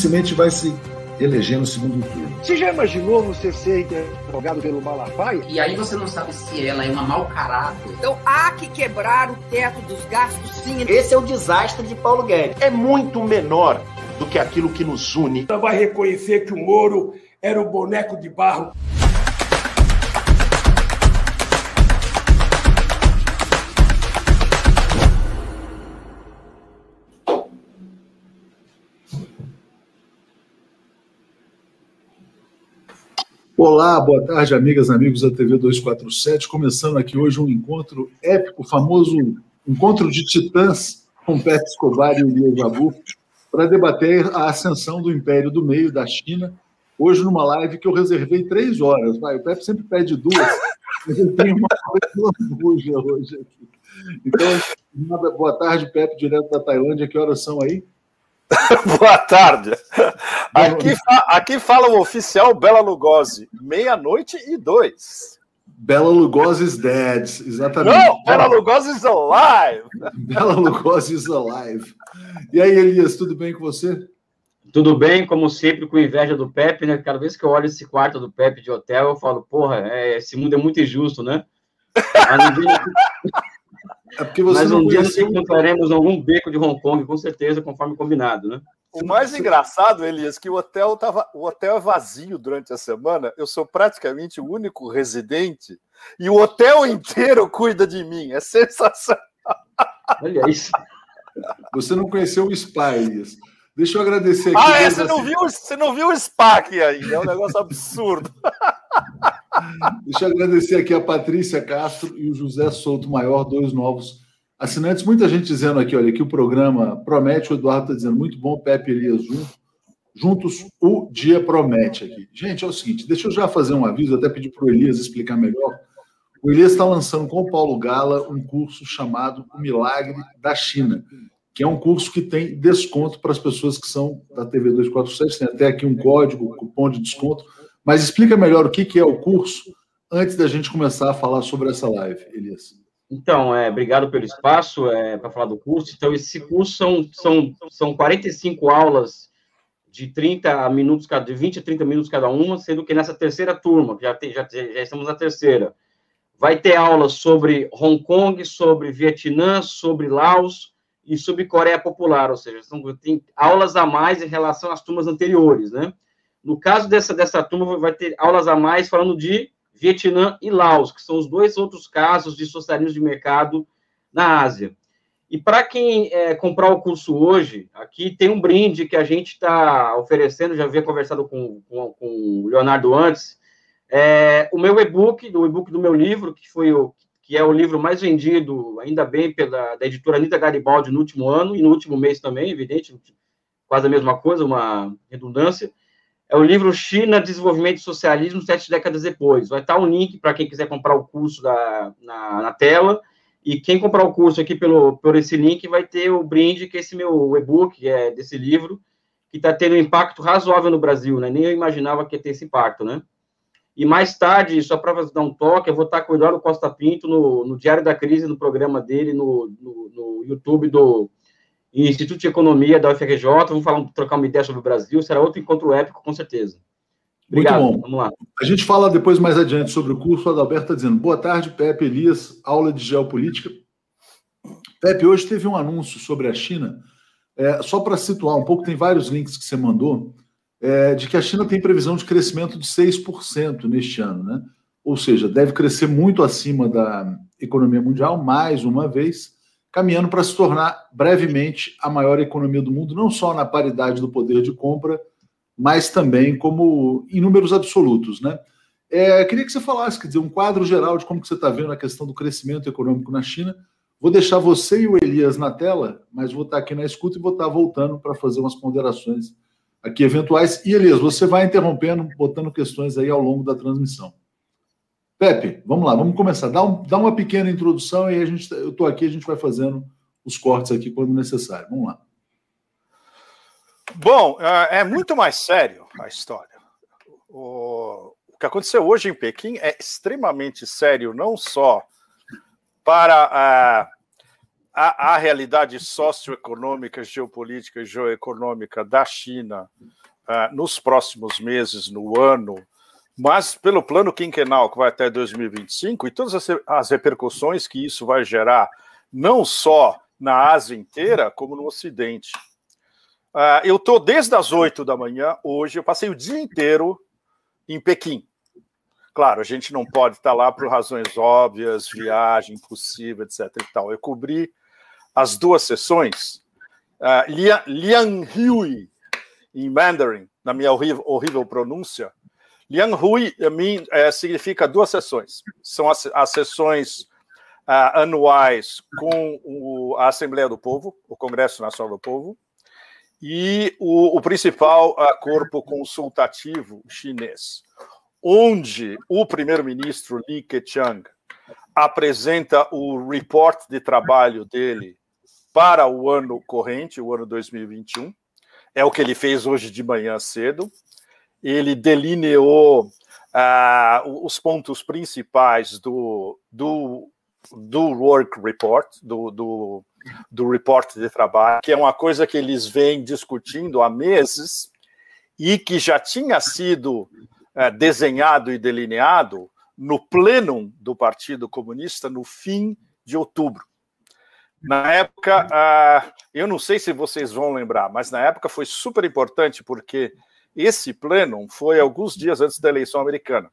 dificilmente vai se eleger no segundo turno. Você já imaginou você ser interrogado pelo Malafaia? E aí você não sabe se ela é uma mau caráter. Então há que quebrar o teto dos gastos, sim. Esse é o desastre de Paulo Guedes. É muito menor do que aquilo que nos une. Ela vai reconhecer que o Moro era um boneco de barro. Olá, boa tarde, amigas e amigos da TV 247. Começando aqui hoje um encontro épico, famoso encontro de titãs com Pepe Escobar e Elias Jabu, para debater a ascensão do Império do Meio da China. Hoje, numa live que eu reservei três horas. Vai, o Pepe sempre pede duas, mas eu tenho uma lambuja hoje aqui. Então, boa tarde, Pepe, direto da Tailândia. Que horas são aí? Boa tarde. Aqui, fa aqui fala o oficial Bela Lugosi, meia-noite e dois. Bela Lugosi is dead, exatamente. Não, Bela Lugosi is alive. Bela Lugosi is alive. E aí, Elias, tudo bem com você? Tudo bem, como sempre, com inveja do Pepe, né? Cada vez que eu olho esse quarto do Pepe de hotel, eu falo, porra, é, esse mundo é muito injusto, né? É porque você Mas não um dia nos conheceu... encontraremos em algum beco de Hong Kong, com certeza, conforme combinado, né? O mais engraçado, Elias, que o hotel tava, o hotel é vazio durante a semana. Eu sou praticamente o único residente e o hotel inteiro cuida de mim. É sensacional. Olha isso. Você não conheceu o Spa, Elias. Deixa eu agradecer aqui. Ah, é, você não assin- viu, você não viu o SPA aqui ainda. É um negócio absurdo. Deixa eu agradecer aqui a Patrícia Castro e o José Souto Maior, dois novos assinantes. Muita gente dizendo aqui, olha, que o programa promete, o Eduardo está dizendo, muito bom, Pepe e Elias juntos. Juntos, o dia promete aqui. Gente, é o seguinte, deixa eu já fazer um aviso, até pedir para o Elias explicar melhor. O Elias está lançando com o Paulo Gala um curso chamado O Milagre da China, que é um curso que tem desconto para as pessoas que são da TV 247, tem até aqui um código, cupom de desconto. Mas explica melhor o que que é o curso antes da gente começar a falar sobre essa live, Elias. Então, é, obrigado pelo espaço é, para falar do curso. Então, esse curso são, são, são 45 aulas de 30 minutos, cada, de 20 a 30 minutos cada uma, sendo que nessa terceira turma, já, tem, já, já estamos na terceira, vai ter aulas sobre Hong Kong, sobre Vietnã, sobre Laos e sobre Coreia Popular, ou seja, são, tem aulas a mais em relação às turmas anteriores, né? No caso dessa, dessa turma, vai ter aulas a mais falando de Vietnã e Laos, que são os dois outros casos de socialismo de mercado na Ásia. E para quem é, comprar o curso hoje, aqui tem um brinde que a gente está oferecendo, já havia conversado com, com, com o Leonardo antes, é, o meu e-book, do e-book do meu livro, que foi o que é o livro mais vendido, ainda bem, pela da editora Anitta Garibaldi no último ano e no último mês também, evidente, quase a mesma coisa, uma redundância. É o livro China, Desenvolvimento e Socialismo, sete décadas depois. Vai estar um link para quem quiser comprar o curso da, na, na tela. E quem comprar o curso aqui pelo, por esse link vai ter o brinde, que é esse meu e-book, é desse livro, que está tendo um impacto razoável no Brasil, né? Nem eu imaginava que ia ter esse impacto, né? E mais tarde, só para dar um toque, eu vou estar com o Eduardo Costa Pinto no, no Diário da Crise, no programa dele, no, no, no YouTube do Instituto de Economia da UFRJ. Vamos falar, trocar uma ideia sobre o Brasil. Será outro encontro épico, com certeza. Obrigado. Muito bom. Vamos lá. A gente fala depois mais adiante sobre o curso. O Adalberto está dizendo, boa tarde, Pepe, Elias, aula de geopolítica. Pepe, hoje teve um anúncio sobre a China, é, só para situar um pouco, tem vários links que você mandou, é, de que a China tem previsão de crescimento de 6% neste ano, né? Ou seja, deve crescer muito acima da economia mundial, mais uma vez, caminhando para se tornar brevemente a maior economia do mundo, não só na paridade do poder de compra, mas também como em números absolutos, né? É, queria que você falasse, quer dizer, um quadro geral de como que você está vendo a questão do crescimento econômico na China. Vou deixar você e o Elias na tela, mas vou estar aqui na escuta e vou estar voltando para fazer umas ponderações aqui eventuais. E Elias, você vai interrompendo, botando questões aí ao longo da transmissão. Pepe, vamos lá, vamos começar. Dá, um, dá uma pequena introdução e a gente, eu estou aqui, a gente vai fazendo os cortes aqui quando necessário. Vamos lá. Bom, é muito mais sério a história. O, que aconteceu hoje em Pequim é extremamente sério, não só para a, a realidade socioeconômica, geopolítica e geoeconômica da China uh, nos próximos meses, no ano, mas pelo plano quinquenal que vai até 2025 e todas as, as repercussões que isso vai gerar, não só na Ásia inteira, como no Ocidente. Uh, eu estou desde as 8 da manhã, hoje, eu passei o dia inteiro em Pequim. Claro, a gente não pode estar lá por razões óbvias, viagem impossível, etc. E tal. Eu cobri as duas sessões, uh, Lian, Lian Hui, em Mandarin, na minha horrível, horrível pronúncia. Lian Hui mim, é, significa duas sessões. São as, as sessões uh, anuais com o, a Assembleia do Povo, o Congresso Nacional do Povo, e o, o principal uh, corpo consultativo chinês, onde o primeiro-ministro Li Keqiang apresenta o report de trabalho dele para o ano corrente, o ano 2021. É o que ele fez hoje de manhã cedo. Ele delineou uh, os pontos principais do, do, do work report, do, do, do report de trabalho, que é uma coisa que eles vêm discutindo há meses e que já tinha sido uh, desenhado e delineado no plenum do Partido Comunista no fim de outubro. Na época, uh, eu não sei se vocês vão lembrar, mas na época foi super importante porque esse plenum foi alguns dias antes da eleição americana.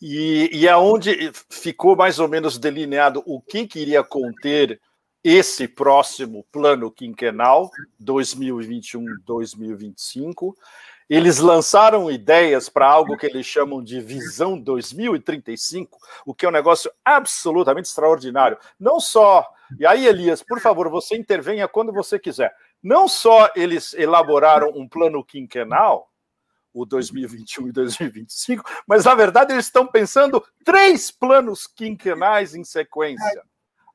E, e é onde ficou mais ou menos delineado o que, que iria conter esse próximo plano quinquenal 2021-2025 eles lançaram ideias para algo que eles chamam de Visão 2035, o que é um negócio absolutamente extraordinário. Não só. E aí, Elias, por favor, você intervenha quando você quiser. Não só eles elaboraram um plano quinquenal, o 2021 e 2025, mas na verdade eles estão pensando três planos quinquenais em sequência.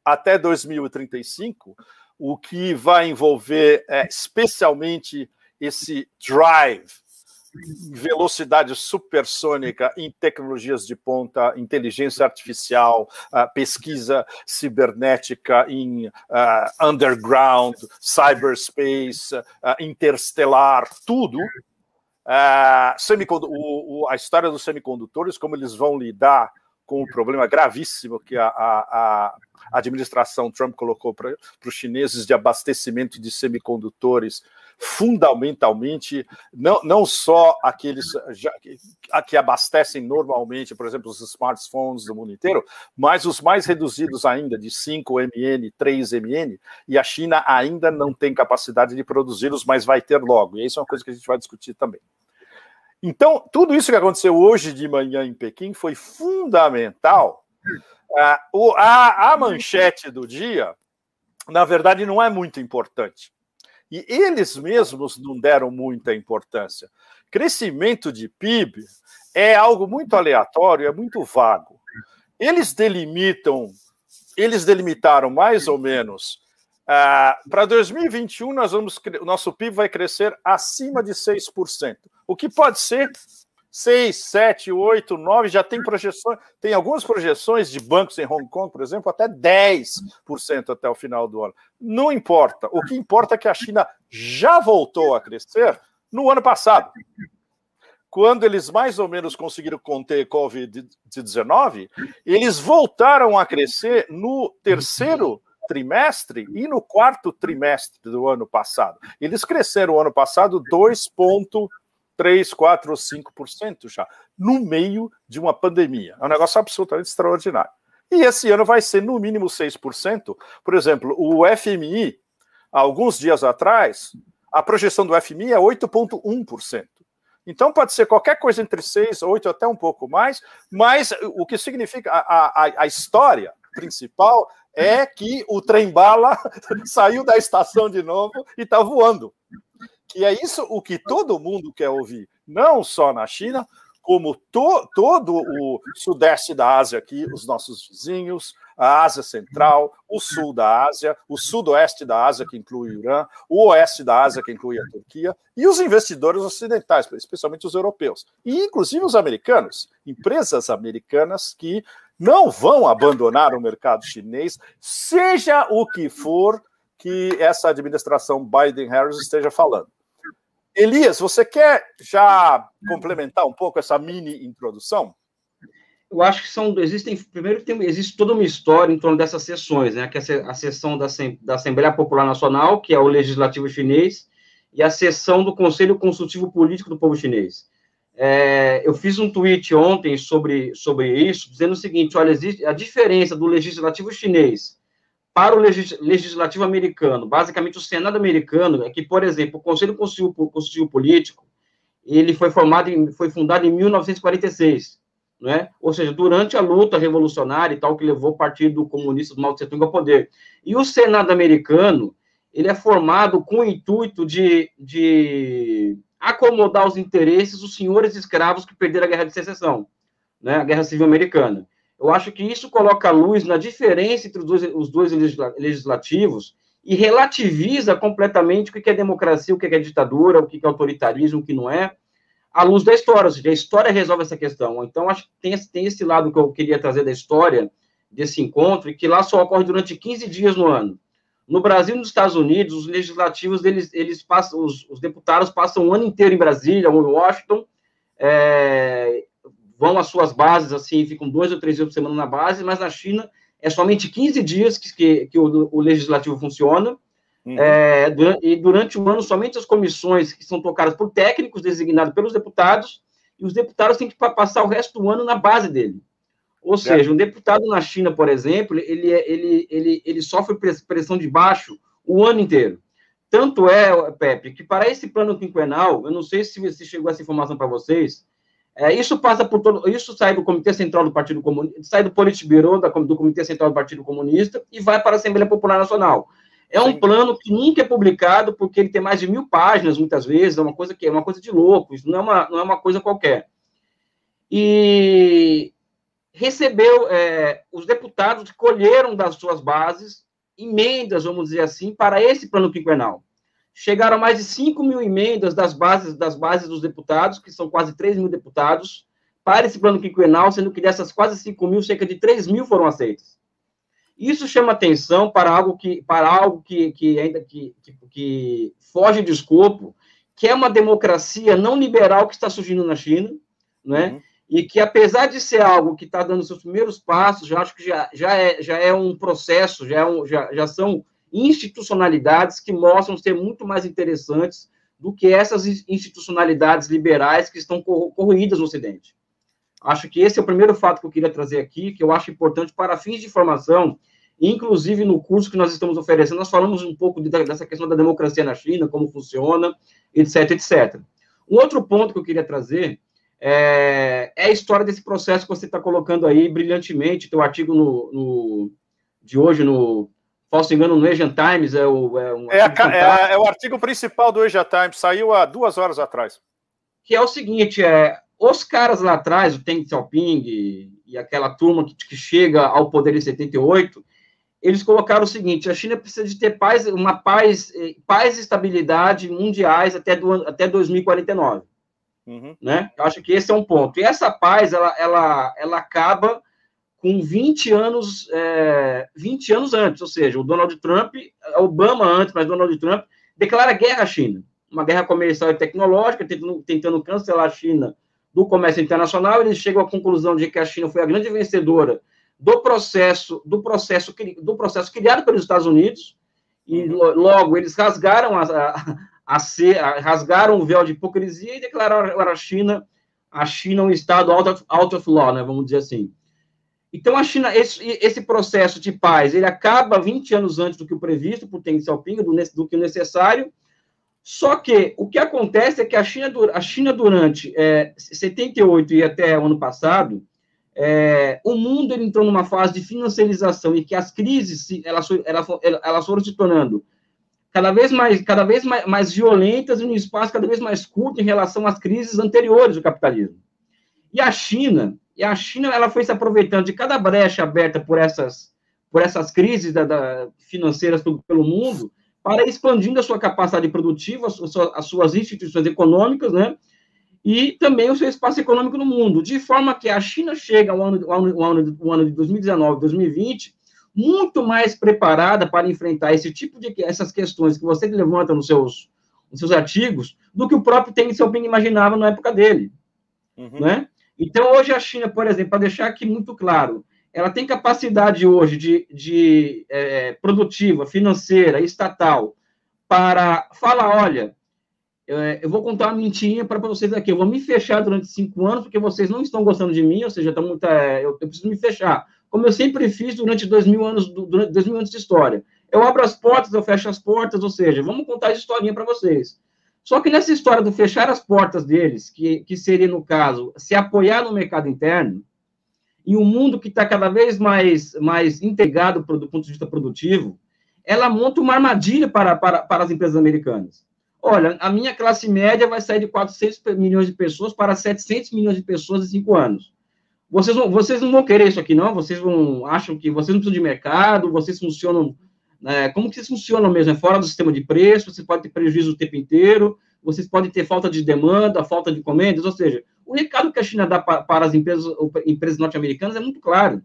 Até 2035, o que vai envolver é, especialmente esse drive velocidade supersônica em tecnologias de ponta, inteligência artificial, uh, pesquisa cibernética em uh, underground, cyberspace, uh, interestelar, tudo. A história dos semicondutores, como eles vão lidar com o problema gravíssimo que a, a, a administração Trump colocou para os chineses de abastecimento de semicondutores fundamentalmente, não, não só aqueles já, que abastecem normalmente, por exemplo, os smartphones do mundo inteiro, mas os mais reduzidos ainda, de 5 MN, 3 MN, e a China ainda não tem capacidade de produzi-los, mas vai ter logo. E isso é uma coisa que a gente vai discutir também. Então, tudo isso que aconteceu hoje de manhã em Pequim foi fundamental. A, a manchete do dia, na verdade, não é muito importante. E eles mesmos não deram muita importância. Crescimento de PIB é algo muito aleatório, é muito vago. Eles delimitam, eles delimitaram mais ou menos. Uh, para 2021, nós vamos, o nosso PIB vai crescer acima de 6%, o que pode ser 6, 7, 8, 9, já tem projeções, tem algumas projeções de bancos em Hong Kong, por exemplo, até 10% até o final do ano. Não importa. O que importa é que a China já voltou a crescer no ano passado. Quando eles mais ou menos conseguiram conter Covid-19, eles voltaram a crescer no terceiro trimestre e no quarto trimestre do ano passado. Eles cresceram o ano passado 2,5%. 3, 4 ou 5% já, no meio de uma pandemia. É um negócio absolutamente extraordinário. E esse ano vai ser no mínimo 6%. Por exemplo, o FMI, alguns dias atrás, a projeção do FMI é 8,1%. Então pode ser qualquer coisa entre 6, 8, até um pouco mais, mas o que significa a, a, a história principal é que o trem-bala saiu da estação de novo e está voando. E é isso o que todo mundo quer ouvir, não só na China, como to, todo o sudeste da Ásia aqui, os nossos vizinhos, a Ásia Central, o sul da Ásia, o sudoeste da Ásia, que inclui o Irã, o oeste da Ásia, que inclui a Turquia, e os investidores ocidentais, especialmente os europeus, e inclusive os americanos, empresas americanas que não vão abandonar o mercado chinês, seja o que for que essa administração Biden-Harris esteja falando. Elias, você quer já complementar um pouco essa mini introdução? Eu acho que são existem primeiro tem, existe toda uma história em torno dessas sessões, né? Que é a sessão da, da Assembleia Popular Nacional, que é o legislativo chinês, e a sessão do Conselho Consultivo Político do Povo Chinês. É, eu fiz um tweet ontem sobre, sobre isso, dizendo o seguinte: olha, existe a diferença do legislativo chinês para o legislativo americano, basicamente o Senado americano, é que, por exemplo, o Conselho Constitutivo, Político, ele foi formado, em, foi fundado em 1946, né? Ou seja, durante a luta revolucionária e tal que levou o Partido Comunista do Mao Tse Tung ao poder. E o Senado americano, ele é formado com o intuito de, de acomodar os interesses dos senhores escravos que perderam a Guerra de Secessão, né? A Guerra Civil Americana. Eu acho que isso coloca a luz na diferença entre os dois, os dois legislativos e relativiza completamente o que é democracia, o que é ditadura, o que é autoritarismo, o que não é, à luz da história. Ou seja, a história resolve essa questão. Então, acho que tem, tem esse lado que eu queria trazer da história, desse encontro, e que lá só ocorre durante 15 dias no ano. No Brasil e nos Estados Unidos, os legislativos, eles, eles passam, os, os deputados passam o ano inteiro em Brasília ou em Washington, é, vão às suas bases, assim, ficam dois ou três dias por semana na base, mas na China é somente 15 dias que, que, que o, o, legislativo funciona, uhum. é, durante, e durante o ano somente as comissões que são tocadas por técnicos designados pelos deputados, e os deputados têm que passar o resto do ano na base dele. Ou seja, um deputado na China, por exemplo, ele, é, ele, ele, ele sofre pressão de baixo o ano inteiro. Tanto é, Pepe, que para esse plano quinquenal, eu não sei se, se chegou essa informação para vocês, é, isso passa por todo, isso sai do Comitê Central do Partido Comunista, sai do Politburo, da, do Comitê Central do Partido Comunista e vai para a Assembleia Popular Nacional. É um Sim. plano que nunca é publicado porque ele tem mais de mil páginas muitas vezes, é uma coisa que é uma coisa de louco, isso não é uma, não é uma coisa qualquer. E recebeu, é, os deputados colheram das suas bases emendas, vamos dizer assim, para esse plano quinquenal chegaram mais de 5 mil emendas das bases, das bases dos deputados, que são quase 3 mil deputados, para esse plano quinquenal, sendo que dessas quase 5 mil, cerca de 3 mil foram aceitas. Isso chama atenção para algo que, para algo que, que ainda que, que, que foge de escopo, que é uma democracia não liberal que está surgindo na China, né? Uhum. E que, apesar de ser algo que está dando seus primeiros passos, já acho que já, já, é, já é um processo, já, é um, já, já são institucionalidades que mostram ser muito mais interessantes do que essas institucionalidades liberais que estão corroídas no Ocidente. Acho que esse é o primeiro fato que eu queria trazer aqui, que eu acho importante para fins de formação, inclusive no curso que nós estamos oferecendo, nós falamos um pouco de, dessa questão da democracia na China, como funciona, etc, etc. Um outro ponto que eu queria trazer é, é a história desse processo que você está colocando aí brilhantemente, teu artigo no, no, de hoje no posso engano, no Asian Times é o. É, um é, a, é, é, o artigo principal do Asian Times, saiu há duas horas atrás. Que é o seguinte: é, os caras lá atrás, o Deng Xiaoping e, e aquela turma que, que chega ao poder em 78, eles colocaram o seguinte: a China precisa de ter paz, uma paz, eh, paz e estabilidade mundiais até, do, até 2049. Uhum. Né? Eu acho que esse é um ponto. E essa paz, ela, ela, ela acaba com 20 anos, é, 20 anos antes, ou seja, o Donald Trump, Obama antes, mas Donald Trump, declara guerra à China, uma guerra comercial e tecnológica, tentando, tentando cancelar a China do comércio internacional, eles chegam à conclusão de que a China foi a grande vencedora do processo, do processo, do processo criado pelos Estados Unidos, e uhum. logo eles rasgaram a, a, a, a, rasgaram o véu de hipocrisia e declararam a China a China um estado out of, out of law, né, vamos dizer assim. Então, a China, esse, esse, processo de paz, ele acaba 20 anos antes do que o previsto por Deng Xiaoping, do, do que o necessário, só que o que acontece é que a China, a China durante é, 78 e até o ano passado, é, o mundo entrou numa fase de financiarização e que as crises elas, elas, elas foram se tornando cada vez mais cada vez mais, mais violentas em um espaço cada vez mais curto em relação às crises anteriores do capitalismo. E a China, e a China ela foi se aproveitando de cada brecha aberta por essas, por essas crises da, da financeiras pelo, mundo para expandindo a sua capacidade produtiva, as suas, as suas instituições econômicas, né? e também o seu espaço econômico no mundo, de forma que a China chega ao ano, ao ano, ao ano, de 2019, 2020, muito mais preparada para enfrentar esse tipo de essas questões que você levanta nos seus, nos seus artigos, do que o próprio Deng Xiaoping imaginava na época dele, uhum. né? Então, hoje a China, por exemplo, para deixar aqui muito claro, ela tem capacidade hoje de, de é, produtiva, financeira, estatal, para falar, olha, é, eu vou contar uma mentirinha para vocês aqui. Eu vou me fechar durante cinco anos porque vocês não estão gostando de mim, ou seja, tá muito, é, eu, eu, preciso me fechar. Como eu sempre fiz durante dois mil anos, durante dois mil anos de história. Eu abro as portas, eu fecho as portas, ou seja, vamos contar a historinha para vocês. Só que nessa história do fechar as portas deles, que, que seria, no caso, se apoiar no mercado interno, e um mundo que está cada vez mais, mais integrado do ponto de vista produtivo, ela monta uma armadilha para, para, para as empresas americanas. Olha, a minha classe média vai sair de 400 milhões de pessoas para 700 milhões de pessoas em cinco anos. Vocês, vocês não vão querer isso aqui, não? Vocês vão, acham que vocês não precisam de mercado, vocês funcionam. Né, como que vocês funcionam mesmo? É fora do sistema de preço, você pode ter prejuízo o tempo inteiro, vocês podem ter falta de demanda, falta de encomendas, ou seja, o recado que a China dá para, para as empresas, empresas norte-americanas é muito claro,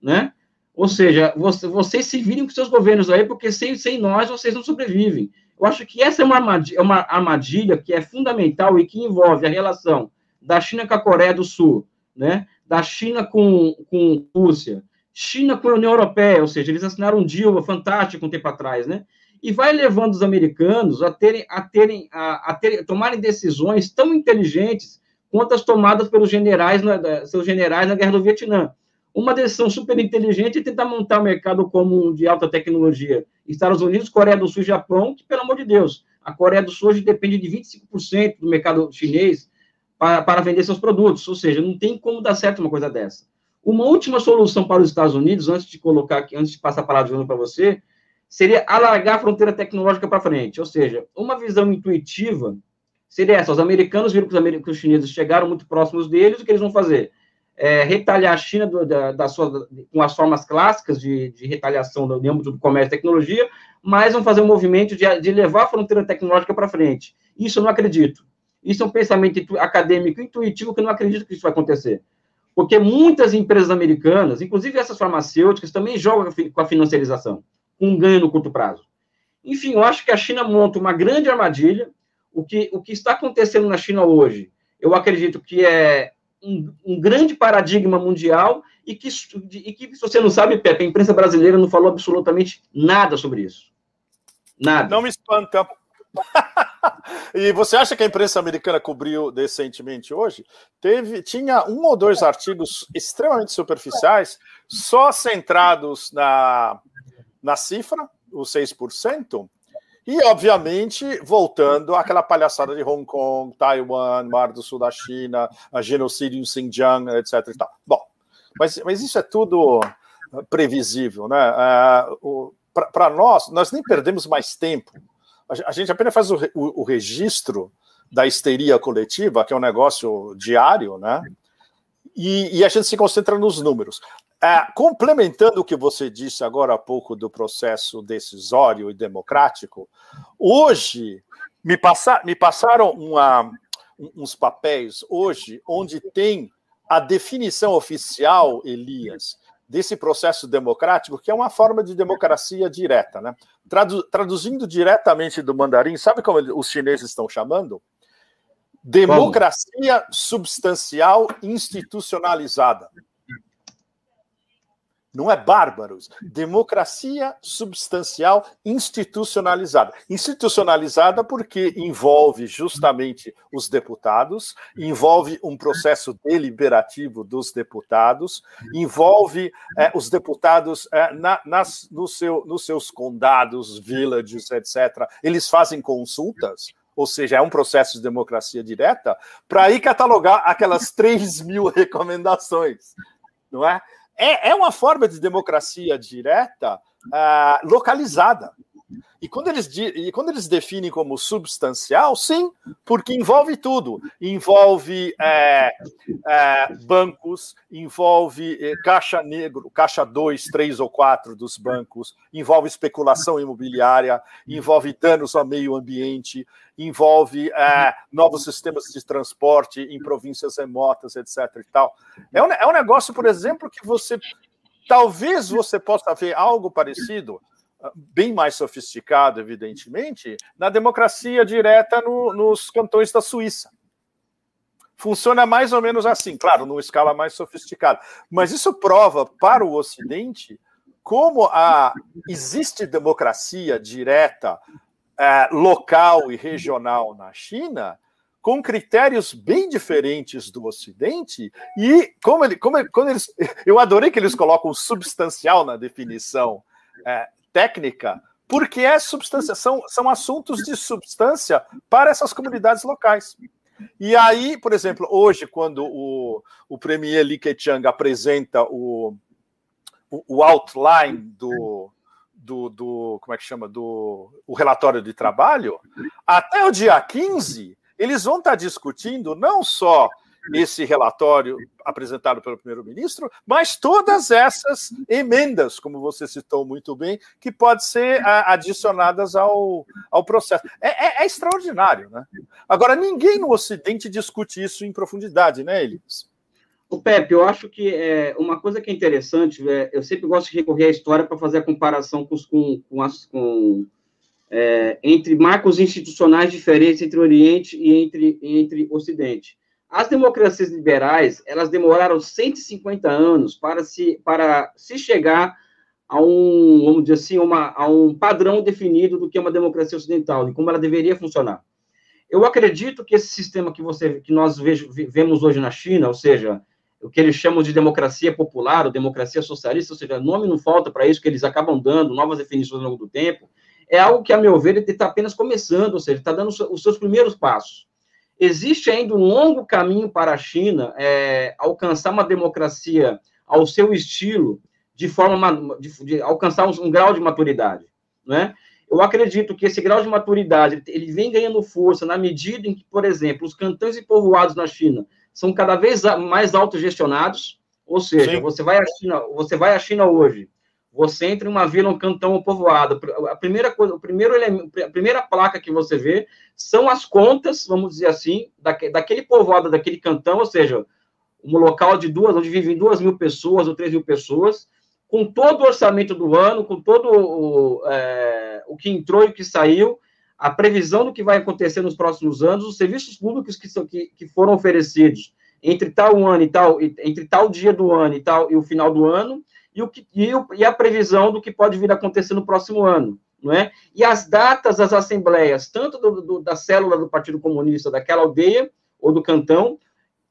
né? Ou seja, você, vocês se virem com seus governos aí, porque sem, sem nós vocês não sobrevivem. Eu acho que essa é uma armadilha, é uma armadilha que é fundamental e que envolve a relação da China com a Coreia do Sul, né? da China com, com Rússia, China com a União Europeia, ou seja, eles assinaram um deal fantástico um tempo atrás, né? E vai levando os americanos a terem, a terem, a, a terem, tomarem decisões tão inteligentes quanto as tomadas pelos generais, na, seus generais na guerra do Vietnã uma decisão super inteligente é tentar montar um mercado comum de alta tecnologia. Estados Unidos, Coreia do Sul e Japão, que, pelo amor de Deus, a Coreia do Sul hoje depende de 25% do mercado chinês para, para vender seus produtos, ou seja, não tem como dar certo uma coisa dessa. Uma última solução para os Estados Unidos, antes de colocar aqui, antes de passar a palavra para você, seria alargar a fronteira tecnológica para frente. Ou seja, uma visão intuitiva seria essa: os americanos viram que os, que os chineses chegaram muito próximos deles, o que eles vão fazer? é, retalhar a China do, da, da sua, com as formas clássicas de, de retaliação no âmbito do comércio e tecnologia, mas vão fazer um movimento de, de levar a fronteira tecnológica para frente. Isso eu não acredito. Isso é um pensamento acadêmico intuitivo que eu não acredito que isso vai acontecer. Porque muitas empresas americanas, inclusive essas farmacêuticas, também jogam com a financiarização, com um ganho no curto prazo. Enfim, eu acho que a China monta uma grande armadilha. O que, o que está acontecendo na China hoje, eu acredito que é um, um, grande paradigma mundial e que, e que, se você não sabe, Pepe, a imprensa brasileira não falou absolutamente nada sobre isso. Nada. Não me espanta. e você acha que a imprensa americana cobriu decentemente hoje? Teve, tinha um ou dois artigos extremamente superficiais, só centrados na, na cifra, os 6%, e, obviamente, voltando àquela palhaçada de Hong Kong, Taiwan, Mar do Sul da China, a genocídio em Xinjiang, etc. E tal. Bom, mas, mas isso é tudo previsível, né? Uh, Para nós, nós nem perdemos mais tempo. A gente apenas faz o, o, o registro da histeria coletiva, que é um negócio diário, né? E, e, a gente se concentra nos números. É, complementando o que você disse agora há pouco do processo decisório e democrático, hoje me, passa, me passaram uma, uns papéis hoje onde tem a definição oficial, Elias, desse processo democrático, que é uma forma de democracia direta. Né? Tradu, traduzindo diretamente do mandarim, sabe como os chineses estão chamando? Democracia substancial institucionalizada não é bárbaros. Democracia substancial institucionalizada. Institucionalizada porque envolve justamente os deputados, envolve um processo deliberativo dos deputados, envolve é, os deputados é, na, nas, no seu, nos seus condados, villages, etc. Eles fazem consultas ou seja, é um processo de democracia direta, para aí catalogar aquelas 3 mil recomendações, não é? É, é uma forma de democracia direta ah, localizada. E quando, eles, e quando eles definem como substancial, sim, porque envolve tudo. Envolve é, é, bancos, envolve é, caixa negro, caixa 2, 3 ou 4 dos bancos, envolve especulação imobiliária, envolve danos ao meio ambiente, envolve é, novos sistemas de transporte em províncias remotas, etc. E tal. É, um, é um negócio, por exemplo, que você. Talvez você possa ver algo parecido bem mais sofisticado, evidentemente, na democracia direta no, nos cantões da Suíça. Funciona mais ou menos assim, claro, numa escala mais sofisticada. Mas isso prova para o Ocidente como a, existe democracia direta, é, local e regional na China, com critérios bem diferentes do Ocidente, e como, ele, como, quando eles. Eu adorei que eles colocam substancial na definição é, técnica, porque é substância, são, são assuntos de substância para essas comunidades locais. E aí, por exemplo, hoje, quando o, o premier Li Keqiang apresenta o, o, o outline do, do, do, como é que chama, do o relatório de trabalho, até o dia 15, eles vão estar discutindo não só esse relatório apresentado pelo primeiro-ministro, mas todas essas emendas, como você citou muito bem, que podem ser adicionadas ao, ao processo. É, é, é, extraordinário, né? Agora, ninguém no Ocidente discute isso em profundidade, né, Elias? O Pepe, eu acho que é, uma coisa que é interessante, é, eu sempre gosto de recorrer à história para fazer a comparação com, com, com, as, com é, entre marcos institucionais diferentes entre Oriente e entre, entre Ocidente. As democracias liberais, elas demoraram 150 anos para se, para se chegar a um, vamos dizer assim, uma, a um padrão definido do que é uma democracia ocidental, de como ela deveria funcionar. Eu acredito que esse sistema que você, que nós vejo, vemos hoje na China, ou seja, o que eles chamam de democracia popular, ou democracia socialista, ou seja, nome não falta para isso, que eles acabam dando novas definições ao longo do tempo, é algo que, a meu ver, ele está apenas começando, ou seja, está dando os seus primeiros passos. Existe ainda um longo caminho para a China é, alcançar uma democracia ao seu estilo, de forma de, de alcançar um, um, grau de maturidade, né? Eu acredito que esse grau de maturidade ele vem ganhando força na medida em que, por exemplo, os cantões e povoados na China são cada vez mais autogestionados, ou seja, Sim. você vai à China, você vai à China hoje, você entra em uma vila, um cantão, um povoado. A primeira coisa, o primeiro elemento, a primeira placa que você vê são as contas, vamos dizer assim, daquele povoado, daquele cantão, ou seja, um local de duas, onde vivem duas mil pessoas ou três mil pessoas, com todo o orçamento do ano, com todo o, é, o que entrou e o que saiu, a previsão do que vai acontecer nos próximos anos, os serviços públicos que, são, que, que foram oferecidos entre tal ano e tal, entre tal dia do ano e tal e o final do ano, e, o que, e, o, e a previsão do que pode vir a acontecer no próximo ano. Não é? E as datas das assembleias, tanto do, do, da célula do Partido Comunista daquela aldeia ou do cantão,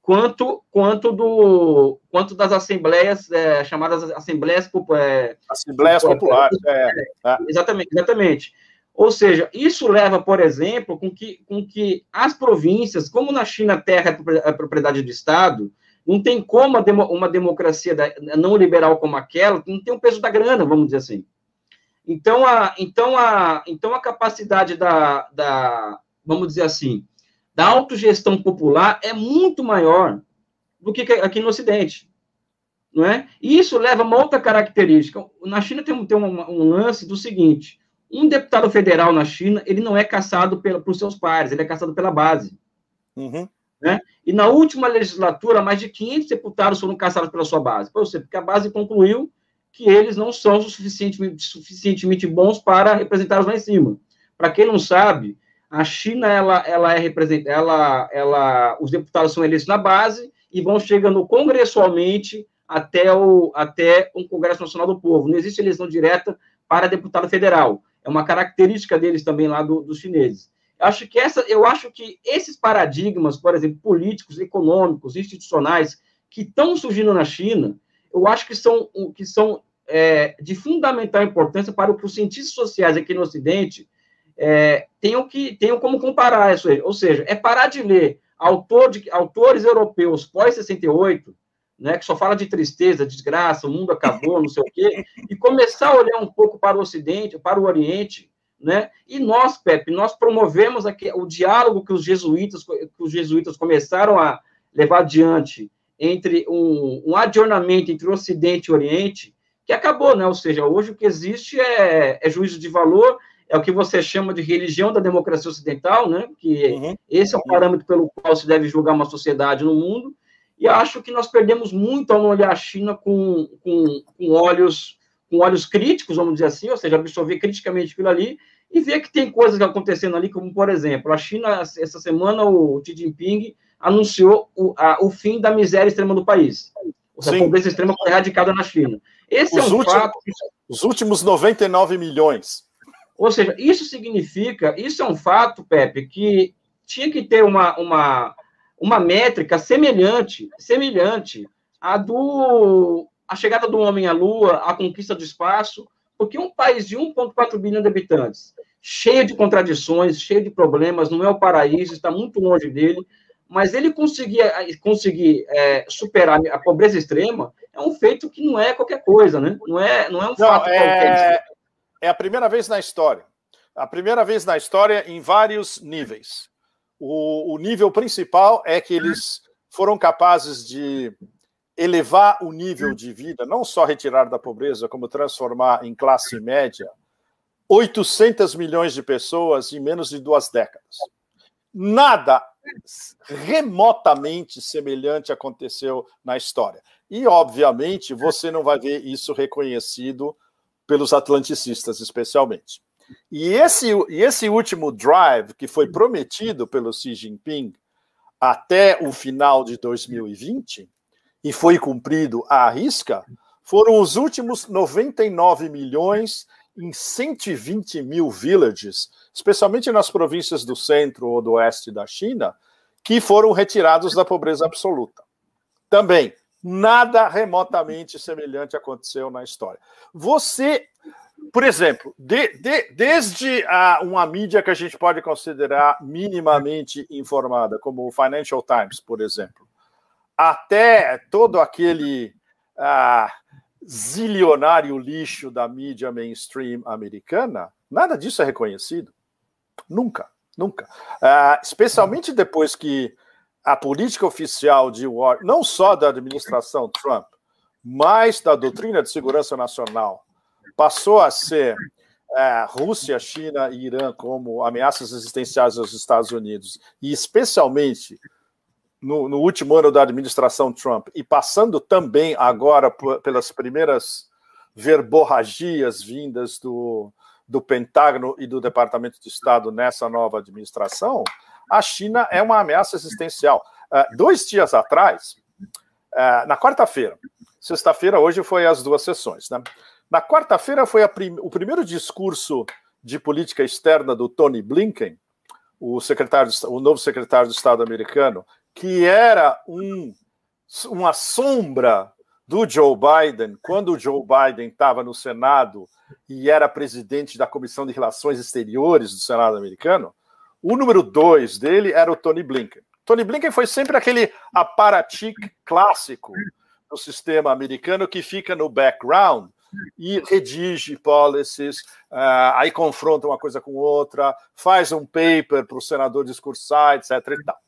quanto quanto do quanto das assembleias é, chamadas assembleias é, assembleias populares é, é, exatamente exatamente ou seja isso leva por exemplo com que com que as províncias como na China a terra é propriedade do Estado não tem como uma democracia não liberal como aquela, não tem o peso da grana, vamos dizer assim. Então, a, então, a, então a capacidade da, da, vamos dizer assim, da autogestão popular é muito maior do que aqui no Ocidente. Não é? E isso leva a uma outra característica. Na China tem, tem um, um lance do seguinte: um deputado federal na China, ele não é caçado pela, por seus pares, ele é caçado pela base. Uhum. Né? E na última legislatura, mais de 500 deputados foram caçados pela sua base. Por quê? Porque a base concluiu que eles não são suficientemente, suficientemente bons para representá-los lá em cima. Para quem não sabe, a China ela, ela é representada, ela, ela, os deputados são eleitos na base e vão chegando congressualmente até o, até um Congresso Nacional do Povo. Não existe eleição direta para deputado federal. É uma característica deles também lá do, dos chineses. Acho que essa, eu acho que esses paradigmas, por exemplo, políticos, econômicos, institucionais, que estão surgindo na China, eu acho que são, que são é, de fundamental importância para que os cientistas sociais aqui no Ocidente é, tenham, que, tenham como comparar isso. Ou seja, é parar de ler autor de, autores europeus pós-68, né, que só fala de tristeza, desgraça, o mundo acabou, não sei o quê, e começar a olhar um pouco para o Ocidente, para o Oriente, né? E nós, Pepe, nós promovemos aqui o diálogo que os jesuítas, que os jesuítas começaram a levar adiante entre um, um adornamento entre o Ocidente e o Oriente, que acabou, né? Ou seja, hoje o que existe é, é juízo de valor, é o que você chama de religião da democracia ocidental, né? Que uhum. esse é o parâmetro pelo qual se deve julgar uma sociedade no mundo. E acho que nós perdemos muito ao não olhar a China com, com, com olhos com olhos críticos, vamos dizer assim, ou seja, absorver criticamente aquilo ali e ver que tem coisas acontecendo ali, como, por exemplo, a China, essa semana, o Xi Jinping anunciou o, a, o fim da miséria extrema do país. Ou seja, a pobreza extrema foi erradicada na China. Esse os é um últimos, fato... Os últimos 99 milhões. Ou seja, isso significa, isso é um fato, Pepe, que tinha que ter uma, uma, uma métrica semelhante, semelhante à do a chegada do homem à Lua, a conquista do espaço, porque um país de 1,4 bilhão de habitantes, cheio de contradições, cheio de problemas, não é o paraíso, está muito longe dele, mas ele conseguir, conseguir é, superar a pobreza extrema é um feito que não é qualquer coisa, né? Não é, não é um não, fato é... qualquer. É a primeira vez na história. A primeira vez na história em vários níveis. O, o nível principal é que eles foram capazes de elevar o nível de vida, não só retirar da pobreza, como transformar em classe média 800 milhões de pessoas em menos de duas décadas. Nada remotamente semelhante aconteceu na história. E, obviamente, você não vai ver isso reconhecido pelos atlanticistas, especialmente. E esse, e esse último drive que foi prometido pelo Xi Jinping até o final de 2020 e foi cumprido à risca, foram os últimos 99 milhões em 120 mil villages, especialmente nas províncias do centro ou do oeste da China, que foram retirados da pobreza absoluta. Também, nada remotamente semelhante aconteceu na história. Você, por exemplo, de, de, desde a, uma mídia que a gente pode considerar minimamente informada, como o Financial Times, por exemplo, até todo aquele ah, zilionário lixo da mídia mainstream americana, nada disso é reconhecido. Nunca, nunca. Ah, especialmente depois que a política oficial de Washington, não só da administração Trump, mas da doutrina de segurança nacional, passou a ser é, Rússia, China e Irã como ameaças existenciais aos Estados Unidos, e especialmente no, no, último ano da administração Trump e passando também agora pelas primeiras verborragias vindas do, do Pentágono e do Departamento de Estado nessa nova administração, a China é uma ameaça existencial. Uh, dois dias atrás, uh, na quarta-feira, sexta-feira, hoje foi as duas sessões, né? Na quarta-feira foi prim o primeiro discurso de política externa do Tony Blinken, o secretário, o novo secretário de Estado americano, que era um, uma sombra do Joe Biden, quando o Joe Biden estava no Senado e era presidente da Comissão de Relações Exteriores do Senado americano, o número dois dele era o Tony Blinken. Tony Blinken foi sempre aquele aparatic clássico do sistema americano que fica no background e redige policies, uh, aí confronta uma coisa com outra, faz um paper para o senador discursar, etc. E tal.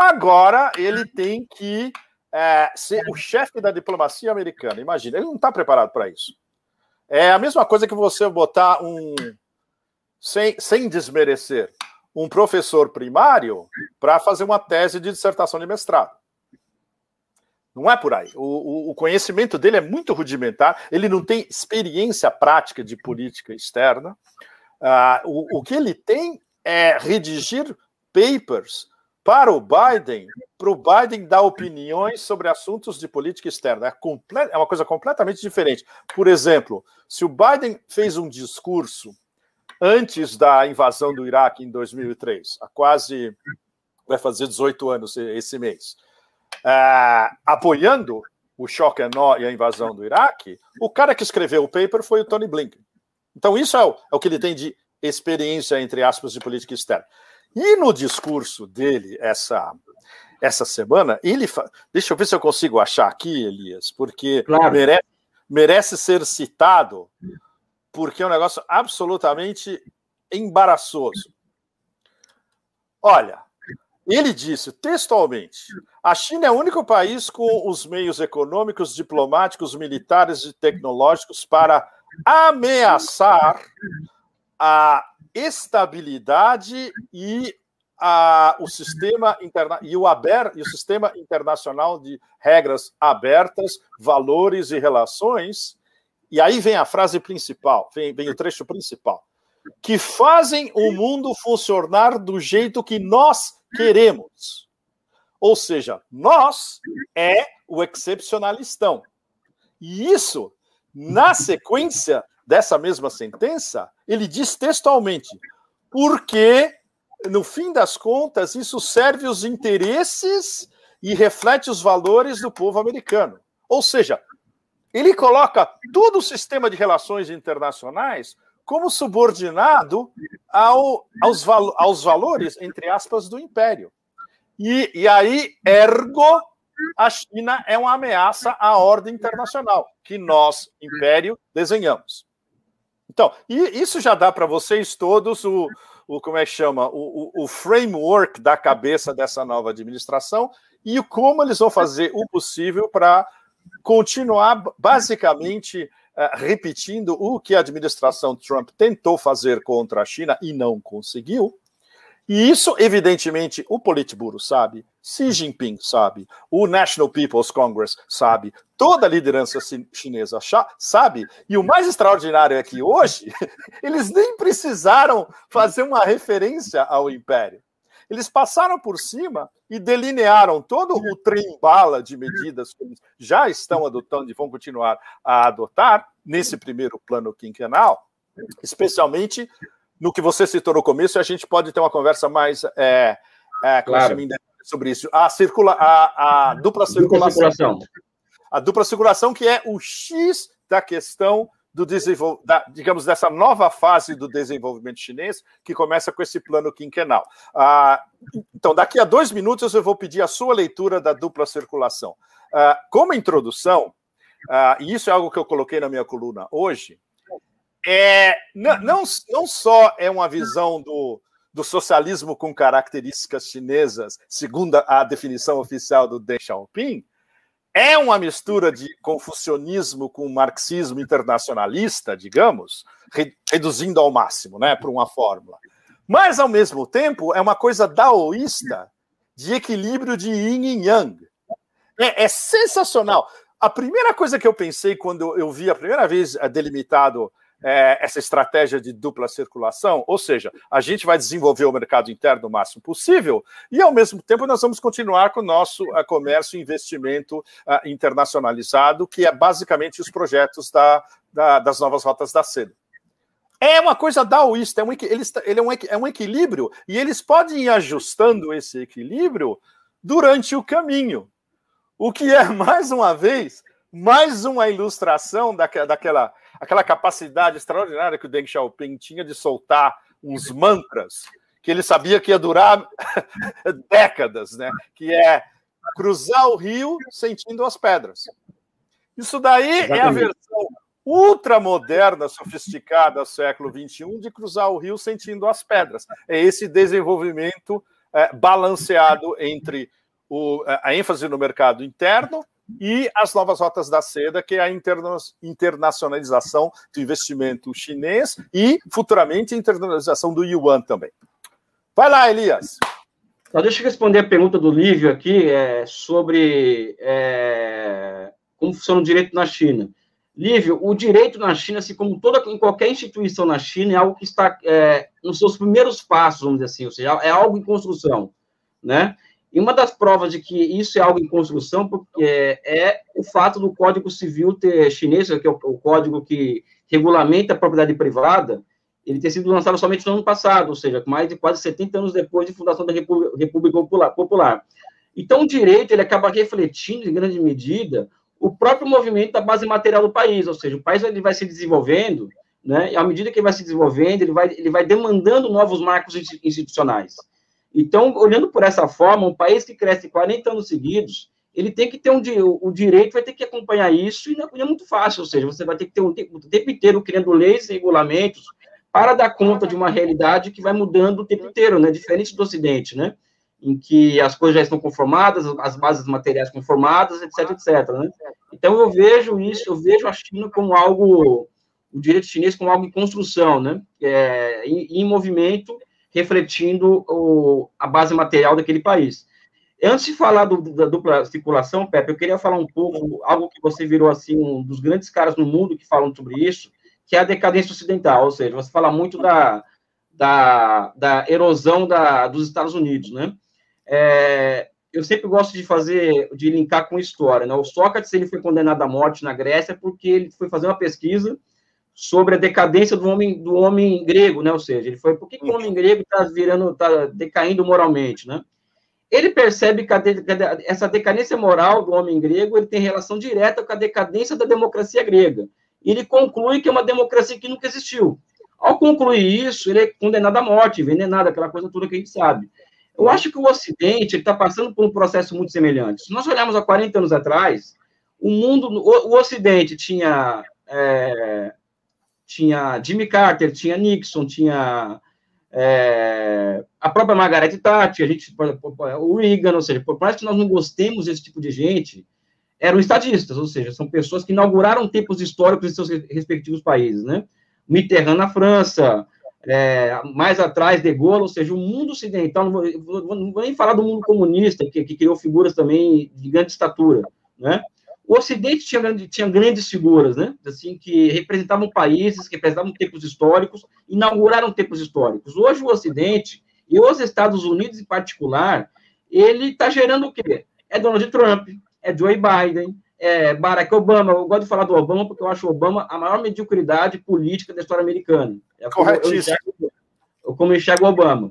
Agora ele tem que é, ser o chefe da diplomacia americana. Imagina, ele não está preparado para isso. É a mesma coisa que você botar um. Sem, sem desmerecer, um professor primário para fazer uma tese de dissertação de mestrado. Não é por aí. O, o, conhecimento dele é muito rudimentar, ele não tem experiência prática de política externa. Uh, o, o que ele tem é redigir papers para o Biden, para o Biden dar opiniões sobre assuntos de política externa. É, é uma coisa completamente diferente. Por exemplo, se o Biden fez um discurso antes da invasão do Iraque em 2003, há quase vai fazer 18 anos esse mês, uh, apoiando o choque e a invasão do Iraque, o cara que escreveu o paper foi o Tony Blinken. Então, isso é o, é o que ele tem de experiência, entre aspas, de política externa. E no discurso dele, essa, essa semana, ele fa... deixa eu ver se eu consigo achar aqui, Elias, porque Claro. merece, merece ser citado, porque é um negócio absolutamente embaraçoso. Olha, ele disse textualmente: a China é o único país com os meios econômicos, diplomáticos, militares e tecnológicos para ameaçar a estabilidade e a, o sistema interna e o aber, e o sistema internacional de regras abertas, valores e relações. E aí vem a frase principal, vem, vem o trecho principal, que fazem o mundo funcionar do jeito que nós queremos. Ou seja, nós é o excepcionalistão. E isso, na sequência dessa mesma sentença, ele diz textualmente: porque, no fim das contas, isso serve os interesses e reflete os valores do povo americano. Ou seja, ele coloca todo o sistema de relações internacionais como subordinado ao, aos, val, aos valores, entre aspas, do império. E, e aí, ergo, a China é uma ameaça à ordem internacional, que nós, império, desenhamos. Então, isso já dá para vocês todos o, o como é que chama, o, o, o, framework da cabeça dessa nova administração e como eles vão fazer o possível para continuar basicamente uh, repetindo o que a administração Trump tentou fazer contra a China e não conseguiu. E isso, evidentemente, o Politburo sabe, Xi Jinping sabe, o National People's Congress sabe, toda a liderança chinesa sabe, e o mais extraordinário é que hoje eles nem precisaram fazer uma referência ao império. Eles passaram por cima e delinearam todo o trem-bala de medidas que eles já estão adotando e vão continuar a adotar nesse primeiro plano quinquenal, especialmente no que você citou no começo, a gente pode ter uma conversa mais é, é, Claro. sobre isso. A, circula, a, a dupla circulação. circulação. A dupla circulação, que é o X da questão do desenvol... da, digamos, dessa nova fase do desenvolvimento chinês, que começa com esse plano quinquenal. Ah, então, daqui a dois minutos eu vou pedir a sua leitura da dupla circulação. Ah, como introdução, ah, e isso é algo que eu coloquei na minha coluna hoje, é, não, não, não só é uma visão do, do socialismo com características chinesas, segundo a definição oficial do Deng Xiaoping, é uma mistura de confucionismo com marxismo internacionalista, digamos, re, reduzindo ao máximo, né, por uma fórmula. Mas, ao mesmo tempo, é uma coisa daoísta de equilíbrio de yin e yang. É, é sensacional. A primeira coisa que eu pensei quando eu vi a primeira vez delimitado é, essa estratégia de dupla circulação, ou seja, a gente vai desenvolver o mercado interno o máximo possível e, ao mesmo tempo, nós vamos continuar com o nosso uh, comércio e investimento uh, internacionalizado, que é basicamente os projetos da, da, das novas rotas da seda. É uma coisa daoísta, é um, ele é, um, é um equilíbrio, e eles podem ir ajustando esse equilíbrio durante o caminho. O que é, mais uma vez, mais uma ilustração daquela, daquela aquela capacidade extraordinária que o Deng Xiaoping tinha de soltar uns mantras que ele sabia que ia durar décadas, né? Que é cruzar o rio sentindo as pedras. Isso daí Exatamente. é a versão ultramoderna, sofisticada do século XXI de cruzar o rio sentindo as pedras. É esse desenvolvimento é, balanceado entre o, a ênfase no mercado interno e as novas rotas da seda, que é a interna internacionalização do investimento chinês e, futuramente, a internacionalização do yuan também. Vai lá, Elias. Então, deixa eu responder a pergunta do Lívio aqui é, sobre é, como funciona o direito na China. Lívio, o direito na China, assim como toda, em qualquer instituição na China, é algo que está é, nos seus primeiros passos, vamos dizer assim, ou seja, é algo em construção, né? E uma das provas de que isso é algo em construção porque é o fato do Código Civil ter chinês, que é o, código que regulamenta a propriedade privada, ele ter sido lançado somente no ano passado, ou seja, mais de quase 70 anos depois de fundação da República, República Popular, Popular. Então, o direito ele acaba refletindo, em grande medida, o próprio movimento da base material do país, ou seja, o país ele vai se desenvolvendo, né, e à medida que ele vai se desenvolvendo, ele vai, ele vai demandando novos marcos institucionais. Então, olhando por essa forma, um país que cresce 40 anos seguidos, ele tem que ter um o direito vai ter que acompanhar isso e não, é muito fácil, ou seja, você vai ter que ter um tempo, o tempo inteiro criando leis e regulamentos para dar conta de uma realidade que vai mudando o tempo inteiro, né? Diferente do Ocidente, né? Em que as coisas já estão conformadas, as bases materiais conformadas, etc, etc, né? Então eu vejo isso, eu vejo a China como algo, o direito chinês como algo em construção, né? É, em, em movimento, refletindo o, a base material daquele país. Antes de falar do, da dupla circulação, Pepe, eu queria falar um pouco, algo que você virou, assim, um dos grandes caras no mundo que falam sobre isso, que é a decadência ocidental, ou seja, você fala muito da, da, da erosão da, dos Estados Unidos, né? É, eu sempre gosto de fazer, de linkar com história, né? O Sócrates, ele foi condenado à morte na Grécia porque ele foi fazer uma pesquisa sobre a decadência do homem, do homem grego, né? Ou seja, ele foi, por que, que o homem grego está virando, está decaindo moralmente, né? Ele percebe que a, essa decadência moral do homem grego ele tem relação direta com a decadência da democracia grega. E ele conclui que é uma democracia que nunca existiu. Ao concluir isso, ele é condenado à morte, envenenado, aquela coisa toda que a gente sabe. Eu acho que o Ocidente está passando por um processo muito semelhante. Se nós olharmos há 40 anos atrás, o mundo, o, o Ocidente tinha, é, tinha Jimmy Carter, tinha Nixon, tinha é, a própria Margaret Thatcher, a gente, o Reagan, ou seja, por mais que nós não gostemos desse tipo de gente, eram estadistas, ou seja, são pessoas que inauguraram tempos históricos em seus respectivos países, né? Mitterrand na França, é, mais atrás de Gaulle, ou seja, o mundo ocidental, não vou, não vou nem falar do mundo comunista, que, que, criou figuras também de grande estatura, né? O Ocidente tinha, tinha grandes figuras, né? Assim, que representavam países, que representavam tempos históricos, inauguraram tempos históricos. Hoje, o Ocidente, e os Estados Unidos em particular, ele está gerando o quê? É Donald Trump, é Joe Biden, é Barack Obama. Eu gosto de falar do Obama porque eu acho o Obama a maior mediocridade política da história americana. É Corretíssimo. Eu, como eu enxergo o Obama.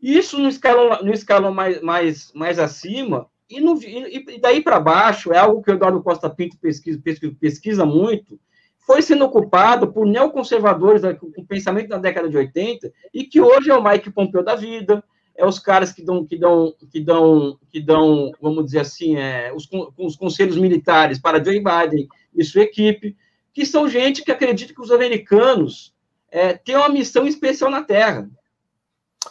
Isso no escalão, no escalão mais, mais, mais acima, e, no, e daí para baixo, é algo que o Eduardo Costa Pinto pesquisa, pesquisa, pesquisa muito, foi sendo ocupado por neoconservadores com pensamento da década de 80, e que hoje é o Mike Pompeo da vida, é os caras que dão, que dão, que dão, que dão, vamos dizer assim, é, os, os conselhos militares para Joe Biden e sua equipe, que são gente que acredita que os americanos é, têm uma missão especial na Terra.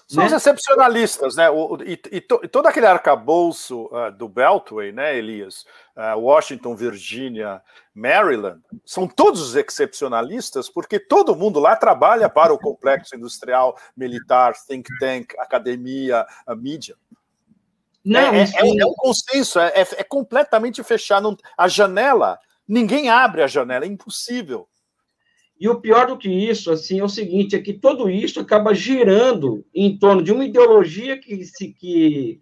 São né? os excepcionalistas, né? O, e, e, to, e, todo aquele arcabouço uh, do Beltway, né, Elias? Uh, Washington, Virgínia, Maryland, são todos os excepcionalistas, porque todo mundo lá trabalha para o complexo industrial, militar, think tank, academia, a mídia. Não, é, é, é, é um consenso, é, é, é completamente fechado. A janela, ninguém abre a janela, é impossível. E o pior do que isso, assim, é o seguinte, é que tudo isso acaba girando em torno de uma ideologia que se que,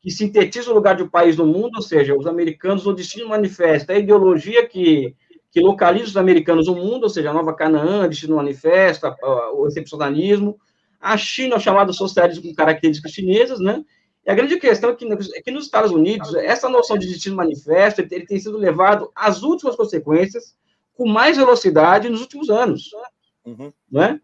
que sintetiza o lugar de um país no mundo, ou seja, os americanos, o destino manifesta, a ideologia que, que localiza os americanos no mundo, ou seja, a nova Canaã, destino manifesta, o excepcionalismo, a China, o chamado socialismo com características chinesas, né? E a grande questão é que, é que nos Estados Unidos, essa noção de destino manifesto, ele tem sido levado às últimas consequências, com mais velocidade nos últimos anos. Uhum. Né?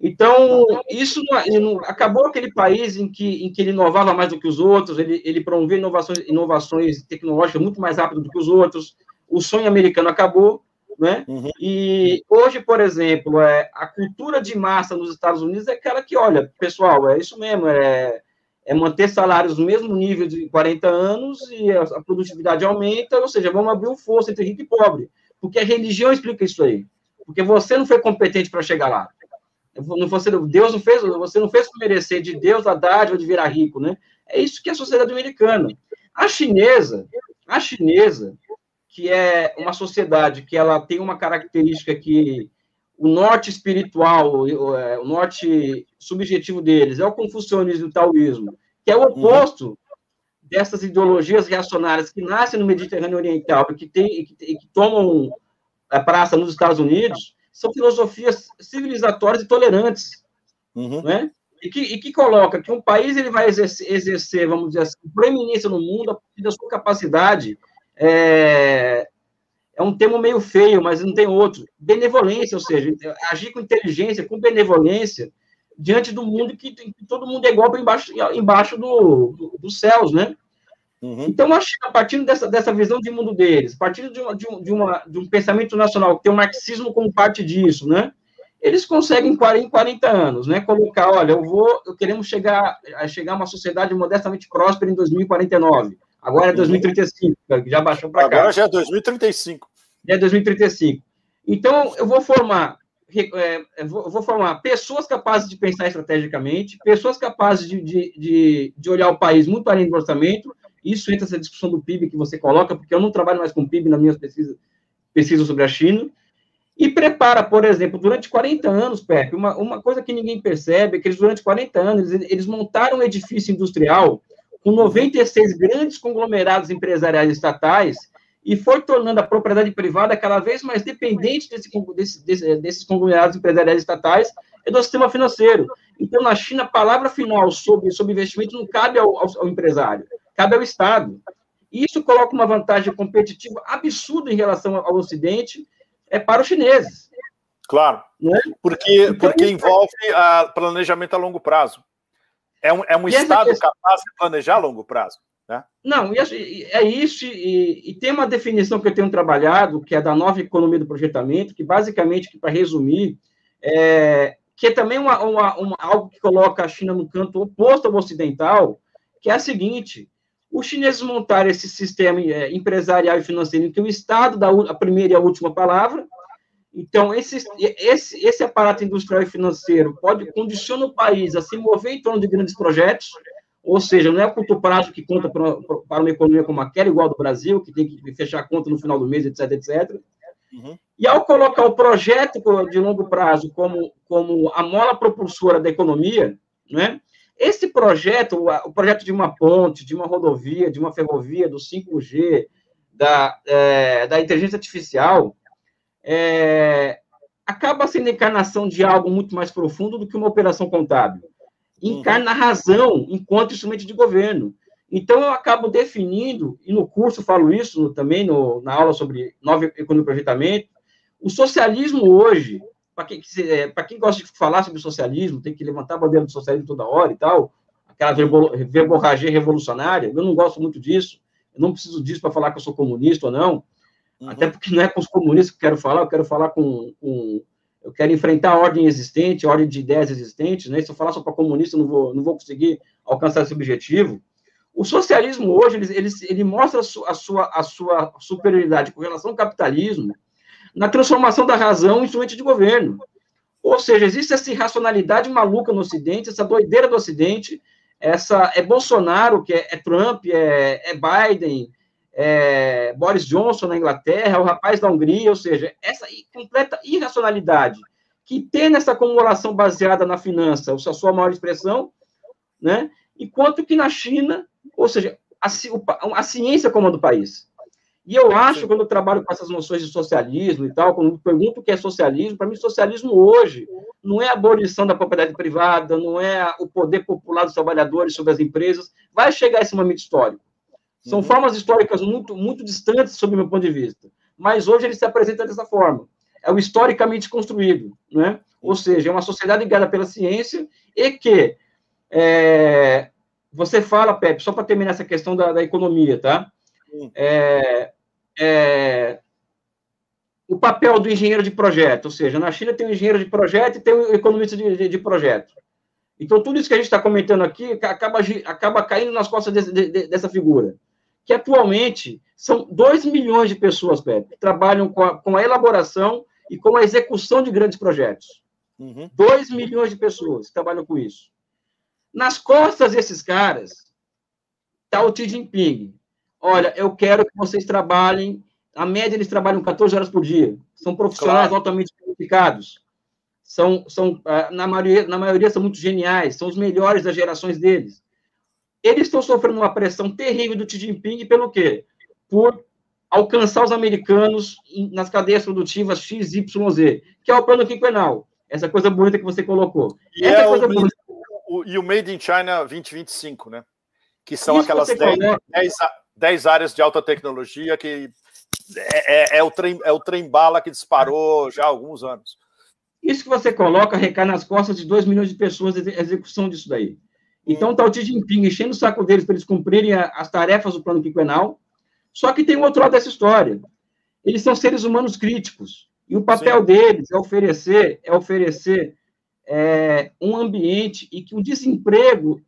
Então, isso não, acabou aquele país em que, em que ele inovava mais do que os outros, ele, ele promovia inovações, inovações tecnológicas muito mais rápido do que os outros, o sonho americano acabou, né? Uhum. E hoje, por exemplo, é, a cultura de massa nos Estados Unidos é aquela que, olha, pessoal, é isso mesmo, é, é manter salários no mesmo nível de 40 anos e a, a produtividade aumenta, ou seja, vamos abrir um fosso entre rico e pobre. Porque a religião explica isso aí. Porque você não foi competente para chegar lá. Você, Deus não fez, você não fez merecer de Deus a dádiva de virar rico, né? É isso que é a sociedade americana. A chinesa, a chinesa, que é uma sociedade que ela tem uma característica que o norte espiritual, é, o norte subjetivo deles é o confucionismo e o taoísmo, que é o oposto dessas ideologias reacionárias que nascem no Mediterrâneo Oriental e que, tem, e que, e que tomam a praça nos Estados Unidos, são filosofias civilizatórias e tolerantes, uhum. né? E que, e que coloca que um país ele vai exercer, exercer, vamos dizer assim, proeminência no mundo a partir da sua capacidade, é, é um termo meio feio, mas não tem outro, benevolência, ou seja, agir com inteligência, com benevolência, diante do mundo que, que todo mundo é igual embaixo, embaixo do, do, dos céus, né? Uhum. Então, a China, partir dessa, dessa visão de mundo deles, a partir de, uma, de, um, de, uma, de um pensamento nacional, que tem o marxismo como parte disso, né? Eles conseguem, em 40, 40 anos, né, colocar, olha, eu vou, eu queremos chegar a chegar a uma sociedade modestamente próspera em 2049. Agora é 2035, uhum. já baixou para cá. Agora já é 2035. Já é 2035. Então, eu vou formar é, vou, vou formar pessoas capazes de pensar estrategicamente, pessoas capazes de, de, de, de, olhar o país muito além do orçamento. Isso entra essa discussão do PIB que você coloca, porque eu não trabalho mais com PIB nas minhas pesquisas, pesquisas sobre a China. E prepara, por exemplo, durante 40 anos, Pepe, uma, uma coisa que ninguém percebe é que eles, durante 40 anos, eles, eles montaram um edifício industrial com 96 grandes conglomerados empresariais estatais e foi tornando a propriedade privada cada vez mais dependente desse, desse, desse, desses conglomerados empresariais estatais e do sistema financeiro. Então, na China, a palavra final sobre, sobre investimento não cabe ao, ao, ao empresário, cabe ao Estado. E isso coloca uma vantagem competitiva absurda em relação ao Ocidente é para os chineses. Claro, né? porque, então, porque envolve a planejamento a longo prazo. É um, é um Estado questão... capaz de planejar a longo prazo. Né? Não, é isso, e, e, tem uma definição que eu tenho trabalhado, que é da nova economia do projetamento, que basicamente, para resumir, é, que é também uma, uma, uma, algo que coloca a China no canto oposto ao ocidental, que é a seguinte: os chineses montaram esse sistema é, empresarial e financeiro em que o Estado dá a primeira e a última palavra. Então, esse, esse, esse aparato industrial e financeiro pode condicionar o país a se mover em torno de grandes projetos, ou seja, não é o curto prazo que conta para, para uma economia como aquela, igual do Brasil, que tem que fechar a conta no final do mês, etc, etc. Uhum. E ao colocar o projeto de longo prazo como, como a mola propulsora da economia, né, esse projeto, o projeto de uma ponte, de uma rodovia, de uma ferrovia, do 5G, da, é, da inteligência artificial, é, acaba sendo encarnação de algo muito mais profundo do que uma operação contábil encarna a razão enquanto instrumento de governo. Então, eu acabo definindo, e no curso falo isso também, no, na aula sobre nova economia e projetamento, o socialismo hoje, para quem, é, quem gosta de falar sobre socialismo, tem que levantar a bandeira do socialismo toda hora e tal, aquela verborragia revolucionária, eu não gosto muito disso, eu não preciso disso para falar que eu sou comunista ou não, uhum. até porque não é com os comunistas que eu quero falar, eu quero falar com, com eu quero enfrentar a ordem existente, a ordem de ideias existentes, né? Se eu falar só para comunista, eu não vou, não vou conseguir alcançar esse objetivo. O socialismo hoje, ele, ele, ele mostra a sua, a, sua, a sua superioridade com relação ao capitalismo na transformação da razão em instrumento de governo. Ou seja, existe essa irracionalidade maluca no Ocidente, essa doideira do Ocidente, essa é Bolsonaro, que é, é Trump, é, é Biden, é, Boris Johnson na Inglaterra, o rapaz da Hungria, ou seja, essa completa irracionalidade que tem nessa acumulação baseada na finança, a sua maior expressão, né? enquanto que na China, ou seja, a, a ciência comanda o país. E eu acho, quando eu trabalho com essas noções de socialismo e tal, quando pergunto o que é socialismo, para mim, socialismo hoje não é a abolição da propriedade privada, não é o poder popular dos trabalhadores sobre as empresas, vai chegar esse momento histórico. São uhum. formas históricas muito, muito distantes, sob o meu ponto de vista. Mas hoje ele se apresenta dessa forma. É o historicamente construído, né? Ou seja, é uma sociedade ligada pela ciência e que é, você fala, Pepe, só para terminar essa questão da, da economia, tá? É, é, o papel do engenheiro de projeto, ou seja, na China tem o engenheiro de projeto e tem o economista de, de, de projeto. Então, tudo isso que a gente está comentando aqui acaba, acaba caindo nas costas de, de, dessa figura que atualmente são 2 milhões de pessoas, Pepe, que trabalham com a, com a elaboração e com a execução de grandes projetos. Uhum. 2 milhões de pessoas que trabalham com isso. Nas costas desses caras está o Xi Jinping. Olha, eu quero que vocês trabalhem, a média eles trabalham 14 horas por dia. São profissionais claro. altamente qualificados. São, são ah, na, maioria, na maioria são muito geniais, são os melhores das gerações deles. Eles estão sofrendo uma pressão terrível do Xi Jinping pelo quê? Por alcançar os americanos nas cadeias produtivas XYZ, que é o plano quinquenal. Essa coisa bonita que você colocou. E, Essa é coisa o, bonita... o, e o Made in China 2025, né? Que são Isso aquelas 10, 10, 10, áreas de alta tecnologia que é, é, é, o trem, é o trem bala que disparou já há alguns anos. Isso que você coloca recai nas costas de 2 milhões de pessoas a execução disso daí. Então, está o Xi Jinping enchendo o saco deles para eles cumprirem a, as tarefas do plano quinquenal. Só que tem um outro lado dessa história. Eles são seres humanos críticos. E o papel Sim. deles é oferecer, é oferecer é, um ambiente em que o desemprego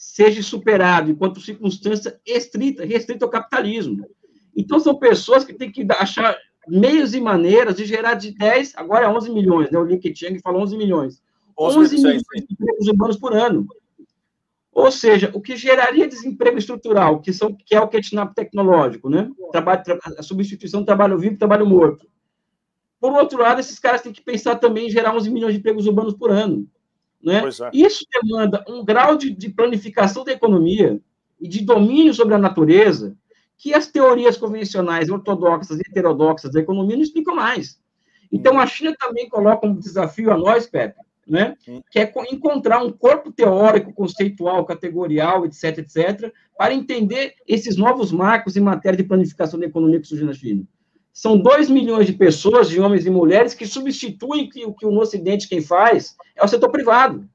seja superado enquanto circunstância estrita, restrita ao capitalismo. Então, são pessoas que têm que achar meios e maneiras de gerar de 10, agora é 11 milhões, né? O Link Chang falou 11 milhões. 11, 11 milhões de empregos urbanos por ano. Ou seja, o que geraria desemprego estrutural, que, são, que é o catnap tecnológico, né? Trabalho, a substituição do trabalho vivo trabalho morto. Por outro lado, esses caras têm que pensar também em gerar 11 milhões de empregos urbanos por ano. Né? É. Isso demanda um grau de, de planificação da economia e de domínio sobre a natureza que as teorias convencionais, ortodoxas e heterodoxas da economia não explicam mais. Então, a China também coloca um desafio a nós, Pepe, né? que é encontrar um corpo teórico, conceitual, categorial, etc., etc., para entender esses novos marcos em matéria de planificação da economia que surge na China. São 2 milhões de pessoas, de homens e mulheres, que substituem que, o que no Ocidente quem faz é o setor privado.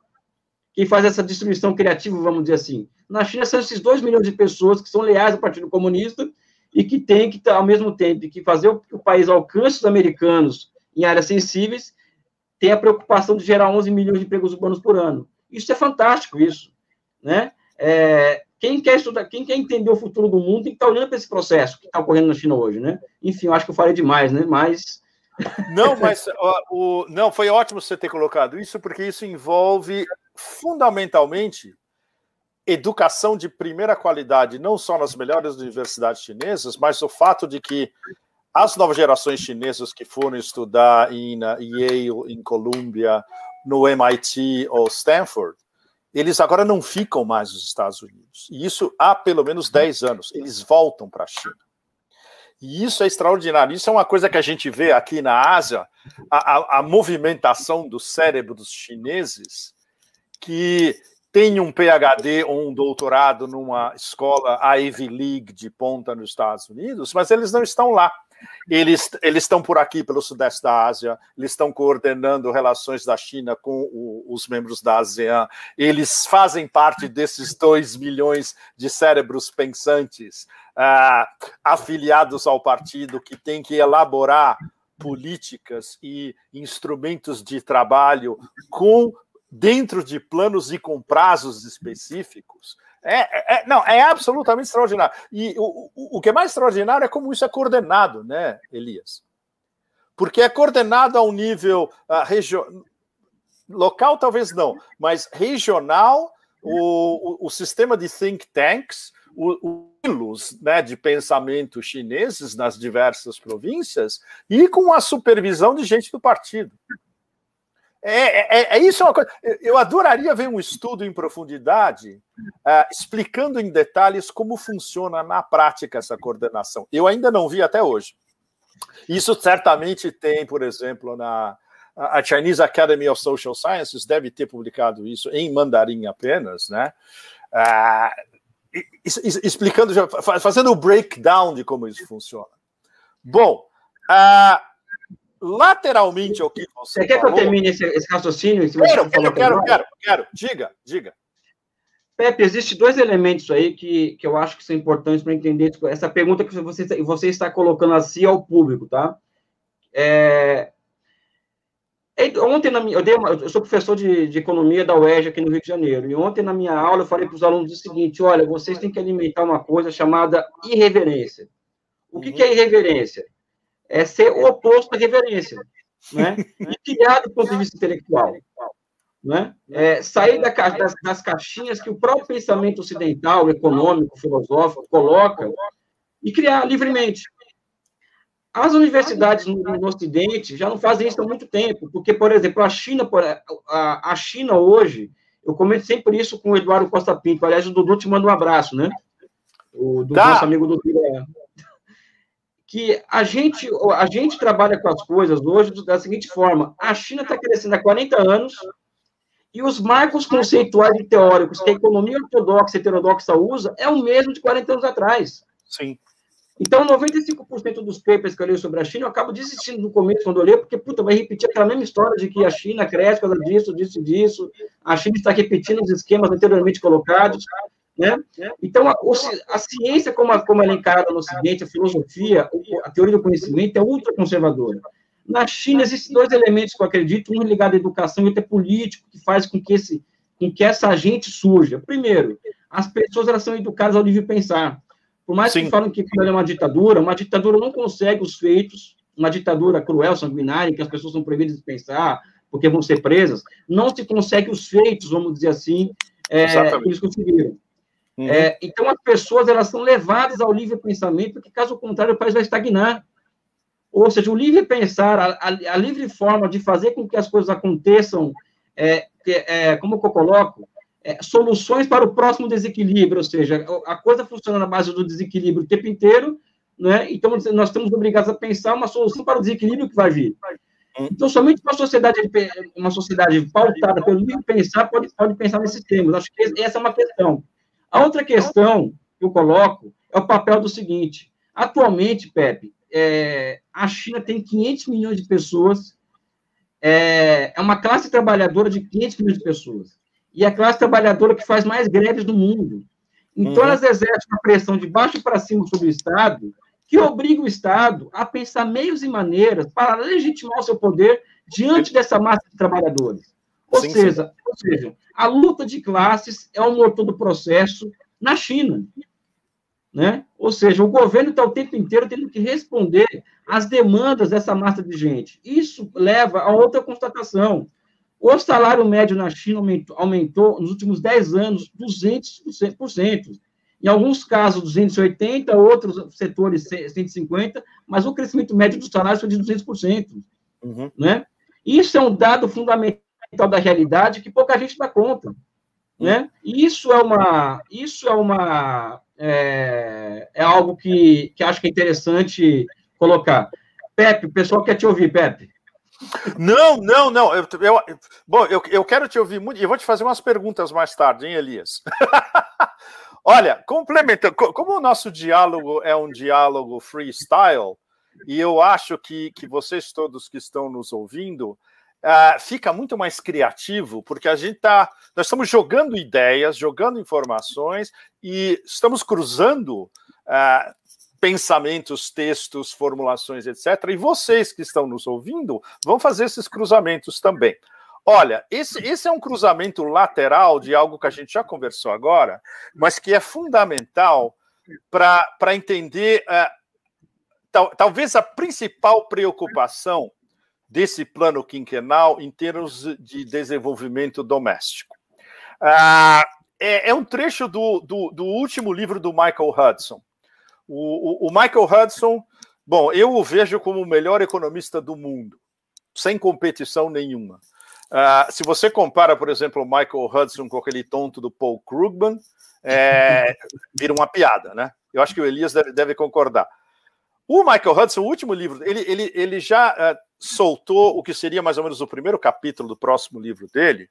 Quem faz essa destruição criativa, vamos dizer assim. Na China são esses 2 milhões de pessoas que são leais ao Partido Comunista e que têm que, ao mesmo tempo, que fazer o o país alcance os americanos em áreas sensíveis, tem a preocupação de gerar 11 milhões de empregos urbanos por ano. Isso é fantástico, isso. Né? É, quem quer estudar, quem quer entender o futuro do mundo tem que estar olhando para esse processo que está ocorrendo na China hoje, né? Enfim, eu acho que eu falei demais, né? Mas não, mas o, não foi ótimo você ter colocado isso porque isso envolve fundamentalmente educação de primeira qualidade, não só nas melhores universidades chinesas, mas o fato de que as novas gerações chinesas que foram estudar em Yale, em Columbia, no MIT ou Stanford, eles agora não ficam mais nos Estados Unidos. E isso há pelo menos 10 anos. Eles voltam para a China. E isso é extraordinário. Isso é uma coisa que a gente vê aqui na Ásia, a, a, a movimentação do cérebro dos chineses, que tem um PhD ou um doutorado numa escola Ivy League de ponta nos Estados Unidos, mas eles não estão lá. Eles, eles estão por aqui, pelo sudeste da Ásia, eles estão coordenando relações da China com o, os membros da ASEAN, eles fazem parte desses 2 milhões de cérebros pensantes uh, afiliados ao partido que tem que elaborar políticas e instrumentos de trabalho com dentro de planos e com prazos específicos é, é, é, não, é absolutamente extraordinário. E o, o, o que é mais extraordinário é como isso é coordenado, né, Elias? Porque é coordenado ao nível uh, regio... local, talvez não, mas regional, o, o, o sistema de think tanks, os né, de pensamento chineses nas diversas províncias e com a supervisão de gente do partido. É, é, é, isso é uma coisa. Eu adoraria ver um estudo em profundidade uh, explicando em detalhes como funciona na prática essa coordenação. Eu ainda não vi até hoje. Isso certamente tem, por exemplo, na a Chinese Academy of Social Sciences deve ter publicado isso em mandarim apenas, né? Uh, explicando, fazendo o breakdown de como isso funciona. Bom, uh, lateralmente ao que você, você quer falou, que eu termine esse, esse raciocínio? Que quero, quero, quero, quero, quero. Diga, diga. Pepe, existem dois elementos aí que, que eu acho que são importantes para entender essa pergunta que você, você está colocando assim ao público, tá? É, ontem, na minha, eu, dei uma, eu sou professor de, de economia da UERJ aqui no Rio de Janeiro, e ontem na minha aula eu falei para os alunos o seguinte, olha, vocês têm que alimentar uma coisa chamada irreverência. O que, uhum. que é irreverência? É ser o oposto da reverência, né? E criar do ponto de vista intelectual, né? É sair da, das, das caixinhas que o próprio pensamento ocidental, econômico, filosófico coloca e criar livremente. As universidades no, no, Ocidente já não fazem isso há muito tempo, porque, por exemplo, a China, a, a China hoje, eu comento sempre isso com o Eduardo Costa Pinto, aliás, o Dudu te manda um abraço, né? O do tá. nosso amigo Dudu que a gente, a gente trabalha com as coisas hoje da seguinte forma: a China está crescendo há 40 anos e os marcos conceituais e teóricos que a economia ortodoxa e heterodoxa usa é o mesmo de 40 anos atrás. Sim. Então, 95% dos papers que eu leio sobre a China, eu acabo desistindo no começo quando eu leio, porque, puta, vai repetir aquela mesma história de que a China cresce por causa disso, disso, disso. A China está repetindo os esquemas anteriormente colocados. Né? Então, a, a ciência, como, a, como ela é encarada no Ocidente, a filosofia, a teoria do conhecimento é ultraconservadora. Na China, existem dois elementos que eu acredito, um ligado à educação e outro é político, que faz com que, esse, com que essa gente surja. Primeiro, as pessoas elas são educadas ao livre pensar. Por mais Sim. que falem que é uma ditadura, uma ditadura não consegue os feitos, uma ditadura cruel, sanguinária, em que as pessoas são proibidas de pensar, porque vão ser presas, não se consegue os feitos, vamos dizer assim, é, que eles conseguiram. Uhum. É, então, as pessoas elas são levadas ao livre pensamento, porque, caso contrário, o país vai estagnar. Ou seja, o livre pensar, a, a, a livre forma de fazer com que as coisas aconteçam, é, é, como eu coloco, é, soluções para o próximo desequilíbrio, ou seja, a coisa funciona na base do desequilíbrio o tempo inteiro, né? então nós estamos obrigados a pensar uma solução para o desequilíbrio que vai vir. Então, somente uma sociedade, uma sociedade pautada pelo livre pensar pode, pode pensar nesses termos. Acho que essa é uma questão. A outra questão que eu coloco é o papel do seguinte: atualmente, Pepe, é, a China tem 500 milhões de pessoas, é, é uma classe trabalhadora de 500 milhões de pessoas, e é a classe trabalhadora que faz mais greves do mundo. Então, uhum. elas exercem uma pressão de baixo para cima sobre o Estado, que obriga o Estado a pensar meios e maneiras para legitimar o seu poder diante dessa massa de trabalhadores. Ou, sim, seja, sim. ou seja, a luta de classes é o motor do processo na China. Né? Ou seja, o governo está o tempo inteiro tendo que responder às demandas dessa massa de gente. Isso leva a outra constatação. O salário médio na China aumentou, aumentou nos últimos 10 anos 200%. Em alguns casos, 280%, outros setores 150%, mas o crescimento médio dos salários foi de 200%. Uhum. Né? Isso é um dado fundamental da realidade que pouca gente dá conta. Né? E isso é uma, isso é uma, é, é algo que, que acho que é interessante colocar. Pepe, o pessoal quer te ouvir, Pepe. Não, não, não. Eu, eu, bom, eu, eu quero te ouvir muito e vou te fazer umas perguntas mais tarde, hein, Elias? Olha, complementando, como o nosso diálogo é um diálogo freestyle, e eu acho que, que vocês todos que estão nos ouvindo uh, fica muito mais criativo, porque a gente está. Nós estamos jogando ideias, jogando informações e estamos cruzando uh, pensamentos, textos, formulações, etc. E vocês que estão nos ouvindo vão fazer esses cruzamentos também. Olha, esse, esse é um cruzamento lateral de algo que a gente já conversou agora, mas que é fundamental para entender. Uh, tal, talvez a principal preocupação desse plano quinquenal em termos de desenvolvimento doméstico. Ah, é, é, um trecho do, do, do, último livro do Michael Hudson. O, o, o, Michael Hudson, bom, eu o vejo como o melhor economista do mundo, sem competição nenhuma. Ah, se você compara, por exemplo, o Michael Hudson com aquele tonto do Paul Krugman, é, vira uma piada, né? Eu acho que o Elias deve, deve concordar. O Michael Hudson, o último livro, ele, ele, ele já uh, soltou o que seria mais ou menos o primeiro capítulo do próximo livro dele.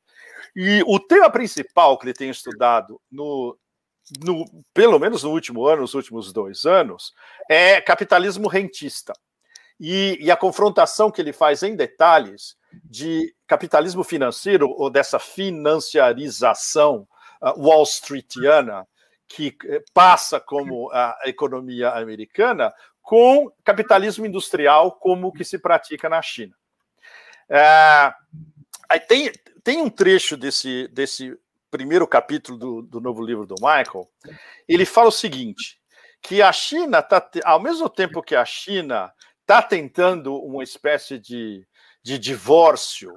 E o tema principal que ele tem estudado no, no, pelo menos no último ano, nos últimos dois anos, é capitalismo rentista. E, e, a confrontação que ele faz em detalhes de capitalismo financeiro ou dessa financiarização uh, wall streetiana que eh, passa como a economia americana com capitalismo industrial como o que se pratica na China. É, aí tem, tem um trecho desse, desse primeiro capítulo do, do novo livro do Michael, ele fala o seguinte, que a China está, ao mesmo tempo que a China está tentando uma espécie de, de divórcio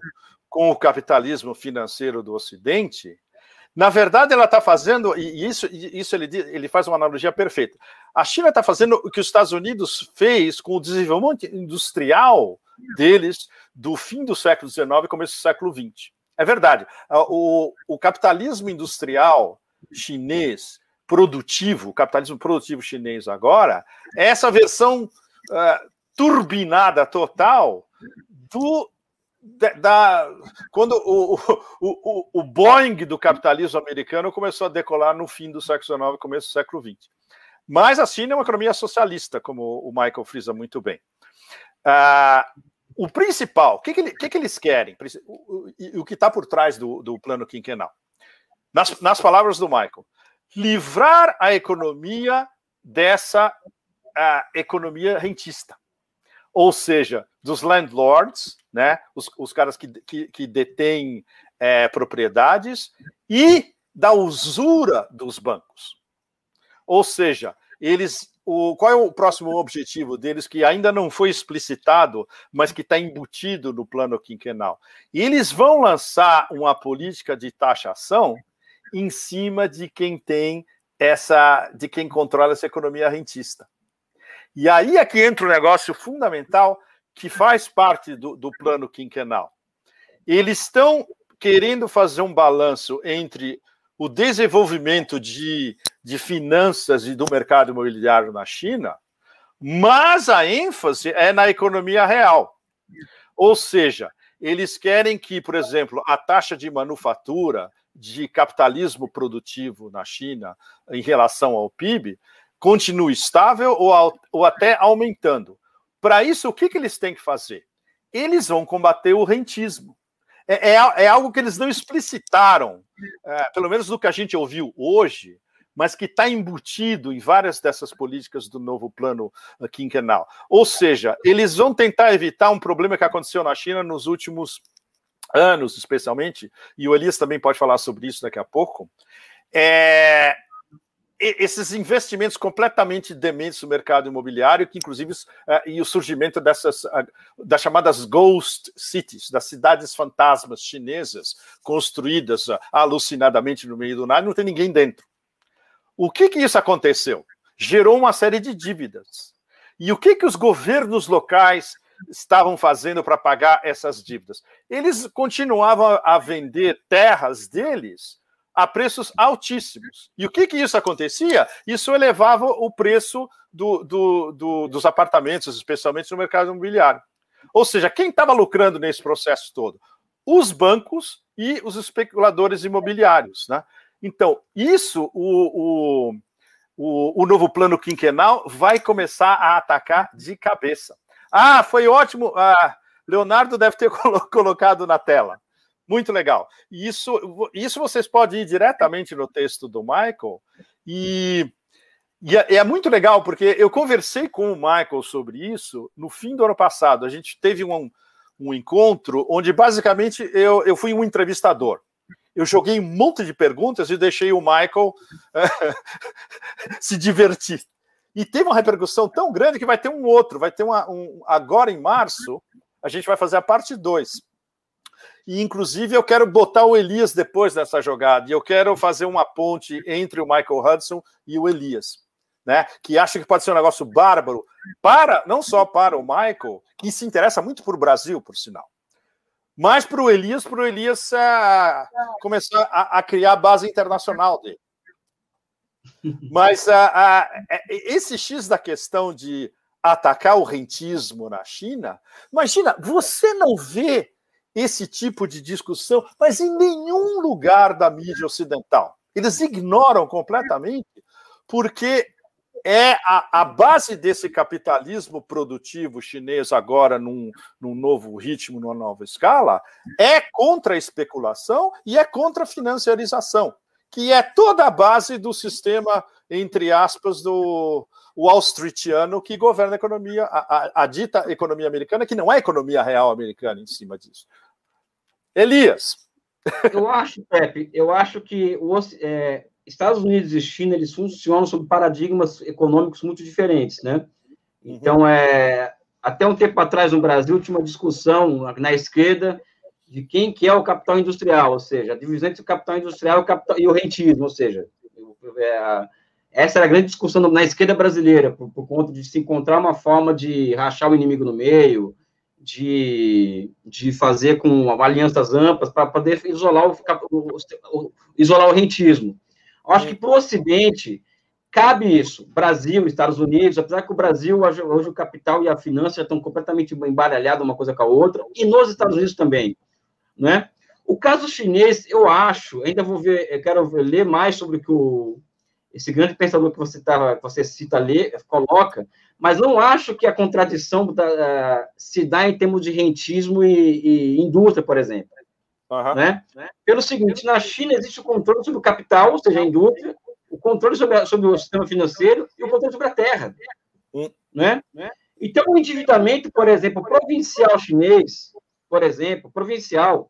com o capitalismo financeiro do Ocidente, na verdade, ela está fazendo, e isso, isso ele, ele faz uma analogia perfeita. A China está fazendo o que os Estados Unidos fez com o desenvolvimento industrial deles do fim do século XIX e começo do século XX. É verdade. O, o capitalismo industrial chinês produtivo, o capitalismo produtivo chinês agora, é essa versão uh, turbinada total do da, quando o, o, o, o, Boeing do capitalismo americano começou a decolar no fim do século XIX começo do século XX. Mas a China é uma economia socialista, como o Michael frisa muito bem. Ah, o principal, o que, que, que, que eles querem? O, o, o que está por trás do, do plano quinquenal? Nas, nas palavras do Michael, livrar a economia dessa economia rentista. Ou seja, dos landlords, né, os, os caras que, que, que detêm é, propriedades, e da usura dos bancos. Ou seja, eles. O, qual é o próximo objetivo deles que ainda não foi explicitado, mas que está embutido no plano quinquenal? Eles vão lançar uma política de taxação em cima de quem tem essa, de quem controla essa economia rentista. E aí é que entra o um negócio fundamental que faz parte do, do plano quinquenal. Eles estão querendo fazer um balanço entre o desenvolvimento de, de finanças e do mercado imobiliário na China, mas a ênfase é na economia real. Ou seja, eles querem que, por exemplo, a taxa de manufatura, de capitalismo produtivo na China em relação ao PIB, continue estável ou, ou até aumentando. Para isso, o que, que eles têm que fazer? Eles vão combater o rentismo. É, é, é algo que eles não explicitaram, é, pelo menos do que a gente ouviu hoje, mas que está embutido em várias dessas políticas do novo plano quinquenal. Ou seja, eles vão tentar evitar um problema que aconteceu na China nos últimos anos, especialmente, e o Elias também pode falar sobre isso daqui a pouco. É, esses investimentos completamente dementes no mercado imobiliário, que inclusive uh, e o surgimento dessas uh, das chamadas ghost cities, das cidades fantasmas chinesas construídas alucinadamente no meio do nada, não tem ninguém dentro. O que que isso aconteceu? Gerou uma série de dívidas. E o que que os governos locais estavam fazendo para pagar essas dívidas? Eles continuavam a vender terras deles a preços altíssimos. E o que, que isso acontecia? Isso elevava o preço do, do, do, dos apartamentos, especialmente no mercado imobiliário. Ou seja, quem estava lucrando nesse processo todo? Os bancos e os especuladores imobiliários. Né? Então, isso o, o, o, o novo plano quinquenal vai começar a atacar de cabeça. Ah, foi ótimo. Ah, Leonardo deve ter colocado na tela. Muito legal. Isso, isso vocês podem ir diretamente no texto do Michael. E, e é, é, muito legal, porque eu conversei com o Michael sobre isso no fim do ano passado. A gente teve um, um encontro onde, basicamente, eu, eu fui um entrevistador. Eu joguei um monte de perguntas e deixei o Michael se divertir. E teve uma repercussão tão grande que vai ter um outro, vai ter uma, um. Agora em março, a gente vai fazer a parte 2 e, inclusive, eu quero botar o Elias depois dessa jogada. E eu quero fazer uma ponte entre o Michael Hudson e o Elias. Né, que acha que pode ser um negócio bárbaro, para não só para o Michael, que se interessa muito por Brasil, por sinal, mas para o Elias, para o Elias uh, começar a, a, criar a base internacional dele. Mas uh, uh, esse X da questão de atacar o rentismo na China, imagina, você não vê esse tipo de discussão, mas em nenhum lugar da mídia ocidental. Eles ignoram completamente, porque é a, a base desse capitalismo produtivo chinês agora num, num novo ritmo, numa nova escala, é contra a especulação e é contra a financiarização, que é toda a base do sistema, entre aspas, do Wall Streetiano que governa a economia, a, a, a dita economia americana, que não é economia real americana em cima disso. Elias. Eu acho, Pepe, eu acho que os é, Estados Unidos e China eles funcionam sob paradigmas econômicos muito diferentes, né? Então, é, até um tempo atrás no Brasil tinha uma discussão na esquerda de quem que é o capital industrial, ou seja, a divisão entre o capital industrial e o, capital, e o rentismo, ou seja, é, essa era a grande discussão na esquerda brasileira, por, por conta de se encontrar uma forma de rachar o inimigo no meio, de, de fazer com alianças amplas para poder isolar o, o, isolar o rentismo. Eu acho que para o Ocidente cabe isso. Brasil, Estados Unidos, apesar que o Brasil, hoje, o capital e a finança estão completamente embaralhados uma coisa com a outra, e nos Estados Unidos também, né? O caso chinês, eu acho, ainda vou ver, eu quero ler mais sobre o que o esse grande pensador que você, tava, você cita ali, coloca, mas não acho que a contradição da, se dá em termos de rentismo e, e indústria, por exemplo. Uhum. Né? Pelo seguinte, na China existe o controle sobre o capital, ou seja, a indústria, o controle sobre, a, sobre o sistema financeiro e o controle sobre a terra. Uhum. Né? Então, o endividamento, por exemplo, provincial chinês, por exemplo, provincial,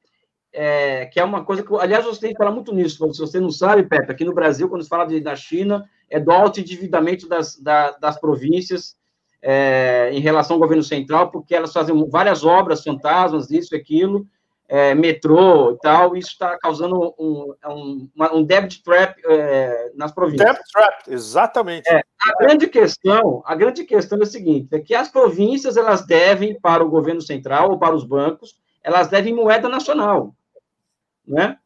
é, que é uma coisa que, aliás, você tem que falar muito nisso, se você não sabe, Pepe, aqui no Brasil, quando se fala de, da China, é do alto endividamento das, da, das províncias é, em relação ao governo central, porque elas fazem várias obras, fantasmas, isso e aquilo, é, metrô e tal, isso está causando um, um, um debit trap é, nas províncias. Debit trap, exatamente. É, a grande questão, a grande questão é a seguinte, é que as províncias elas devem para o governo central ou para os bancos, elas devem moeda nacional, né?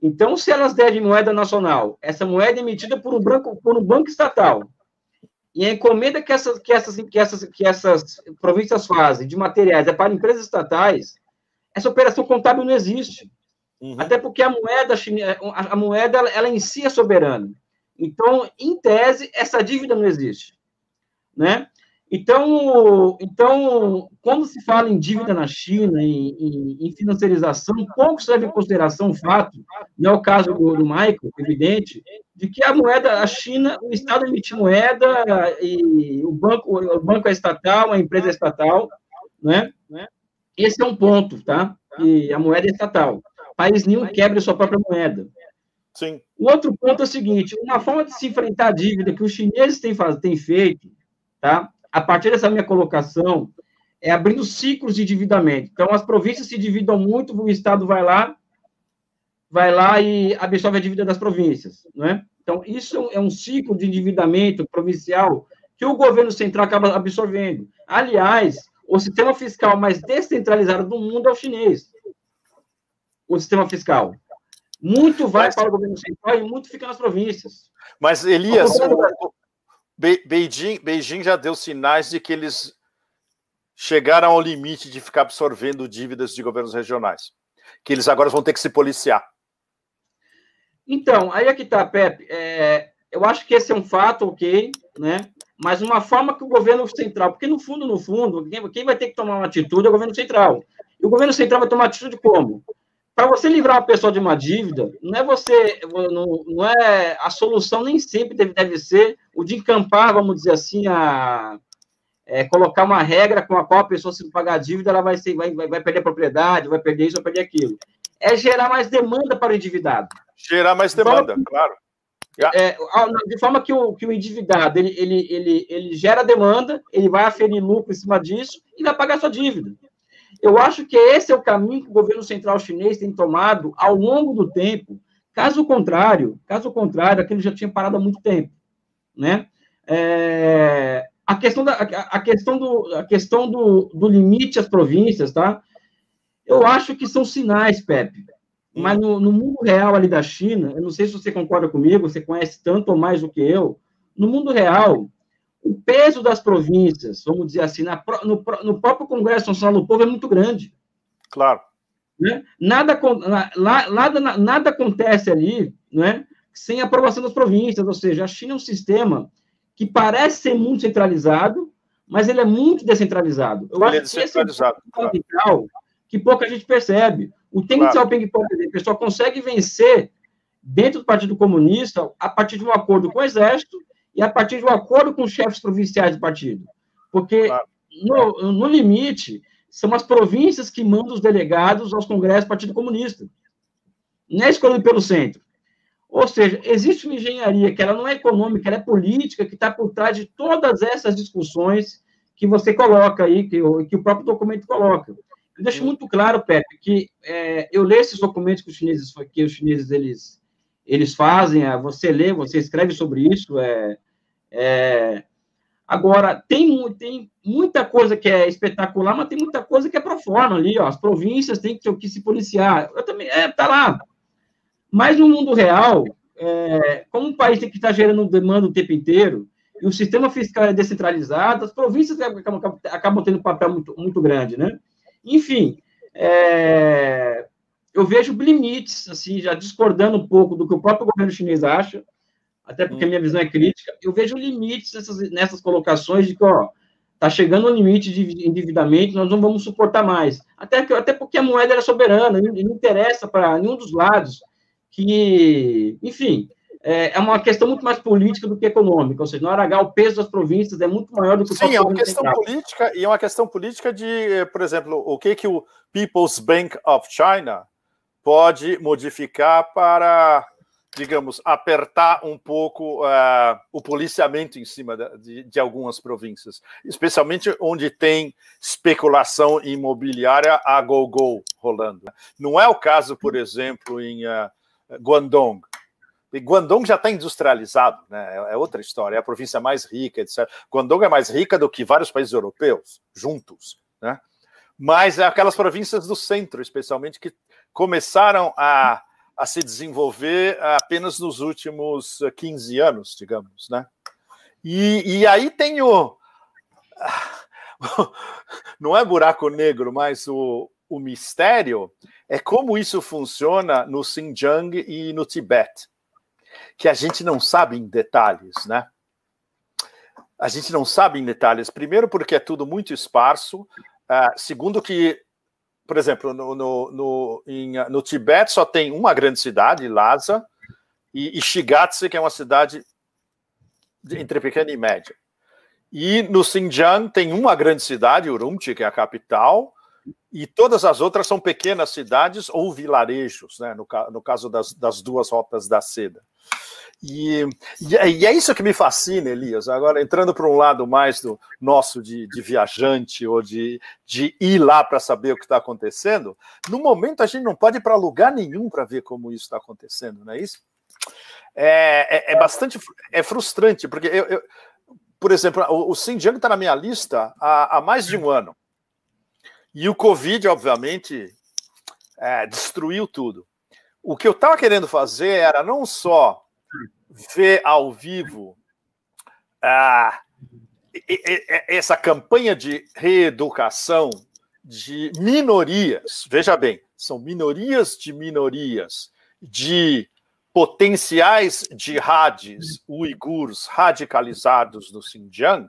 Então, se elas devem moeda nacional, essa moeda é emitida por um banco, por um banco estatal, e a encomenda que essas, que essas, que essas, que essas províncias fazem de materiais é para empresas estatais, essa operação contábil não existe. Uhum. Até porque a moeda, a moeda ela, ela em si é soberana. Então, em tese, essa dívida não existe. Né? Então, então, quando se fala em dívida na China, em, em, em financiarização, pouco se leva em consideração o fato, não é o caso do, do Michael, evidente, de que a moeda, a China, o Estado emite moeda e o banco, o banco é estatal, a empresa é estatal, né? Esse é um ponto, tá? E a moeda é estatal. País nenhum quebra sua própria moeda. Sim. O outro ponto é o seguinte: uma forma de se enfrentar a dívida que os chineses têm, têm feito, tá? A partir dessa minha colocação, é abrindo ciclos de endividamento. Então, as províncias se dividam muito, o Estado vai lá, vai lá e absorve a dívida das províncias, não é? Então, isso é um ciclo de endividamento provincial que o governo central acaba absorvendo. Aliás, o sistema fiscal mais descentralizado do mundo é o chinês. O sistema fiscal. Muito vai mas, para o governo central e muito fica nas províncias. Mas, Elias, o, Beijing, Beijing já deu sinais de que eles chegaram ao limite de ficar absorvendo dívidas de governos regionais. Que eles agora vão ter que se policiar. Então, aí é que está, Pepe. É, eu acho que esse é um fato, ok, né? Mas uma forma que o governo central, porque no fundo, no fundo, quem, quem vai ter que tomar uma atitude é o governo central. E o governo central vai tomar atitude como? Para você livrar uma pessoa de uma dívida, não é você, não, não é a solução nem sempre deve, deve ser o de encampar, vamos dizer assim, a é, colocar uma regra com a qual a pessoa se pagar a dívida, ela vai, ser, vai, vai, vai perder a propriedade, vai perder isso, vai perder aquilo. É gerar mais demanda para o endividado. Gerar mais demanda, claro. É, de forma que o, que o endividado ele, ele, ele, ele gera demanda, ele vai aferir lucro em cima disso e vai pagar sua dívida. Eu acho que esse é o caminho que o governo central chinês tem tomado ao longo do tempo. Caso contrário, caso contrário, aquele já tinha parado há muito tempo, né? É, a questão da a questão do a questão do, do limite às províncias, tá? Eu acho que são sinais, Pepe. Mas no, no, mundo real ali da China, eu não sei se você concorda comigo, você conhece tanto ou mais do que eu. No mundo real, o peso das províncias, vamos dizer assim, na, no, no, próprio Congresso Nacional do Povo é muito grande. Claro. Né? Nada, nada, nada acontece ali né, sem aprovação das províncias, ou seja, a China é um sistema que parece ser muito centralizado, mas ele é muito descentralizado. Eu ele acho é que esse é um radical que pouca gente percebe. O Deng claro. Xiaoping, por exemplo, só consegue vencer dentro do Partido Comunista a partir de um acordo com o Exército e a partir de um acordo com os chefes provinciais do partido. Porque, claro. no, no limite, são as províncias que mandam os delegados aos congressos do Partido Comunista. Não é escolhido pelo centro. Ou seja, existe uma engenharia que ela não é econômica, ela é política, que está por trás de todas essas discussões que você coloca aí, que, que o próprio documento coloca. Eu deixo muito claro, Pepe, que é, eu leio esses documentos que os chineses, que os chineses eles, eles fazem, é, você lê, você escreve sobre isso. É, é, agora, tem, tem muita coisa que é espetacular, mas tem muita coisa que é pro forma ali, ó, as províncias têm que, que se policiar. Eu também, é, tá lá. Mas no mundo real, é, como o país tem que estar gerando demanda o tempo inteiro, e o sistema fiscal é descentralizado, as províncias acabam, acabam tendo um papel muito, muito grande, né? Enfim, é, eu vejo limites, assim, já discordando um pouco do que o próprio governo chinês acha. até porque minha visão é crítica, eu vejo limites nessas, nessas colocações de que, ó, tá chegando o limite de endividamento, nós não vamos suportar mais. Até, que, até porque a moeda era soberana, não interessa para nenhum dos lados que, enfim, é, é, uma questão muito mais política do que econômica, ou seja, no Aragá o peso das províncias é muito maior do que o Sim, é uma questão central. política, e é uma questão política de, por exemplo, o que, que o People's Bank of China pode modificar para digamos, apertar um pouco uh, o policiamento em cima de, de, algumas províncias, especialmente onde tem especulação imobiliária a go-go rolando. Não é o caso, por exemplo, em uh, Guangdong. E Guangdong já está industrializado, né? é outra história, é a província mais rica, etc. Guangdong é mais rica do que vários países europeus, juntos. Né? Mas é aquelas províncias do centro, especialmente, que começaram a a se desenvolver apenas nos últimos 15 anos, digamos, né? E, e aí tem o. Não é buraco negro, mas o, o mistério é como isso funciona no Xinjiang e no Tibete, que a gente não sabe em detalhes, né? A gente não sabe em detalhes. Primeiro, porque é tudo muito esparso. Uh, segundo, que por exemplo, no, no, no, em, no Tibete só tem uma grande cidade, Lhasa, e, e Shigatse, que é uma cidade entre pequena e média. E no Xinjiang tem uma grande cidade, Urumqi, que é a capital, e todas as outras são pequenas cidades ou vilarejos, né, no, no caso das, das duas rotas da seda. E, é, e, é isso que me fascina, Elias. Agora, entrando para um lado mais do nosso de, de viajante ou de, de ir lá para saber o que está acontecendo, no momento a gente não pode ir para lugar nenhum para ver como isso está acontecendo, não é isso? É, é, é, bastante é frustrante, porque eu, eu por exemplo, o, o Xinjiang está na minha lista há, há, mais de um ano. E o Covid, obviamente, é, destruiu tudo. O que eu estava querendo fazer era não só ver ao vivo ah, essa campanha de reeducação de minorias, veja bem, são minorias de minorias, de potenciais jihadis uigures radicalizados no Xinjiang,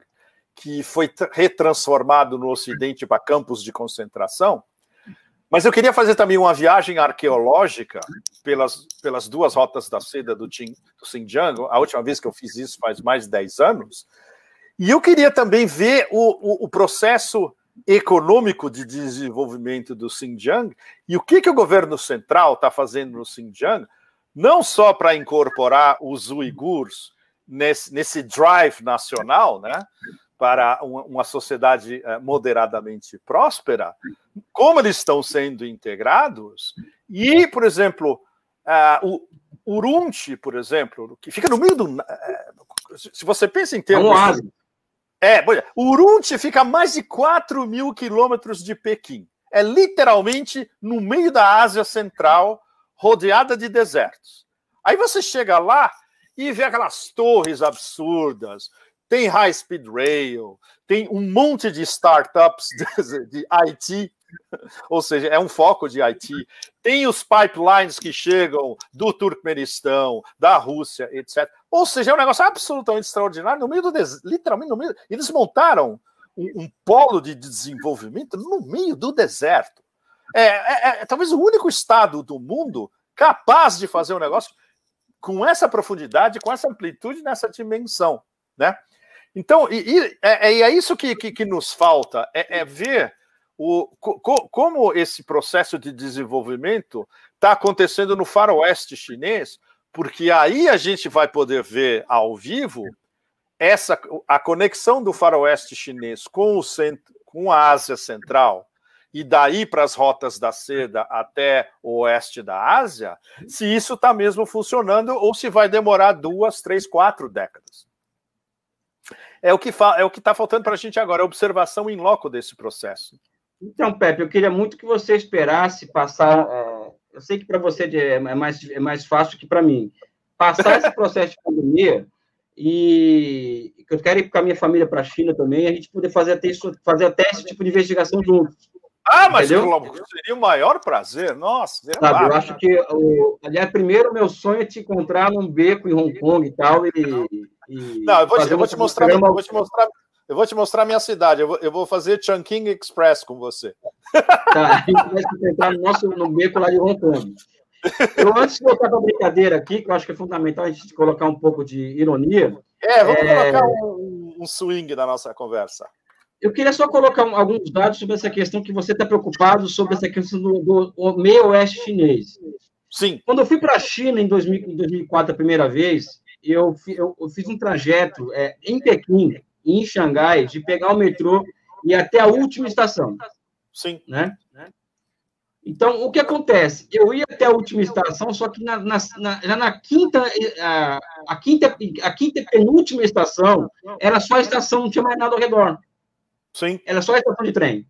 que foi retransformado no Ocidente para campos de concentração, mas eu queria fazer também uma viagem arqueológica pelas, pelas duas rotas da seda do, do Xinjiang. A última vez que eu fiz isso faz mais de 10 anos. E eu queria também ver o, o, o processo econômico de desenvolvimento do Xinjiang e o que, que o governo central está fazendo no Xinjiang, não só para incorporar os uigures nesse, nesse drive nacional, né? Para uma sociedade eh, moderadamente próspera, como eles estão sendo integrados, e, por exemplo, o Urumqi, por exemplo, que fica no meio do. Eh, se você pensa em termos. É, o Urumqi fica a mais de 4 mil quilômetros de Pequim. É literalmente no meio da Ásia Central, rodeada de desertos. Aí você chega lá e vê aquelas torres absurdas, tem high speed rail, tem um monte de startups de, de IT, ou seja, é um foco de IT. Tem os pipelines que chegam do Turkmenistão, da Rússia, etc. Ou seja, é um negócio absolutamente extraordinário no meio do literalmente no meio. Eles montaram um, um polo de desenvolvimento no meio do deserto. É, é, é, talvez o único estado do mundo capaz de fazer um negócio com essa profundidade, com essa amplitude, nessa dimensão, né? Então, e, e é, é, é, isso que, que, que nos falta, é, é ver o, co, como esse processo de desenvolvimento está acontecendo no faroeste chinês, porque aí a gente vai poder ver ao vivo essa a conexão do faroeste chinês com o centro, com a Ásia Central e daí para as rotas da seda até o oeste da Ásia, se isso está mesmo funcionando ou se vai demorar duas, três, quatro décadas é o que é o que está faltando para a gente agora, a observação em loco desse processo. Então, Pepe, eu queria muito que você esperasse passar. É, eu sei que para você é, é mais, é mais fácil que para mim. Passar esse processo de pandemia e eu quero ir com a minha família para a China também, a gente poder fazer até, isso, fazer até esse tipo de investigação juntos. Ah, mas Entendeu? seria o maior prazer, nossa. Sabe, eu acho que, o, aliás, primeiro meu sonho é te encontrar num beco em Hong Kong e tal, e Não, eu vou, te, eu vou te mostrar, eu vou te mostrar, eu vou te mostrar minha cidade, eu vou, eu vou fazer Chungking Express com você. Tá, a gente vai se encontrar no nosso no beco lá de Hong Kong. Eu, antes de voltar para a brincadeira aqui, que eu acho que é fundamental a gente colocar um pouco de ironia. É, vamos é... colocar um, um swing na nossa conversa. Eu queria só colocar alguns dados sobre essa questão que você está preocupado sobre essa questão do, do meio oeste chinês. Sim. Quando eu fui para a China em, 2000, em 2004 a primeira vez, eu, eu, eu fiz um trajeto é, em Pequim, em Xangai, de pegar o metrô e até a última estação. Sim. Né? Então, o que acontece? Eu ia até a última estação, só que na, na, na, já na quinta a, a, quinta, a quinta penúltima estação, era só a estação, não tinha mais nada ao redor. Sim. Era só a estação de trem.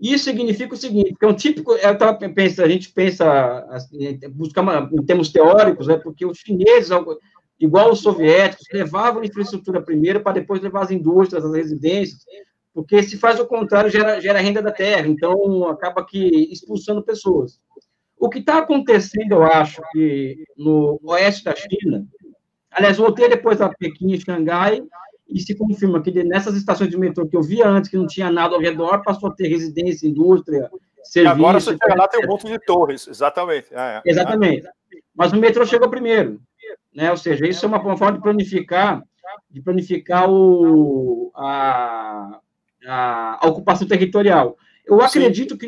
Isso significa o seguinte, que é um típico, eu tava a gente pensa, assim, buscar uma, em termos teóricos, né, porque os chineses, igual os soviéticos, levavam a infraestrutura primeiro para depois levar as indústrias, as residências, porque se faz o contrário, gera, gera renda da terra, então acaba que expulsando pessoas. O que está acontecendo, eu acho, que no oeste da China, aliás, voltei depois a Pequim e Xangai, e se confirma que nessas estações de metrô que eu via antes, que não tinha nada ao redor, passou a ter residência, indústria, serviço. Agora você chega lá, tem um monte de torres, exatamente. É, é. Exatamente. Mas o metrô chegou primeiro. Né? Ou seja, isso é uma, forma de planificar, de planificar o, a, a, a ocupação territorial. Eu acredito que,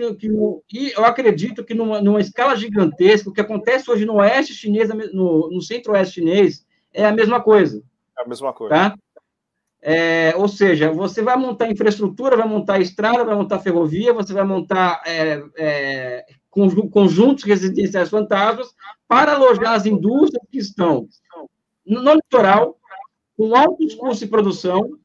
que eu acredito que numa, numa, escala gigantesca, o que acontece hoje no oeste chinês, no, no centro-oeste chinês, é a mesma coisa. É a mesma coisa. Tá? É, ou seja, você vai montar infraestrutura, vai montar estrada, vai montar ferrovia, você vai montar é, é, conjuntos residenciais fantasmas para alojar as indústrias que estão no, litoral, com altos custos de produção,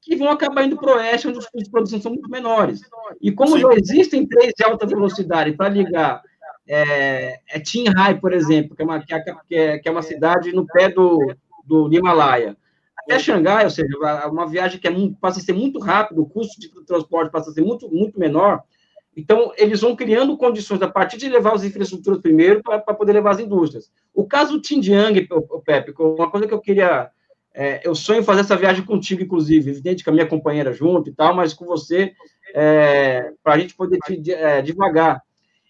que vão acabar indo para o oeste, onde os custos de produção são muito menores. E como Sim. já existem três de alta velocidade para ligar é, é Qinghai, por exemplo, que é, uma, que, é, que é uma cidade no pé do, do Himalaia, até Xangai, ou seja, uma viagem que é muito, passa a ser muito rápido, o custo de transporte passa a ser muito, muito menor. Então, eles vão criando condições, a partir de levar as infraestruturas primeiro, para poder levar as indústrias. O caso o Pepe, uma coisa que eu queria. É, eu sonho fazer essa viagem contigo, inclusive, evidente que a minha companheira junto e tal, mas com você, é, para a gente poder te, é, devagar.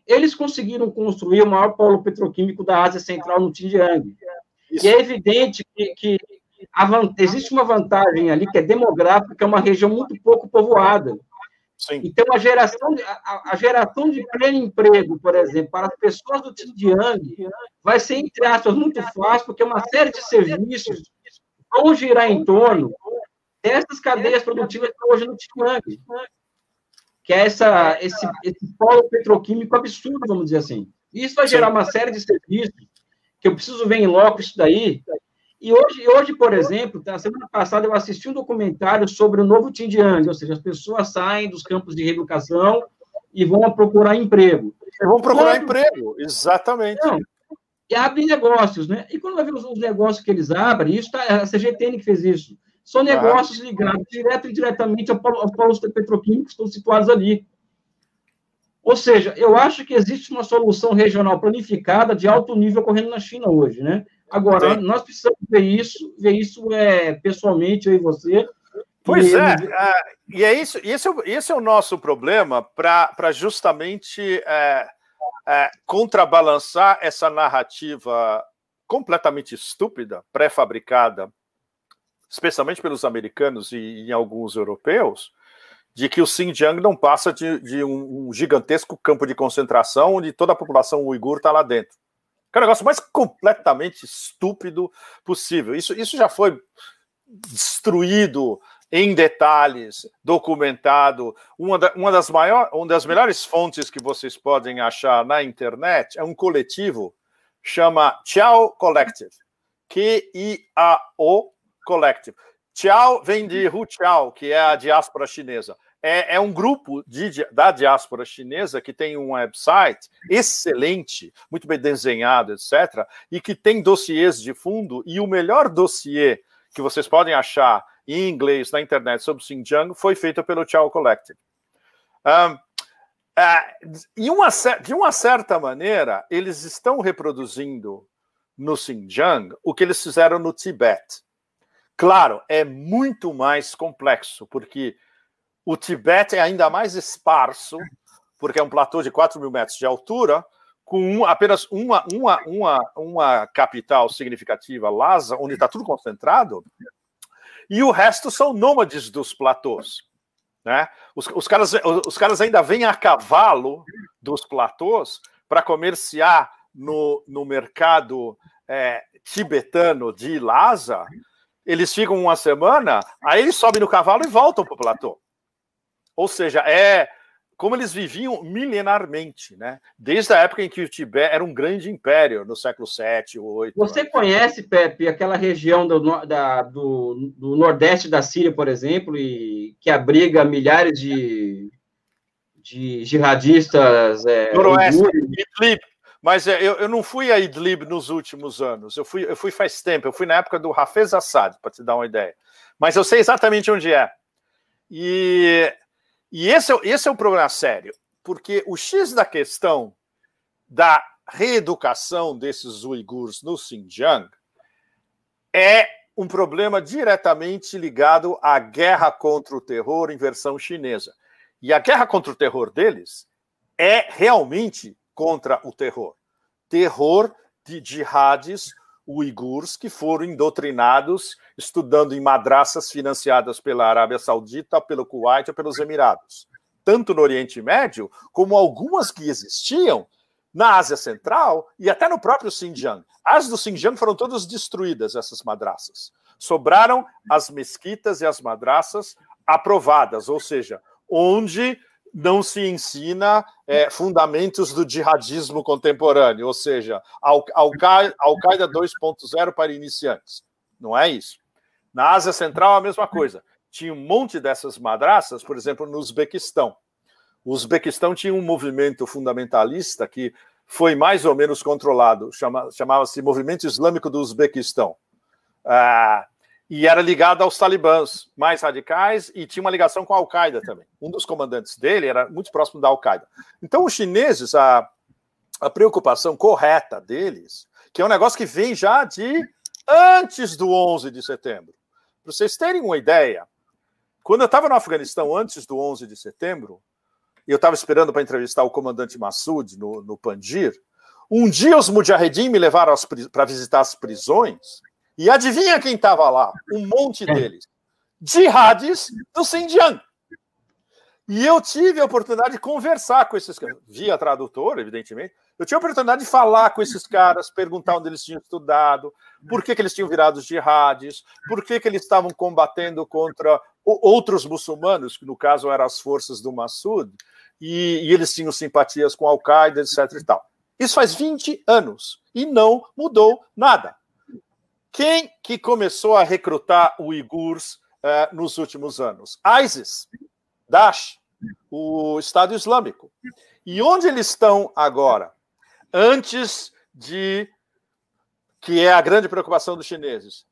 Eles conseguiram construir o maior polo petroquímico da Ásia Central no Xinjiang. Isso. E é evidente que, que existe uma vantagem ali que é demográfica, é uma região muito pouco povoada. Sim. Então, a geração, de, a, a, geração de pleno emprego, por exemplo, para as pessoas do Xinjiang, vai ser, entre aspas, muito fácil, porque uma série de serviços vão girar em torno dessas cadeias produtivas que hoje no Xinjiang, que é essa, esse, esse polo petroquímico absurdo, vamos dizer assim. Isso vai gerar uma série de serviços que eu preciso ver em loco isso daí, e hoje, hoje, por exemplo, na semana passada eu assisti um documentário sobre o novo Xinjiang, ou seja, as pessoas saem dos campos de reeducação e vão procurar emprego. E vão procurar quando... emprego, exatamente. Não, e abrem negócios, né? E quando vai ver os, os negócios que eles abrem, isso tá, a CGTN que fez isso, são negócios ligados direto e indiretamente aos polos petroquímicos que estão situados ali. Ou seja, eu acho que existe uma solução regional planificada de alto nível ocorrendo na China hoje, né? Agora, Sim. nós precisamos ver isso, ver isso é, pessoalmente, eu e você. Pois e é, ele... é, e é isso, esse é, esse é o nosso problema para justamente é, é, contrabalançar essa narrativa completamente estúpida, pré-fabricada, especialmente pelos americanos e em alguns europeus, de que o Xinjiang não passa de, de um, um, gigantesco campo de concentração onde toda a população uigur está lá dentro. Que é o negócio mais completamente estúpido possível. Isso, isso já foi destruído em detalhes, documentado. Uma, da, uma, das maiores, uma das melhores fontes que vocês podem achar na internet é um coletivo chama Chiao Collective. Q-I-A-O Collective. Chiao vem de Hu Chiao, que é a diáspora chinesa é, é um grupo de, da diáspora chinesa que tem um website excelente, muito bem desenhado, etc., e que tem dossiês de fundo, e o melhor dossiê que vocês podem achar em inglês na internet sobre Xinjiang foi feito pelo Chao Collective. Um, é, uma, de uma certa maneira, eles estão reproduzindo no Xinjiang o que eles fizeram no Tibete. Claro, é muito mais complexo, porque o Tibete é ainda mais esparso, porque é um platô de 4 mil metros de altura, com um, apenas uma, uma, uma, uma capital significativa, Lhasa, onde está tudo concentrado, e o resto são nômades dos platôs. Né? Os, os, caras, os caras ainda vêm a cavalo dos platôs para comerciar no, no mercado é, tibetano de Lhasa. Eles ficam uma semana, aí eles sobem no cavalo e voltam para o platô. Ou seja, é como eles viviam milenarmente, né? Desde a época em que o Tibete era um grande império, no século 7 ou 8. Você conhece, Pepe, aquela região do, da, do, do, nordeste da Síria, por exemplo, e que abriga milhares de, de jihadistas? É, Noroeste, Idlib. Mas é, eu, eu não fui a Idlib nos últimos anos. Eu fui, eu fui faz tempo. Eu fui na época do Hafez Assad, para te dar uma ideia. Mas eu sei exatamente onde é. E e esse é, esse é o problema sério, porque o X da questão da reeducação desses uigures no Xinjiang é um problema diretamente ligado à guerra contra o terror em versão chinesa. E a guerra contra o terror deles é realmente contra o terror. Terror de jihadis uigures que foram doutrinados estudando em madraças financiadas pela Arábia Saudita, pelo Kuwait ou pelos Emirados, tanto no Oriente Médio como algumas que existiam na Ásia Central e até no próprio Xinjiang. As do Xinjiang foram todas destruídas, essas madraças. Sobraram as mesquitas e as madraças aprovadas, ou seja, onde não se ensina é, fundamentos do jihadismo contemporâneo, ou seja, Al-Qaeda Al 2.0 para iniciantes. Não é isso. Na Ásia Central, a mesma coisa. Tinha um monte dessas madraças, por exemplo, no Uzbequistão. O Uzbequistão tinha um movimento fundamentalista que foi mais ou menos controlado, chama, chamava-se Movimento Islâmico do Uzbequistão. Ah, e era ligado aos talibãs mais radicais e tinha uma ligação com a Al-Qaeda também. Um dos comandantes dele era muito próximo da Al-Qaeda. Então, os chineses, a, a preocupação correta deles, que é um negócio que vem já de antes do 11 de setembro. Para vocês terem uma ideia, quando eu estava no Afeganistão antes do 11 de setembro, e eu estava esperando para entrevistar o comandante Massoud no, no Panjir, um dia os mujahedin me levaram para visitar as prisões e adivinha quem estava lá? Um monte é. deles. Jihadis do Xinjiang. E eu tive a oportunidade de conversar com esses caras, via tradutor, evidentemente. Eu tive a oportunidade de falar com esses caras, perguntar onde eles tinham estudado, por que, que eles tinham virado jihadis, por que, que eles estavam combatendo contra outros muçulmanos, que no caso eram as forças do Massoud, e, e eles tinham simpatias com Al-Qaeda, etc. E tal. Isso faz 20 anos e não mudou nada. Quem que começou a recrutar uigurs uh, nos últimos anos? ISIS, Daesh, o Estado Islâmico. E onde eles estão agora? Antes de que é a grande preocupação dos chineses.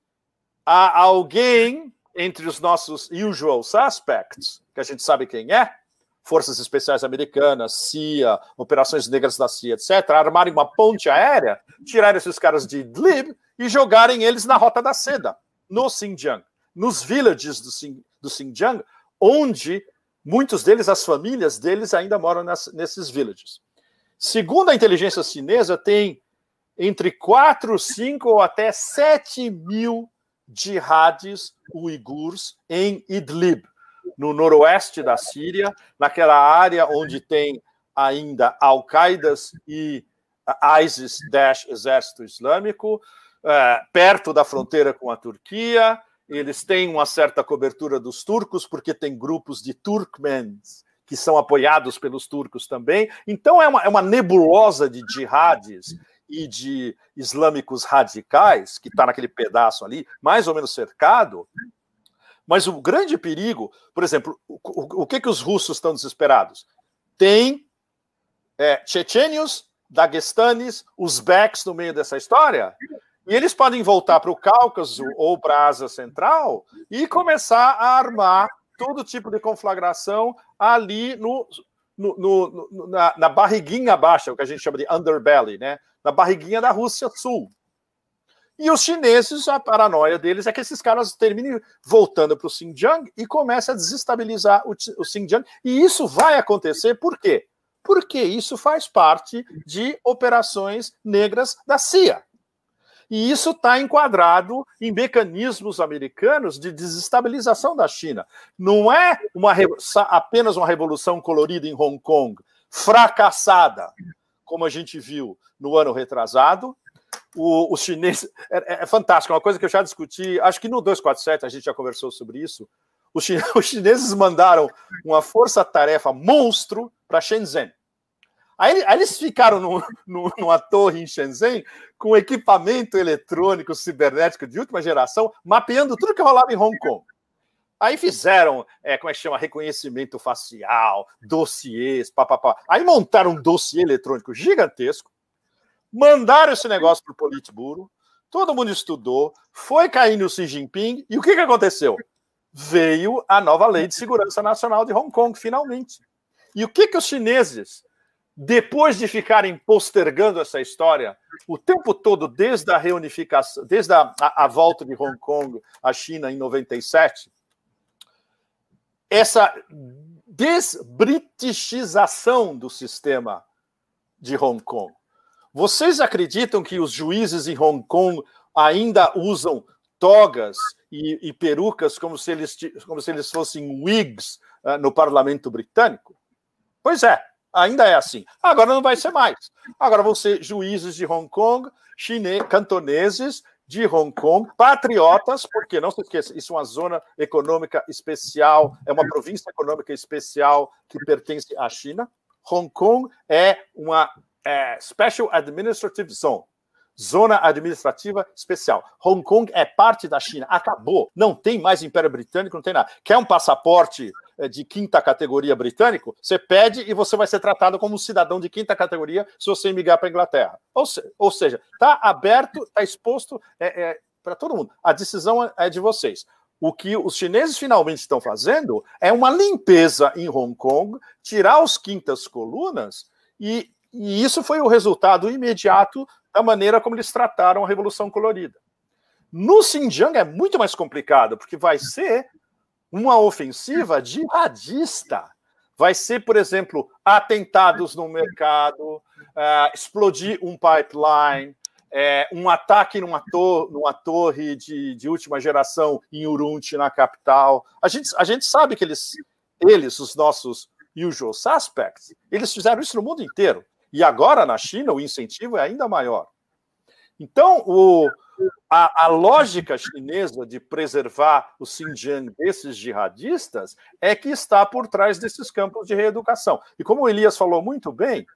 Há alguém entre os nossos usual suspects, que a gente sabe quem é, Forças Especiais Americanas, CIA, Operações Negras da CIA, etc., armarem uma ponte aérea, tirarem esses caras de Idlib e jogarem eles na Rota da Seda, no Xinjiang, nos villages do, Xin, do Xinjiang, onde muitos deles, as famílias deles, ainda moram nesses villages. Segundo a inteligência chinesa, tem entre 4, 5 ou até 7 mil jihadis uigurs em Idlib, no noroeste da Síria, naquela área onde tem ainda Al-Qaedas e ISIS, Daesh, Exército Islâmico, é, perto da fronteira com a Turquia, eles têm uma certa cobertura dos turcos, porque tem grupos de Turkmens que são apoiados pelos turcos também. Então é uma, é uma nebulosa de jihadis e de islâmicos radicais, que está naquele pedaço ali, mais ou menos cercado. Mas o grande perigo, por exemplo, o, o, o que, que os russos estão desesperados? Tem é, chechênios, daguestanes, uzbeques no meio dessa história, e eles podem voltar para o Cáucaso ou para a Ásia Central e começar a armar todo tipo de conflagração ali no, no, no, no, na, na, barriguinha baixa, o que a gente chama de underbelly, né? na barriguinha da Rússia Sul. E os chineses, a paranoia deles é que esses caras terminem voltando para o Xinjiang e comecem a desestabilizar o, o Xinjiang. E isso vai acontecer por quê? Porque isso faz parte de operações negras da CIA. E isso está enquadrado em mecanismos americanos de desestabilização da China. Não é uma, apenas uma revolução colorida em Hong Kong, fracassada, como a gente viu no ano retrasado. O, os chineses. É, é, é fantástico, é uma coisa que eu já discuti, acho que no 247 a gente já conversou sobre isso. Os, chineses mandaram uma força-tarefa monstro para Shenzhen Aí, aí eles ficaram no, no, numa torre em Shenzhen com equipamento eletrônico cibernético de última geração, mapeando tudo que rolava em Hong Kong. Aí fizeram, é, como é que chama, reconhecimento facial, dossiês, papapá. Aí montaram um dossiê eletrônico gigantesco, mandaram esse negócio para o Politburo, todo mundo estudou, foi cair no Xi Jinping, e o que, que aconteceu? Veio a nova Lei de Segurança Nacional de Hong Kong, finalmente. E o que, que os chineses depois de ficarem postergando essa história o tempo todo, desde a reunificação, desde a, a, a volta de Hong Kong à China em 97, essa desbritichização do sistema de Hong Kong. Vocês acreditam que os juízes em Hong Kong ainda usam togas e, e perucas como se eles, como se eles fossem wigs uh, no parlamento britânico? Pois é, Ainda é assim. Agora não vai ser mais. Agora vão ser juízes de Hong Kong, chine... cantoneses de Hong Kong, patriotas, porque não se esqueça, isso é uma zona econômica especial, é uma província econômica especial que pertence à China. Hong Kong é uma é, Special Administrative Zone. Zona administrativa especial. Hong Kong é parte da China. Acabou. Não tem mais Império Britânico, não tem nada. Quer um passaporte eh, de quinta categoria britânico? Você pede e você vai ser tratado como um cidadão de quinta categoria se você emigrar para a Inglaterra. Ou, se, ou seja, está aberto, está exposto é, é, para todo mundo. A decisão é de vocês. O que os chineses finalmente estão fazendo é uma limpeza em Hong Kong, tirar os quintas colunas, e, e isso foi o resultado imediato da maneira como eles trataram a Revolução Colorida. No Xinjiang é muito mais complicado, porque vai ser uma ofensiva jihadista. Vai ser, por exemplo, atentados no mercado, uh, explodir um pipeline, é, um ataque numa, tor numa torre de, de, última geração em Urumqi, na capital. A gente, a gente sabe que eles, eles, os nossos usual suspects, eles fizeram isso no mundo inteiro. E agora, na China, o incentivo é ainda maior. Então, o, a, a, lógica chinesa de preservar o Xinjiang desses jihadistas é que está por trás desses campos de reeducação. E como o Elias falou muito bem,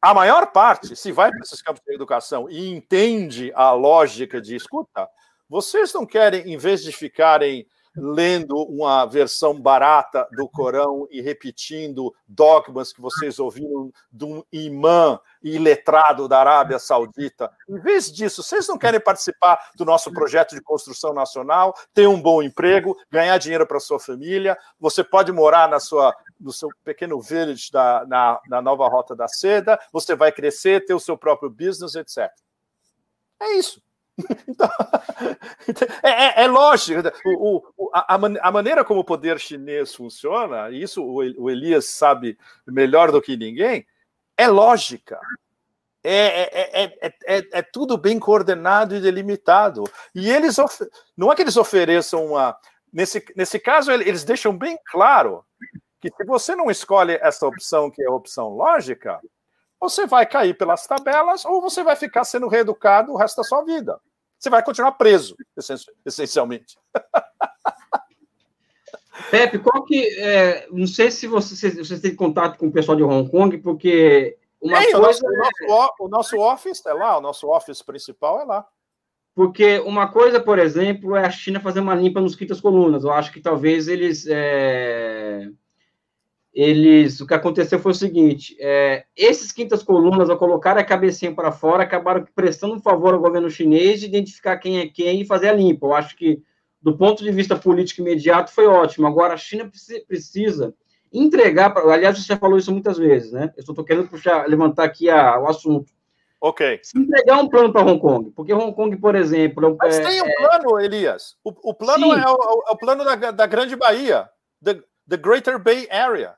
a maior parte, se vai para esses campos de reeducação e entende a lógica de escuta, vocês não querem, em vez de ficarem lendo uma versão barata do Corão e repetindo dogmas que vocês ouviram de um imã iletrado da Arábia Saudita. Em vez disso, vocês não querem participar do nosso projeto de construção nacional, ter um bom emprego, ganhar dinheiro para sua família, você pode morar na sua no seu pequeno village da, na, na nova Rota da Seda, você vai crescer, ter o seu próprio business, etc. É isso. Então, é, é, é, lógico, o, o, a, a, maneira como o poder chinês funciona, isso o Elias sabe melhor do que ninguém, é lógica. É, é, é, é, tudo bem coordenado e delimitado. E eles não é que eles ofereçam uma. Nesse, nesse caso, eles deixam bem claro que se você não escolhe essa opção, que é a opção lógica, você vai cair pelas tabelas ou você vai ficar sendo reeducado o resto da sua vida. Você vai continuar preso, essencialmente. Pepe, qual que. É, não sei se você, se você tem contato com o pessoal de Hong Kong, porque. Uma é, coisa o, nosso, é... o, nosso, o nosso office é lá, o nosso office principal é lá. Porque uma coisa, por exemplo, é a China fazer uma limpa nos quintas colunas. Eu acho que talvez eles. É eles, o que aconteceu foi o seguinte, é, esses quintas colunas, ao colocar a cabecinha para fora, acabaram prestando um favor ao governo chinês de identificar quem é quem e fazer a limpa. Eu acho que, do ponto de vista político imediato, foi ótimo. Agora, a China precisa entregar, pra, aliás, você já falou isso muitas vezes, né? Eu estou querendo puxar, levantar aqui a, o assunto. Ok. Se entregar um plano para Hong Kong, porque Hong Kong, por exemplo. é- Mas tem um plano, Elias. O, o plano Sim. é o, é o plano da, da Grande Bahia, the, the Greater Bay Area.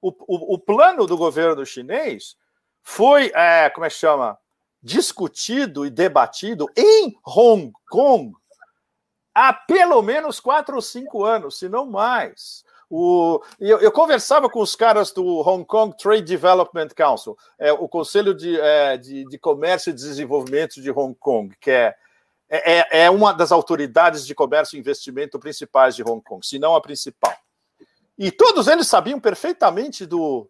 O, o, o plano do governo chinês foi, é, como é que chama? Discutido e debatido em Hong Kong há pelo menos quatro ou cinco anos, se não mais. O, eu, eu conversava com os caras do Hong Kong Trade Development Council, é, o Conselho de, é, de, de Comércio e Desenvolvimento de Hong Kong, que é, é, é uma das autoridades de comércio e investimento principais de Hong Kong, se não a principal. E todos eles sabiam perfeitamente do,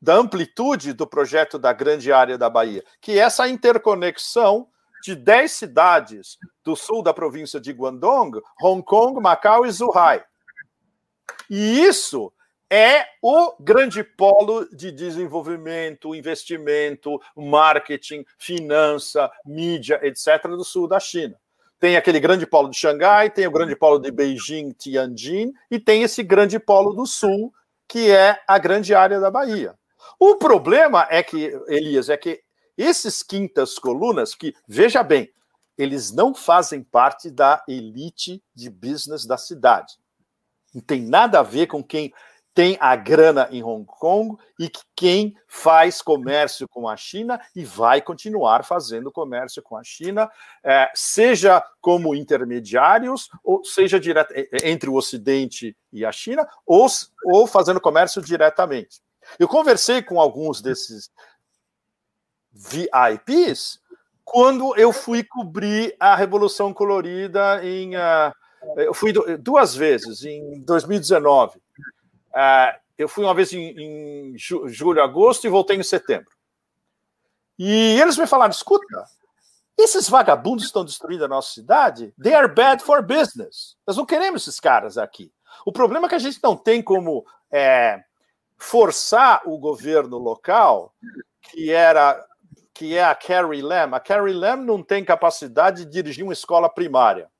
da amplitude do projeto da grande área da Bahia, que é essa interconexão de 10 cidades do sul da província de Guangdong, Hong Kong, Macau e Zhuhai. E isso é o grande polo de desenvolvimento, investimento, marketing, finança, mídia, etc., do sul da China. Tem aquele grande polo de Xangai, tem o grande polo de Beijing, Tianjin, e tem esse grande polo do sul, que é a grande área da Bahia. O problema é que, Elias, é que esses quintas colunas, que, veja bem, eles não fazem parte da elite de business da cidade. Não tem nada a ver com quem tem a grana em Hong Kong e que quem faz comércio com a China e vai continuar fazendo comércio com a China, eh, seja como intermediários, ou seja direto, eh, entre o Ocidente e a China, ou, ou fazendo comércio diretamente. Eu conversei com alguns desses VIPs quando eu fui cobrir a Revolução Colorida em. Uh, eu fui duas vezes, em 2019. Uh, eu fui uma vez em, em julho, agosto e voltei em setembro. E eles me falaram: escuta, esses vagabundos estão destruindo a nossa cidade. They are bad for business. Nós não queremos esses caras aqui. O problema é que a gente não tem como é, forçar o governo local, que era que é a Carrie Lam. A Carrie Lam não tem capacidade de dirigir uma escola primária.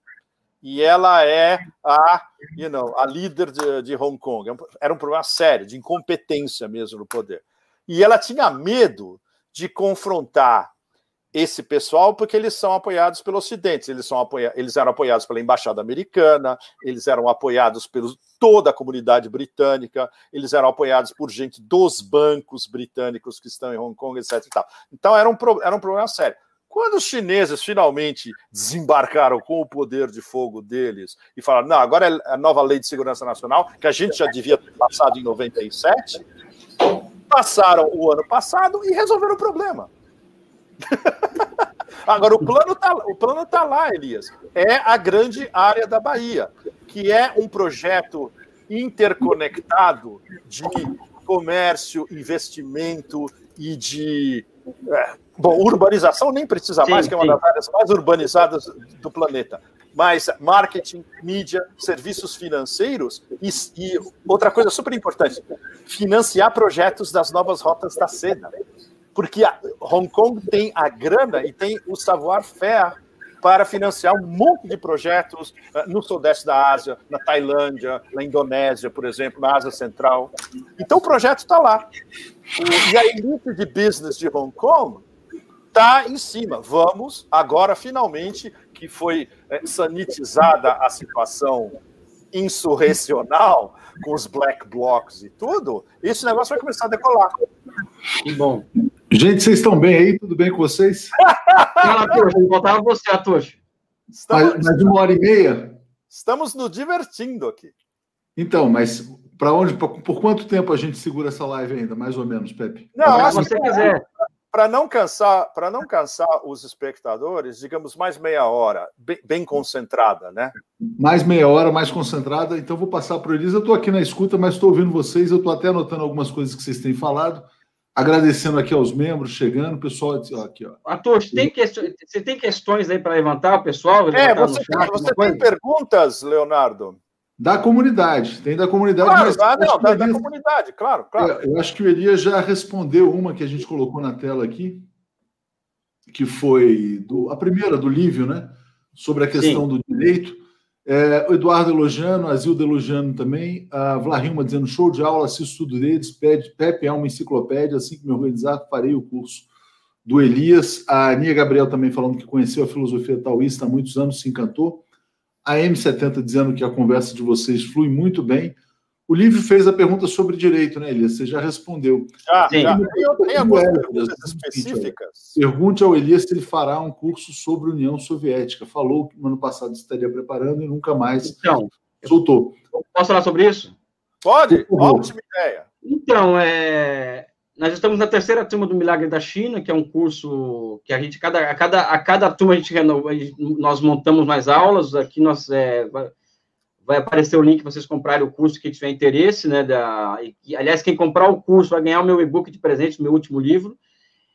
E ela é a, you know, a líder de, de Hong Kong. Era um problema sério, de incompetência mesmo no poder. E ela tinha medo de confrontar esse pessoal porque eles são apoiados pelo Ocidente, eles, são apoia eles eram apoiados pela Embaixada Americana, eles eram apoiados por toda a comunidade britânica, eles eram apoiados por gente dos bancos britânicos que estão em Hong Kong, etc. Então era um, era um problema sério. Quando os chineses finalmente desembarcaram com o poder de fogo deles e falaram, não, agora é a nova lei de segurança nacional, que a gente já devia ter passado em 97, passaram o ano passado e resolveram o problema. Agora, o plano está tá lá, Elias. É a grande área da Bahia, que é um projeto interconectado de comércio, investimento e de. É, bom, urbanização nem precisa mais, sim, que é uma sim. das áreas mais urbanizadas do planeta. Mas marketing, mídia, serviços financeiros e, e outra coisa super importante: financiar projetos das novas rotas da seda porque Hong Kong tem a grana e tem o savoir-faire para financiar um monte de projetos eh, no sudeste da Ásia, na Tailândia, na Indonésia, por exemplo, na Ásia Central. Então o projeto está lá. E a elite de business de Hong Kong está em cima. Vamos agora, finalmente, que foi eh, sanitizada a situação insurrecional com os black blocs e tudo, esse negócio vai começar a decolar. Que bom. Gente, vocês estão bem aí? Tudo bem com vocês? Fala, Atocho. Faltava você, Atocho. Estamos... Mais, mais uma hora e meia? Estamos nos divertindo aqui. Então, mas para onde, por, por, quanto tempo a gente segura essa live ainda, mais ou menos, Pepe? Não, se você quiser. Para não cansar, para não cansar os espectadores, digamos mais meia hora, bem, bem, concentrada, né? Mais meia hora, mais concentrada. Então vou passar para o Elisa. Eu estou aqui na escuta, mas estou ouvindo vocês. Eu estou até anotando algumas coisas que vocês têm falado. Agradecendo aqui aos membros chegando, pessoal aqui, ó. Ator, tem questões, você tem questões aí para levantar, pessoal? É, você, chat, você tem perguntas, Leonardo? Da comunidade, tem da comunidade. Claro, mas ah, não, da, Elias, da, comunidade, claro, claro. Eu, eu acho que o Elias já respondeu uma que a gente colocou na tela aqui, que foi do, a primeira do Lívio, né? Sobre a questão Sim. do direito. É, o Eduardo elogiando, a Zilda elogiando também, a Vlarilma dizendo show de aula, assisto tudo deles, Pede, Pepe é uma enciclopédia, assim que me organizar, farei o curso do Elias. A Nia Gabriel também falando que conheceu a filosofia taoísta há muitos anos, se encantou. A M70 dizendo que a conversa de vocês flui muito bem. O Lívio fez a pergunta sobre direito, né, Elias? Você já respondeu. Já, Sim. já. Tem, tem algumas perguntas específicas? Pergunte ao Elias se ele fará um curso sobre União Soviética. Falou que no ano passado estaria preparando e nunca mais Então, soltou. posso falar sobre isso? Pode? Ótima ideia. Então, é, nós estamos na terceira turma do Milagre da China, que é um curso que a gente, cada, a, cada, a cada turma a gente renova, nós montamos mais aulas, aqui nós, é, vai, aparecer o link para vocês comprarem o curso que tiver interesse, né, da, e, aliás, quem comprar o curso vai ganhar o meu e-book de presente, meu último livro.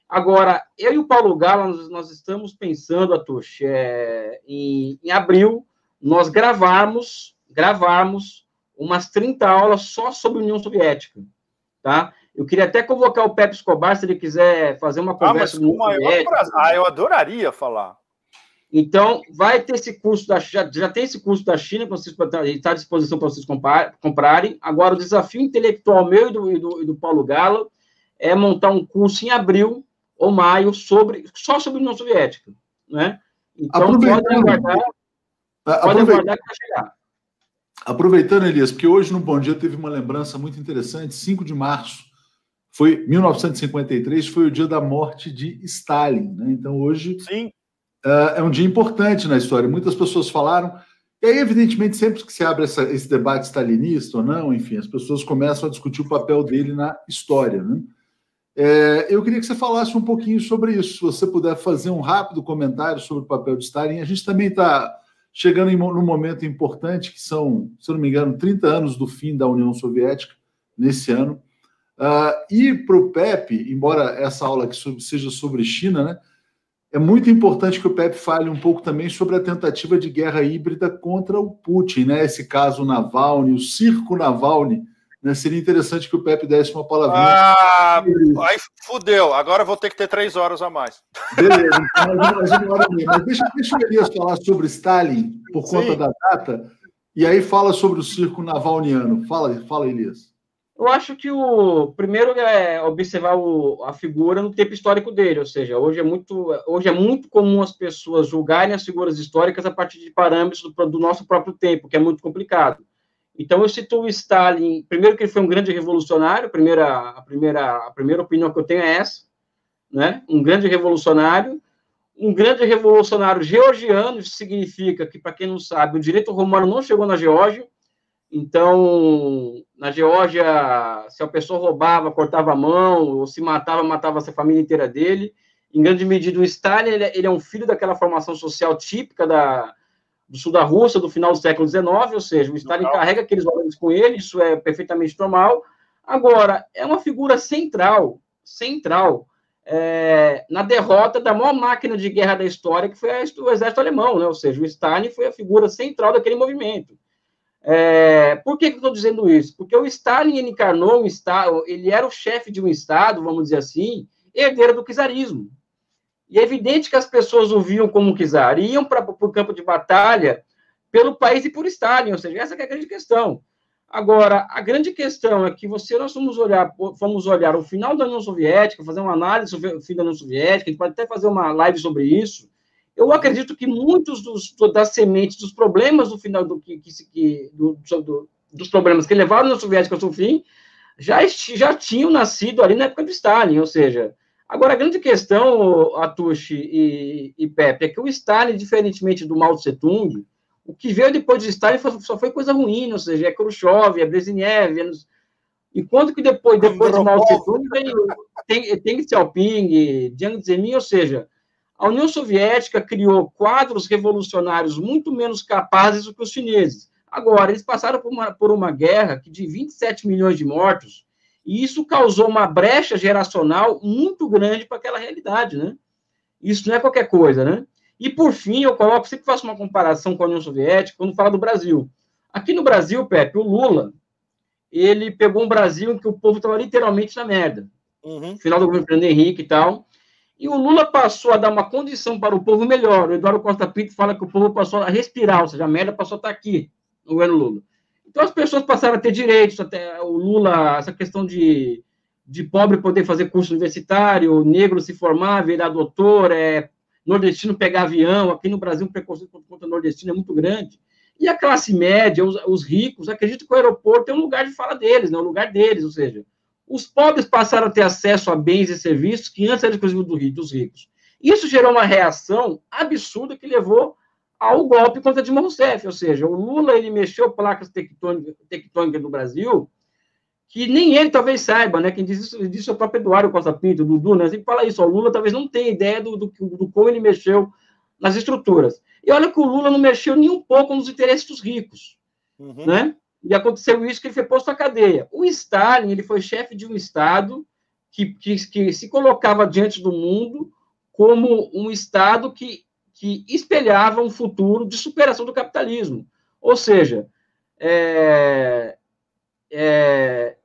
Agora, eu e o Paulo Gala, nós, nós estamos pensando, Atush, é, em, em abril, nós gravarmos, gravarmos umas 30 aulas só sobre União Soviética, tá? Eu queria até convocar o Pepe Escobar, se ele quiser fazer uma Ah, mas conversa com o maior prazer. Ah, eu adoraria falar. Então, vai ter esse curso da já, já tem esse curso da China, está à disposição para vocês comprarem. Agora, o desafio intelectual meu e do, e do, e do Paulo Galo é montar um curso em abril ou maio sobre só sobre a União Soviética, né? Então, Aproveitando- podem aguardar, podem Aproveitando, aguardar que vai chegar. aproveitando, Elias, porque hoje no Bom Dia teve uma lembrança muito interessante. 5 de março foi 1953, foi o dia da morte de Stalin. Né? Então hoje Sim. ah, é um dia importante na história. Muitas pessoas falaram. E aí, evidentemente, sempre que se abre essa- esse debate stalinista ou não, enfim, as pessoas começam a discutir o papel dele na história. Né? É, eu queria que você falasse um pouquinho sobre isso. Se você puder fazer um rápido comentário sobre o papel de Stalin. A gente também está chegando em num momento importante, que são, se eu não me engano, 30 anos do fim da União Soviética, nesse ano. Ah, e para o Pepe, embora essa aula sobre- seja sobre China, né, é muito importante que o Pepe fale um pouco também sobre a tentativa de guerra híbrida contra o Putin, né, esse caso Navalny, o circo Navalny. Né, seria interessante que o Pepe desse uma palavrinha. Ah, aí fudeu. Agora vou ter que ter três horas a mais. Beleza, então mais uma hora meia. Mas deixa, deixa o Elias falar sobre Stalin, por conta Sim. da data, e aí fala sobre o circo navalniano. Fala, fala Elias. Eu acho que o primeiro é observar o- a figura no tempo histórico dele, ou seja, hoje é muito, hoje é muito comum as pessoas julgarem as figuras históricas a partir de parâmetros do, do nosso próprio tempo, que é muito complicado. Então eu cito o Stalin, primeiro que ele foi um grande revolucionário, primeira, a primeira, a primeira opinião que eu tenho é essa, né? Um grande revolucionário, um grande revolucionário georgiano, isso significa que para quem não sabe, o direito romano não chegou na Geórgia, então, na Geórgia, se a pessoa roubava, cortava a mão, ou se matava, matava a família inteira dele. Em grande medida, o Stalin ele, é- ele é um filho daquela formação social típica da, do sul da Rússia, do final do século XIX, ou seja, o Stalin Normal. carrega aqueles valores com ele, isso é perfeitamente normal. Agora, é uma figura central, central, é, na derrota da maior máquina de guerra da história, que foi a- o exército alemão, né? ou seja, o Stalin foi a figura central daquele movimento. É, por que, que eu estou dizendo isso? Porque o Stalin ele encarnou um Estado, ele era o chefe de um Estado, vamos dizer assim, herdeiro do czarismo. E é evidente que as pessoas o viam como czar, iam para o campo de batalha pelo país e por Stalin, ou seja, essa é a grande questão. Agora, a grande questão é que você nós vamos olhar, vamos olhar o final da União Soviética, fazer uma análise sobre o fim da União Soviética, a gente pode até fazer uma live sobre isso. Eu acredito que muitos dos, das sementes, dos problemas do final do que, que, do, do, dos problemas que levaram a União Soviética ao seu fim, já, já tinham nascido ali na época do Stalin, ou seja, agora a grande questão, Atushi e, e Pepe, é que o Stalin, diferentemente do Mao Tse Tung, o que veio depois de Stalin foi- só foi coisa ruim, ou seja, é Khrushchev, é Brezhnev, é enquanto que depois, depois de Mao Tse Tung veio Deng Deng Xiaoping, Jiang Zemin, ou seja, a União Soviética criou quadros revolucionários muito menos capazes do que os chineses. Agora, eles passaram por uma, por uma guerra que de 27 milhões de mortos, e isso causou uma brecha geracional muito grande para aquela realidade, né? Isso não é qualquer coisa, né? E, por fim, eu coloco, sempre faço uma comparação com a União Soviética, quando falo do Brasil. Aqui no Brasil, Pepe, o Lula, ele pegou um Brasil em que o povo estava literalmente na merda Uhum. final do governo Fernando Henrique e tal. E o Lula passou a dar uma condição para o povo melhor. O Eduardo Costa Pinto fala que o povo passou a respirar, ou seja, a merda passou a estar aqui, no governo Lula. Então as pessoas passaram a ter direitos, até o Lula, essa questão de, de pobre poder fazer curso universitário, negro se formar, virar doutor, é, nordestino pegar avião. Aqui no Brasil o preconceito contra o nordestino é muito grande. E a classe média, os, os ricos, acreditam que o aeroporto é um lugar de fala deles, né, um lugar deles, ou seja, os pobres passaram a ter acesso a bens e serviços que antes eram exclusivos do, dos ricos. Isso gerou uma reação absurda que levou ao golpe contra Dilma Rousseff, ou seja, o Lula ele mexeu placas tectônicas, tectônicas no Brasil que nem ele talvez saiba, né? Quem diz isso, diz é o próprio Eduardo Costa Pinto, o Dudu, né? Sempre fala isso, o Lula talvez não tenha ideia do, do, do como ele mexeu nas estruturas. E olha que o Lula não mexeu nem um pouco nos interesses dos ricos, uhum. né? E aconteceu isso que ele foi posto à cadeia. O Stalin, ele foi chefe de um Estado que, que, que se colocava diante do mundo como um Estado que, que espelhava um futuro de superação do capitalismo. Ou seja, é, é,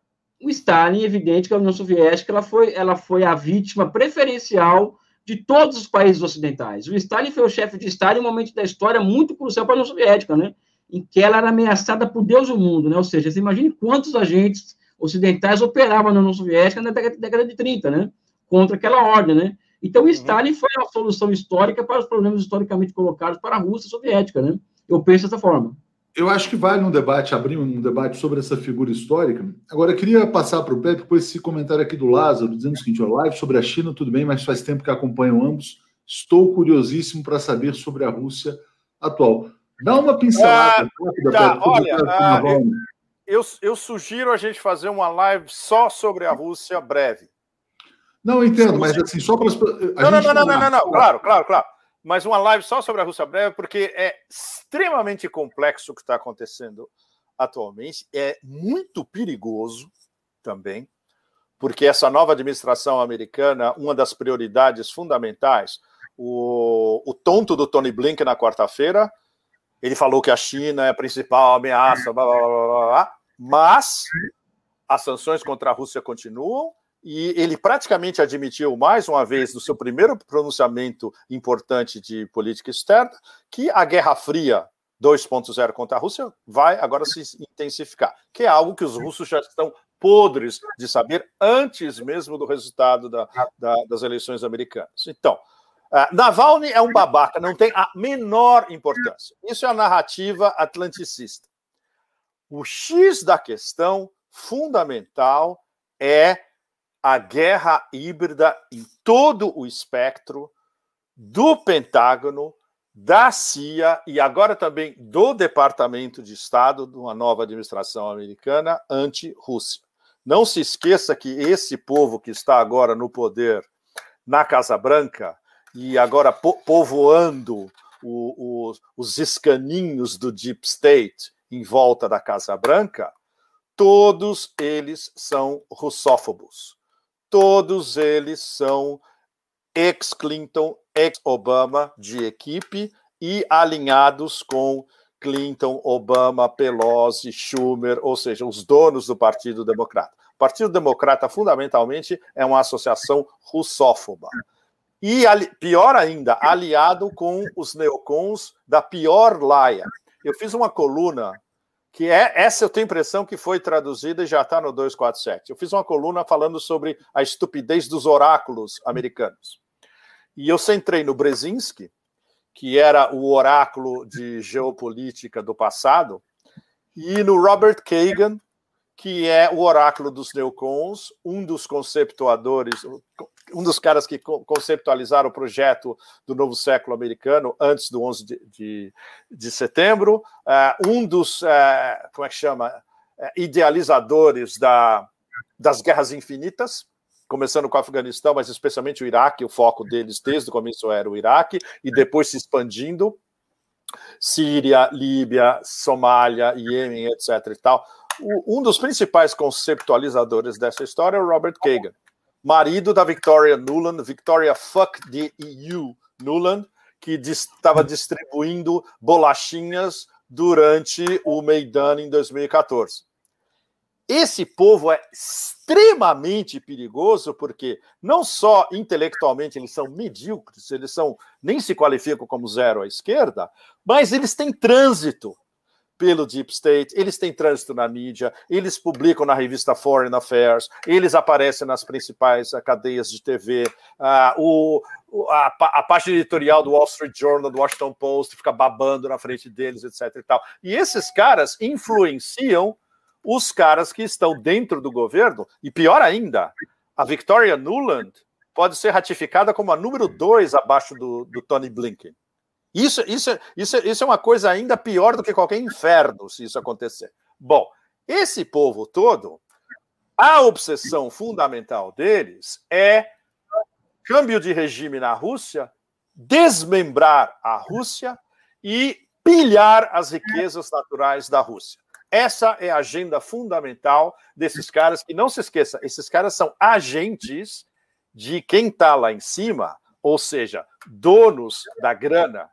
o Stalin, evidente que a União Soviética ela foi, ela foi a vítima preferencial de todos os países ocidentais. O Stalin foi o chefe de Estado em um momento da história muito crucial para a União Soviética, né? Em que ela era ameaçada por Deus e o mundo, né? Ou seja, você imagine quantos agentes ocidentais operavam na União Soviética na década de 30, né? Contra aquela ordem, né? Então, uhum. Stalin foi a solução histórica para os problemas historicamente colocados para a Rússia soviética, né? Eu penso dessa forma. Eu acho que vale um debate, abrir um debate sobre essa figura histórica. Agora, eu queria passar para o Pepe com esse comentário aqui do Lázaro, dizendo o seguinte: ó, live sobre a China, tudo bem, mas faz tempo que acompanho ambos. Estou curiosíssimo para saber sobre a Rússia atual. Dá uma pincelada ah, rápida, tá, Pepe, olha, ah, eu, eu sugiro a gente fazer uma live só sobre a Rússia breve. Não, entendo, mas assim, só para as. Não, não, não, não, não, não, não, claro, claro, claro mas uma live só sobre a Rússia breve, porque é extremamente complexo o que está acontecendo atualmente, é muito perigoso também, porque essa nova administração americana, uma das prioridades fundamentais, o, o tonto do Tony Blinken na quarta-feira, ele falou que a China é a principal ameaça, blá, blá, blá, blá, mas as sanções contra a Rússia continuam e ele praticamente admitiu mais uma vez no seu primeiro pronunciamento importante de política externa que a Guerra Fria 2.0 contra a Rússia vai agora se intensificar, que é algo que os russos já estão podres de saber antes mesmo do resultado da, da, das eleições americanas. Então, uh, Navalny é um babaca, não tem a menor importância. Isso é a narrativa atlanticista. O X da questão fundamental é a guerra híbrida em todo o espectro do Pentágono, da CIA e agora também do Departamento de Estado de uma nova administração americana anti-Rússia. Não se esqueça que esse povo que está agora no poder na Casa Branca e agora po povoando o, o, os escaninhos do Deep State em volta da Casa Branca, todos eles são russófobos todos eles são ex-Clinton, ex-Obama de equipe e alinhados com Clinton, Obama, Pelosi, Schumer, ou seja, os donos do Partido Democrata. O Partido Democrata, fundamentalmente, é uma associação russófoba. E, pior ainda, aliado com os neocons da pior laia. Eu fiz uma coluna que é essa eu tenho impressão que foi traduzida e já está no 247. Eu fiz uma coluna falando sobre a estupidez dos oráculos americanos. E eu centrei no Brzezinski, que era o oráculo de geopolítica do passado, e no Robert Kagan, que é o oráculo dos neocons, um dos conceptuadores, um dos caras que conceptualizaram o projeto do novo século americano antes do 11 de, de, de setembro, uh, um dos, uh, como é que chama, uh, idealizadores da, das guerras infinitas, começando com o Afeganistão, mas especialmente o Iraque, o foco deles desde o começo era o Iraque, e depois se expandindo, Síria, Líbia, Somália, Iêmen, etc. e tal um dos principais conceptualizadores dessa história é o Robert Kagan, marido da Victoria Nuland, Victoria Fuck the EU Nuland, que estava distribuindo bolachinhas durante o Maidan em 2014. esse povo é extremamente perigoso porque não só intelectualmente eles são medíocres, eles são nem se qualificam como zero à esquerda, mas eles têm trânsito pelo Deep State, eles têm trânsito na mídia, eles publicam na revista Foreign Affairs, eles aparecem nas principais uh, cadeias de TV, uh, ah, o, a, a página editorial do Wall Street Journal, do Washington Post, fica babando na frente deles, etc. E, tal. e esses caras influenciam os caras que estão dentro do governo, e pior ainda, a Victoria Nuland pode ser ratificada como a número dois abaixo do, do Tony Blinken. Isso, isso, isso, isso é uma coisa ainda pior do que qualquer inferno se isso acontecer. Bom, esse povo todo, a obsessão fundamental deles é câmbio de regime na Rússia, desmembrar a Rússia e pilhar as riquezas naturais da Rússia. Essa é a agenda fundamental desses caras. E não se esqueça, esses caras são agentes de quem está lá em cima, ou seja, donos da grana,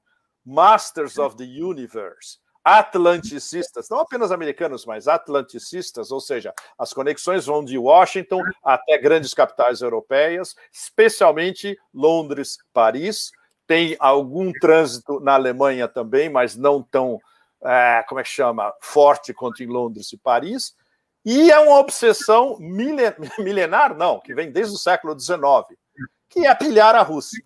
Masters of the Universe, atlanticistas, não apenas americanos, mas atlanticistas, ou seja, as conexões vão de Washington até grandes capitais europeias, especialmente Londres, Paris. Tem algum trânsito na Alemanha também, mas não tão, é, como é que chama, forte quanto em Londres e Paris. E é uma obsessão milenar, não, que vem desde o século XIX, que é pilhar a Rússia,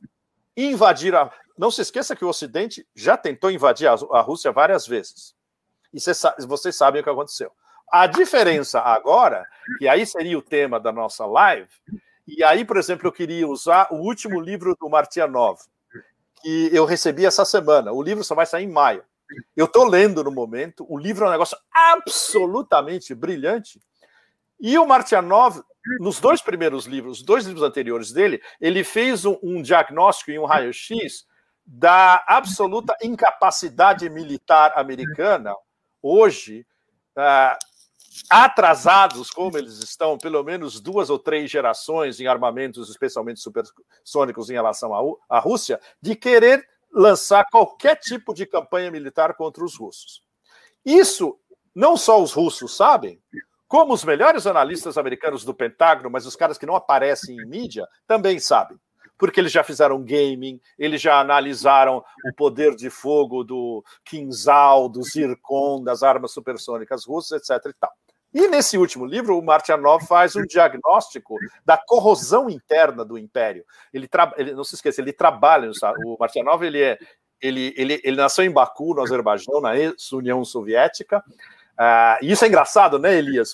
invadir a, não se esqueça que o Ocidente já tentou invadir a Rússia várias vezes. E vocês sabem o que aconteceu. A diferença agora, que aí seria o tema da nossa live, e aí, por exemplo, eu queria usar o último livro do Martianov, que eu recebi essa semana. O livro só vai sair em maio. Eu estou lendo no momento, o livro é um negócio absolutamente brilhante. E o Martianov, nos dois primeiros livros, dois livros anteriores dele, ele fez um, um diagnóstico em um raio-x da absoluta incapacidade militar americana, hoje, uh, atrasados como eles estão, pelo menos duas ou três gerações em armamentos, especialmente supersônicos, em relação à Rússia, de querer lançar qualquer tipo de campanha militar contra os russos. Isso não só os russos sabem, como os melhores analistas americanos do Pentágono, mas os caras que não aparecem em mídia, também sabem porque eles já fizeram gaming, eles já analisaram o poder de fogo do Kinzhal, do Zircon, das armas supersônicas russas, etc. E, tal. e nesse último livro, o Martianov faz um diagnóstico da corrosão interna do império. Ele, ele não se esqueça, ele trabalha, o Martianov ele é ele, ele, ele nasceu em Baku, no Azerbaijão, na ex-União Soviética. Uh, e isso é engraçado, né, Elias?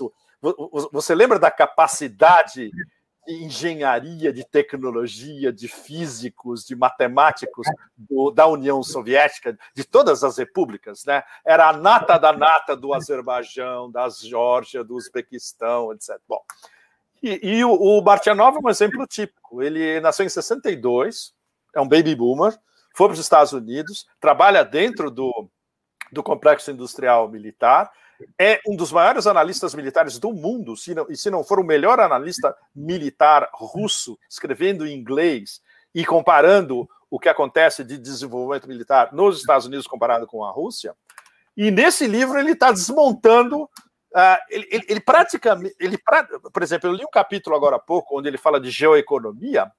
Você lembra da capacidade de engenharia, de tecnologia, de físicos, de matemáticos do, da União Soviética, de todas as repúblicas, né? Era a nata da nata do Azerbaijão, da Geórgia, do Uzbequistão, etc. Bom, e, e o, o Martianov é um exemplo típico. Ele nasceu em 62, é um baby boomer, foi para os Estados Unidos, trabalha dentro do, do complexo industrial militar, é um dos maiores analistas militares do mundo, se não, e se não for o melhor analista militar russo, escrevendo em inglês e comparando o que acontece de desenvolvimento militar nos Estados Unidos comparado com a Rússia. E nesse livro ele está desmontando. Uh, ele, ele, ele, praticamente. Ele, por exemplo, eu li um capítulo agora há pouco onde ele fala de geoeconomia,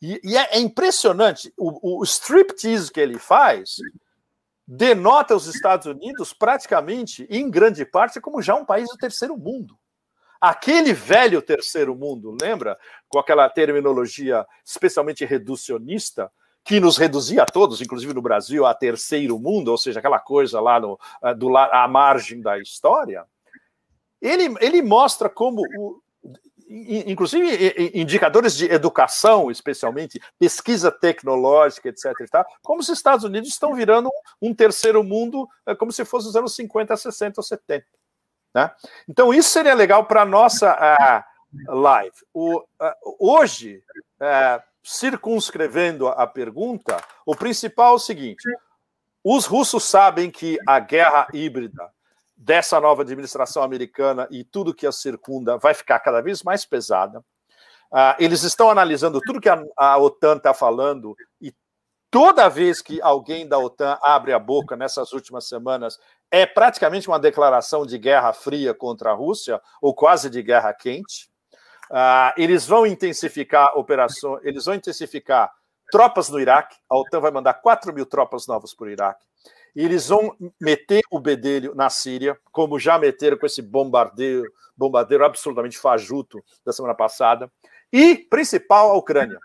e, e é, é, impressionante o, o striptease que ele faz denota os Estados Unidos praticamente, em grande parte, como já um país do terceiro mundo. Aquele velho terceiro mundo, lembra? Com aquela terminologia especialmente reducionista, que nos reduzia a todos, inclusive no Brasil, a terceiro mundo, ou seja, aquela coisa lá no, eh, do, à margem da história. Ele, ele mostra como o, inclusive indicadores de educação, especialmente pesquisa tecnológica, etc. Tal, como os Estados Unidos estão virando um terceiro mundo, é, como se fosse os anos 50, 60 ou 70. Né? Então, isso seria legal para a nossa uh, live. O, uh, hoje, uh, circunscrevendo a pergunta, o principal é o seguinte: os russos sabem que a guerra híbrida dessa nova administração americana e tudo que a circunda vai ficar cada vez mais pesada. Uh, eles estão analisando tudo que a, OTAN está falando e toda vez que alguém da OTAN abre a boca nessas últimas semanas é praticamente uma declaração de guerra fria contra a Rússia, ou quase de guerra quente. Uh, eles vão intensificar operações, eles vão intensificar tropas no Iraque. A OTAN vai mandar 4 mil tropas novas para o Iraque. E eles vão meter o bedelho na Síria, como já meteram com esse bombardeio, bombardeiro absolutamente fajuto da semana passada. E, principal, a Ucrânia.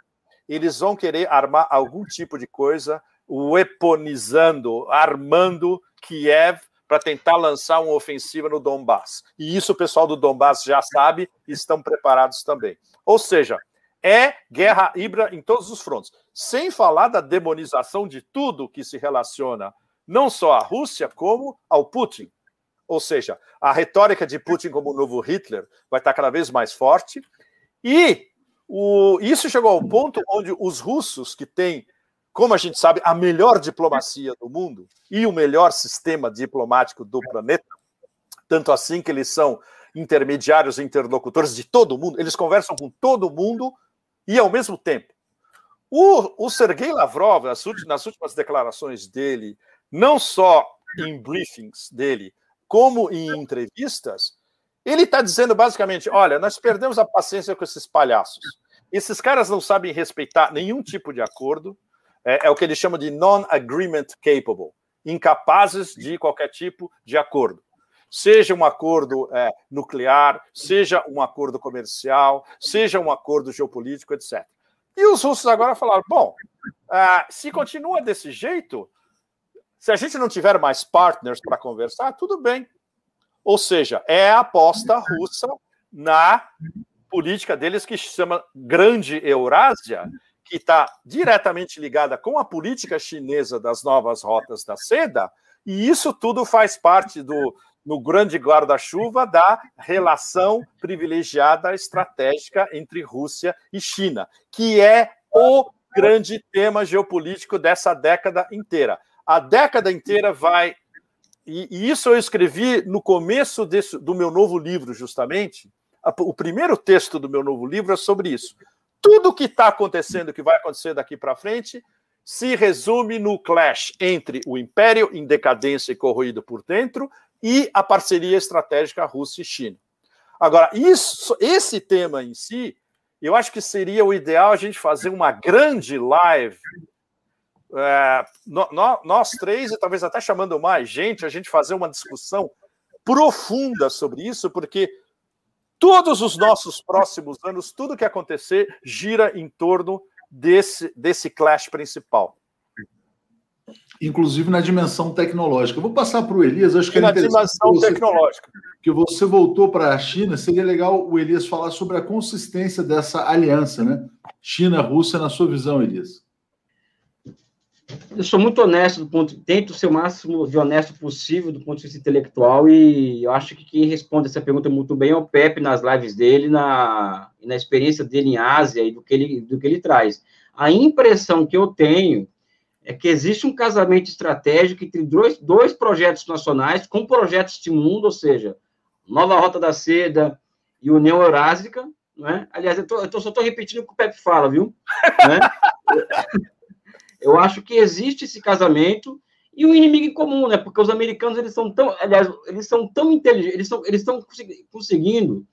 Eles vão querer armar algum tipo de coisa, weaponizando, armando Kiev para tentar lançar uma ofensiva no Donbass. E isso o pessoal do Donbass já sabe e estão preparados também. Ou seja, é guerra híbrida em todos os frontes. Sem falar da demonização de tudo que se relaciona não só à Rússia, como ao Putin. Ou seja, a retórica de Putin como o novo Hitler vai estar cada vez mais forte. E o, isso chegou ao ponto onde os russos, que têm como a gente sabe, a melhor diplomacia do mundo e o melhor sistema diplomático do planeta, tanto assim que eles são intermediários e interlocutores de todo mundo, eles conversam com todo mundo e ao mesmo tempo. O, o Sergei Lavrov, nas últimas declarações dele, não só em briefings dele, como em entrevistas, ele está dizendo basicamente: olha, nós perdemos a paciência com esses palhaços. Esses caras não sabem respeitar nenhum tipo de acordo é, é o que eles chamam de non-agreement capable, incapazes de qualquer tipo de acordo. Seja um acordo é, nuclear, seja um acordo comercial, seja um acordo geopolítico, etc. E os russos agora falaram: bom, uh, se continua desse jeito, se a gente não tiver mais partners para conversar, tudo bem. Ou seja, é a aposta russa na política deles que chama Grande Eurásia, que está diretamente ligada com a política chinesa das novas rotas da seda, e isso tudo faz parte do no grande guarda-chuva da relação privilegiada estratégica entre Rússia e China, que é o grande tema geopolítico dessa década inteira. A década inteira vai. E, e isso eu escrevi no começo desse, do meu novo livro, justamente. O primeiro texto do meu novo livro é sobre isso tudo o que está acontecendo, que vai acontecer daqui para frente, se resume no clash entre o império em decadência e corroído por dentro e a parceria estratégica Rússia e China. Agora, isso, esse tema em si, eu acho que seria o ideal a gente fazer uma grande live. É, no, no, nós três, e talvez até chamando mais gente, a gente fazer uma discussão profunda sobre isso, porque todos os nossos próximos anos, tudo que acontecer gira em torno desse, desse clash principal. Inclusive na dimensão tecnológica. Eu vou passar para o Elias, acho que e é na dimensão você, tecnológica. Que você voltou para a China, seria legal o Elias falar sobre a consistência dessa aliança, né? China-Rússia, na sua visão, Elias eu sou muito honesto do ponto, tento ser o máximo de honesto possível do ponto de vista intelectual e eu acho que quem responde essa pergunta muito bem é o Pepe nas lives dele, na, na experiência dele em Ásia e do que ele, do que ele traz. A impressão que eu tenho é que existe um casamento estratégico entre dois, dois projetos nacionais com projetos de mundo, ou seja, Nova Rota da Seda e União Eurásica, né? Aliás, eu, tô, eu tô, só estou repetindo o que o Pepe fala, viu? né? Eu acho que existe esse casamento e um inimigo em comum, né? Porque os americanos eles são tão, aliás, eles são tão inteligentes, eles estão eles conseguindo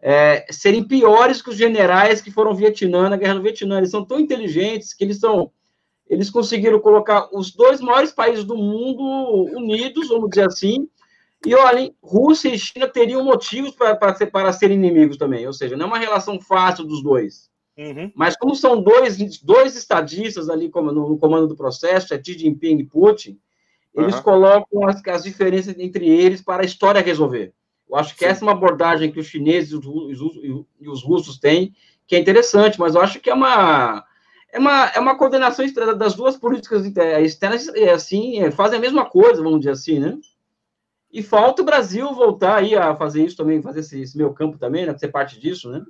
é, serem piores que os generais que foram Vietnã na guerra do Vietnã. Eles são tão inteligentes que eles são eles conseguiram colocar os dois maiores países do mundo unidos, vamos dizer assim. E olhem, Rússia e China teriam motivos para, para serem inimigos também. Ou seja, não é uma relação fácil dos dois. Uhum. Mas como são dois, dois estadistas ali no, no comando do processo, é Xi Jinping e Putin, eles uhum. colocam as, as, diferenças entre eles para a história resolver. Eu acho que Sim. essa é uma abordagem que os chineses e os, os, os, russos têm, que é interessante, mas eu acho que é uma é uma, é uma coordenação das duas políticas externas, assim, é, fazem a mesma coisa, vamos dizer assim, né? E falta o Brasil voltar aí a fazer isso também, fazer esse, esse meu campo também, né? Ser parte disso, né?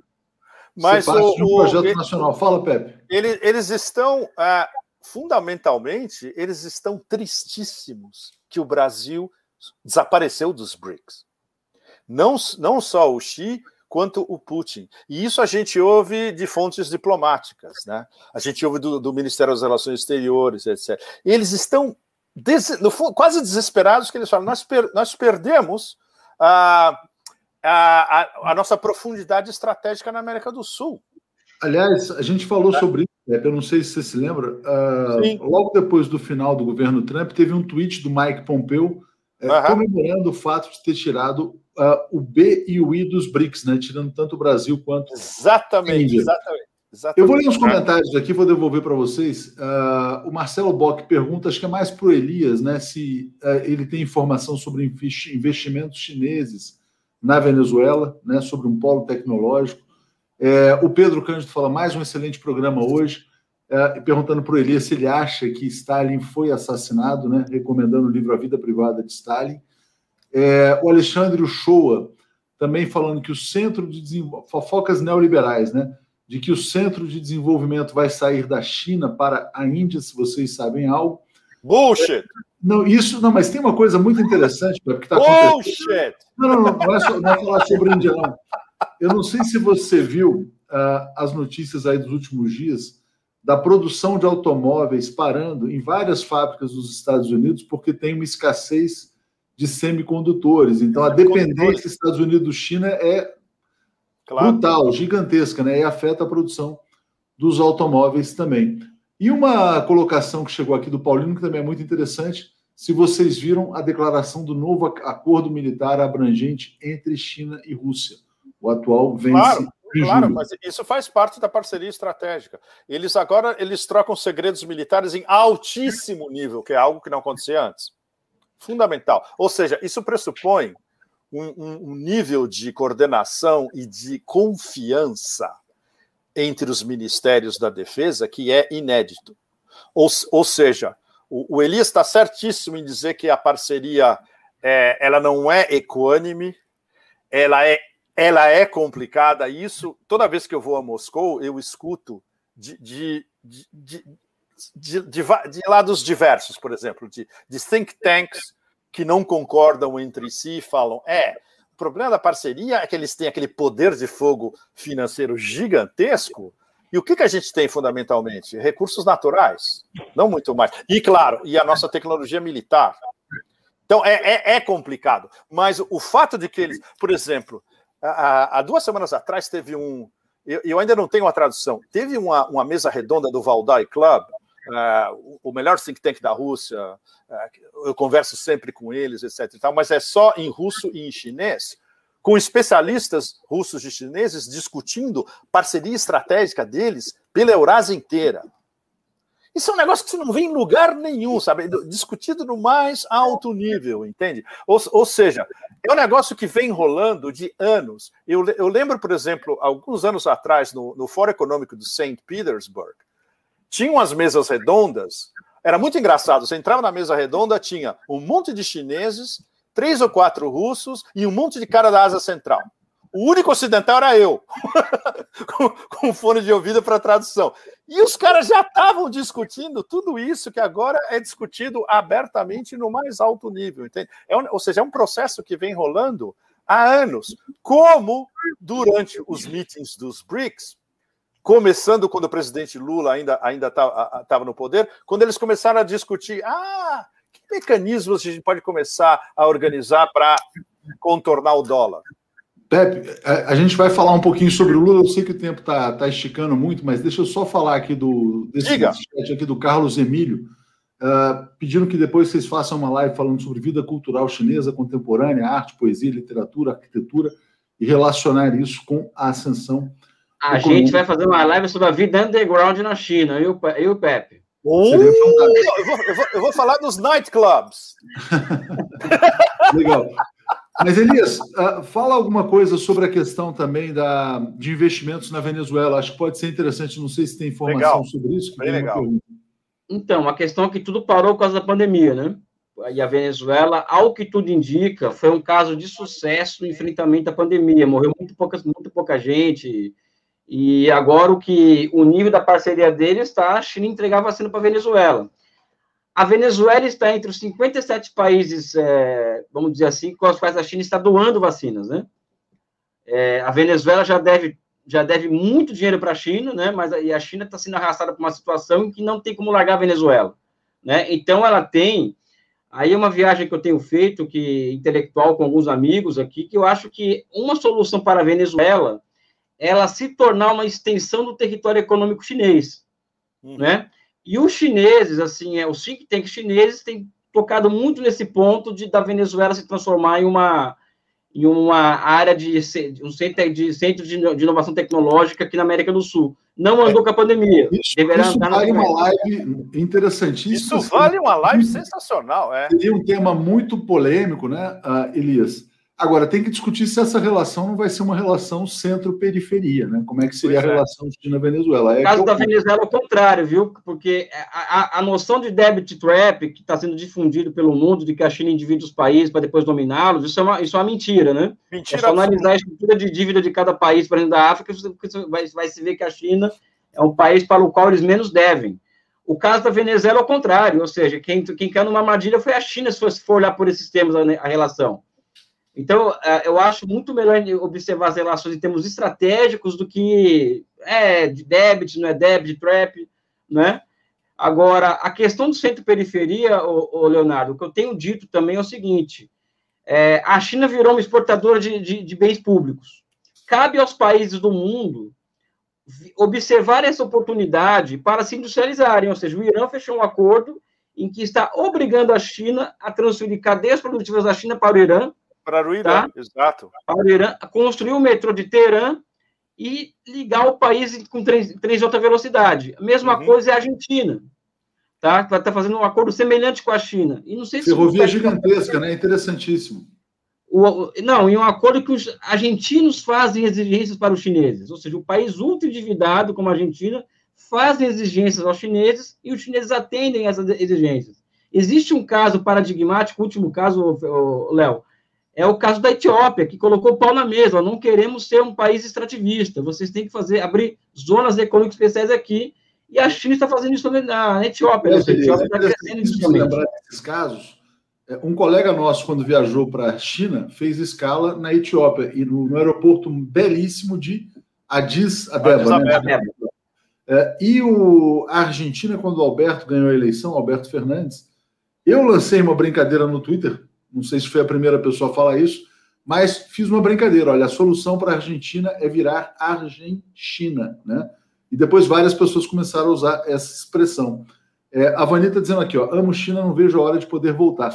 Mas o, um projeto nacional. Fala, Pepe. Eles, eles estão, é, fundamentalmente, eles estão tristíssimos que o Brasil desapareceu dos BRICS. Não, não só o Xi, quanto o Putin. E isso a gente ouve de fontes diplomáticas, né? A gente ouve do, do Ministério das Relações Exteriores, etc. Eles estão des, no, quase desesperados, que eles falam: nós, per, nós perdemos a, a, a, nossa profundidade estratégica na América do Sul. Aliás, a gente falou é. sobre isso, eu não sei se você se lembra. Uh, logo depois do final do governo Trump, teve um tweet do Mike Pompeo uh, comemorando o fato de ter tirado uh, o B e o I dos BRICS, né? tirando tanto o Brasil quanto exatamente, exatamente. Exatamente. Eu vou ler uns comentários aqui, vou devolver para vocês. Uh, o Marcelo Bock pergunta, acho que é mais para o Elias, né? Se uh, ele tem informação sobre investimentos chineses na Venezuela, né? Sobre um polo tecnológico. É, o Pedro Cândido fala mais um excelente programa hoje, é, perguntando para o Elias se ele acha que Stalin foi assassinado, né? Recomendando o livro A Vida Privada de Stalin. É, o Alexandre Uchoa também falando que o Centro de Desenvolvimento, fofocas neoliberais, né? de que o centro de desenvolvimento vai sair da China para a Índia, se vocês sabem algo. Bullshit! Não, isso não, mas tem uma coisa muito interessante que está acontecendo. Não, não, não, não é, só, não é falar sobre Índia, não. Eu não sei se você viu uh, as notícias aí dos últimos dias da produção de automóveis parando em várias fábricas dos Estados Unidos porque tem uma escassez de semicondutores. Então, a dependência Estados Unidos-China é claro. brutal, gigantesca, né? E afeta a produção dos automóveis também. E uma colocação que chegou aqui do Paulino, que também é muito interessante, se vocês viram a declaração do novo acordo militar abrangente entre China e Rússia. O atual vence. Claro, claro, mas isso faz parte da parceria estratégica. Eles agora eles trocam segredos militares em altíssimo nível, que é algo que não acontecia antes. Fundamental. Ou seja, isso pressupõe um, um nível de coordenação e de confiança entre os ministérios da defesa que é inédito. Ou, ou seja, o, o Elias está certíssimo em dizer que a parceria é, ela não é equânime, ela é, ela é complicada. Isso, toda vez que eu vou a Moscou, eu escuto de, de, de, de, de, de lados diversos, por exemplo, de, de think tanks que não concordam entre si e falam: é, o problema da parceria é que eles têm aquele poder de fogo financeiro gigantesco. E o que, que a gente tem fundamentalmente? Recursos naturais, não muito mais. E claro, e a nossa tecnologia militar. Então é, é, é complicado. Mas o fato de que eles, por exemplo, há, duas semanas atrás teve um. Eu, eu, ainda não tenho a tradução. Teve uma, uma mesa redonda do Valdai Club, uh, o melhor think tank da Rússia, uh, eu converso sempre com eles, etc. Tal, mas é só em russo e em chinês, com especialistas russos e chineses discutindo parceria estratégica deles pela Eurásia inteira. Isso é um negócio que você não vê em lugar nenhum, sabe? Discutido no mais alto nível, entende? Ou, ou seja, é um negócio que vem rolando de anos. Eu, eu lembro, por exemplo, alguns anos atrás, no, no Fórum Econômico de St. Petersburg, tinham as mesas redondas. Era muito engraçado. Você entrava na mesa redonda, tinha um monte de chineses, três ou quatro russos e um monte de cara da Ásia Central. O único ocidental era eu, com, com fone de ouvido para tradução. E os caras já estavam discutindo tudo isso que agora é discutido abertamente no mais alto nível, entende? É ou seja, é um processo que vem rolando há anos, como durante os meetings dos BRICS, começando quando o presidente Lula ainda ainda estava no poder, quando eles começaram a discutir, ah, mecanismos a gente pode começar a organizar para contornar o dólar? Pepe, a, a, gente vai falar um pouquinho sobre o Lula. Eu sei que o tempo está tá esticando muito, mas deixa eu só falar aqui do desse Diga. chat aqui do Carlos Emílio, uh, pedindo que depois vocês façam uma live falando sobre vida cultural chinesa contemporânea, arte, poesia, literatura, arquitetura e relacionar isso com a ascensão a gente vai fazer uma live sobre a vida underground na China, e o, e o Pepe. Uh, eu, vou, eu, vou, eu, vou, falar dos nightclubs. Legal. Mas, Elias, uh, fala alguma coisa sobre a questão também da, de investimentos na Venezuela. Acho que pode ser interessante, não sei se tem informação legal. sobre isso. Bem legal. Então, a questão é que tudo parou por causa da pandemia, né? E a Venezuela, ao que tudo indica, foi um caso de sucesso no enfrentamento da pandemia. Morreu muito pouca, muito pouca gente, e agora o que o nível da parceria dele está a China entregar vacina para a Venezuela. A Venezuela está entre os 57 países, é, vamos dizer assim, com os quais a China está doando vacinas, né? É, a Venezuela já deve já deve muito dinheiro para a China, né? Mas a, e a China está sendo arrastada para uma situação em que não tem como largar a Venezuela, né? Então ela tem Aí é uma viagem que eu tenho feito, que intelectual com alguns amigos aqui, que eu acho que uma solução para a Venezuela ela se tornar uma extensão do território econômico chinês, uhum. né? E os chineses, assim, é, os think tanks chineses têm tocado muito nesse ponto de da Venezuela se transformar em uma em uma área de um centro de, centro de, inovação tecnológica aqui na América do Sul. Não andou é, com a pandemia. Isso, Deverá isso vale uma live interessantíssima. Isso vale uma live sensacional. É. Seria um tema muito polêmico, né, uh, Elias? Agora, tem que discutir se essa relação não vai ser uma relação centro-periferia, né? Como é que seria pois a é. relação China-Venezuela? É no caso da Venezuela é o contrário, viu? Porque a, a, a noção de debit trap que está sendo difundido pelo mundo, de que a China divide os países para depois dominá-los, isso, é uma, isso é uma mentira, né? Mentira. É só analisar a estrutura de dívida de cada país, por exemplo, da África, você vai, vai se ver que a China é um país para o qual eles menos devem. O caso da Venezuela é o contrário, ou seja, quem, quem caiu numa armadilha foi a China, se for olhar por esses termos a, a relação. Então, é, eu acho muito melhor observar as relações em termos estratégicos do que é debit, não é debit, trap, né? Agora, a questão do centro-periferia, o Leonardo, o que eu tenho dito também é o seguinte: é, a China virou uma exportadora de, de, de bens públicos. Cabe aos países do mundo observar essa oportunidade para se industrializarem, ou seja, o Irã fechou um acordo em que está obrigando a China a transferir cadeias produtivas da China para o Irã, para o Irã, tá? exato. Para o Irã, construir o metrô de Teherã e ligar o país com trens, trens de alta velocidade. A mesma uhum. coisa é a Argentina, tá? Que vai estar fazendo um acordo semelhante com a China. E não sei se Ferrovia gigantesca, né? Interessantíssimo. O, não, em um acordo que os argentinos fazem exigências para os chineses, ou seja, o país ultra endividado como a Argentina fazem exigências aos chineses e os chineses atendem essas exigências. Existe um caso paradigmático, último caso, Léo, é o caso da Etiópia, que colocou o pau na mesa. Não queremos ser um país extrativista. Vocês têm que fazer abrir zonas econômicas especiais aqui. E a China está fazendo isso na Etiópia. Né? A Etiópia está crescendo lembrar desses casos. É, um colega nosso, quando viajou para a China, fez escala na Etiópia e no, no aeroporto belíssimo de Addis Abeba. Addis Abeba. Né? É, e o, a Argentina, quando o Alberto ganhou a eleição, Alberto Fernandes, eu lancei uma brincadeira no Twitter não sei se foi a primeira pessoa a falar isso, mas fiz uma brincadeira. Olha, a solução para a Argentina é virar Argentina, né? E depois várias pessoas começaram a usar essa expressão. É, a Vanita dizendo aqui, ó, amo China, não vejo a hora de poder voltar.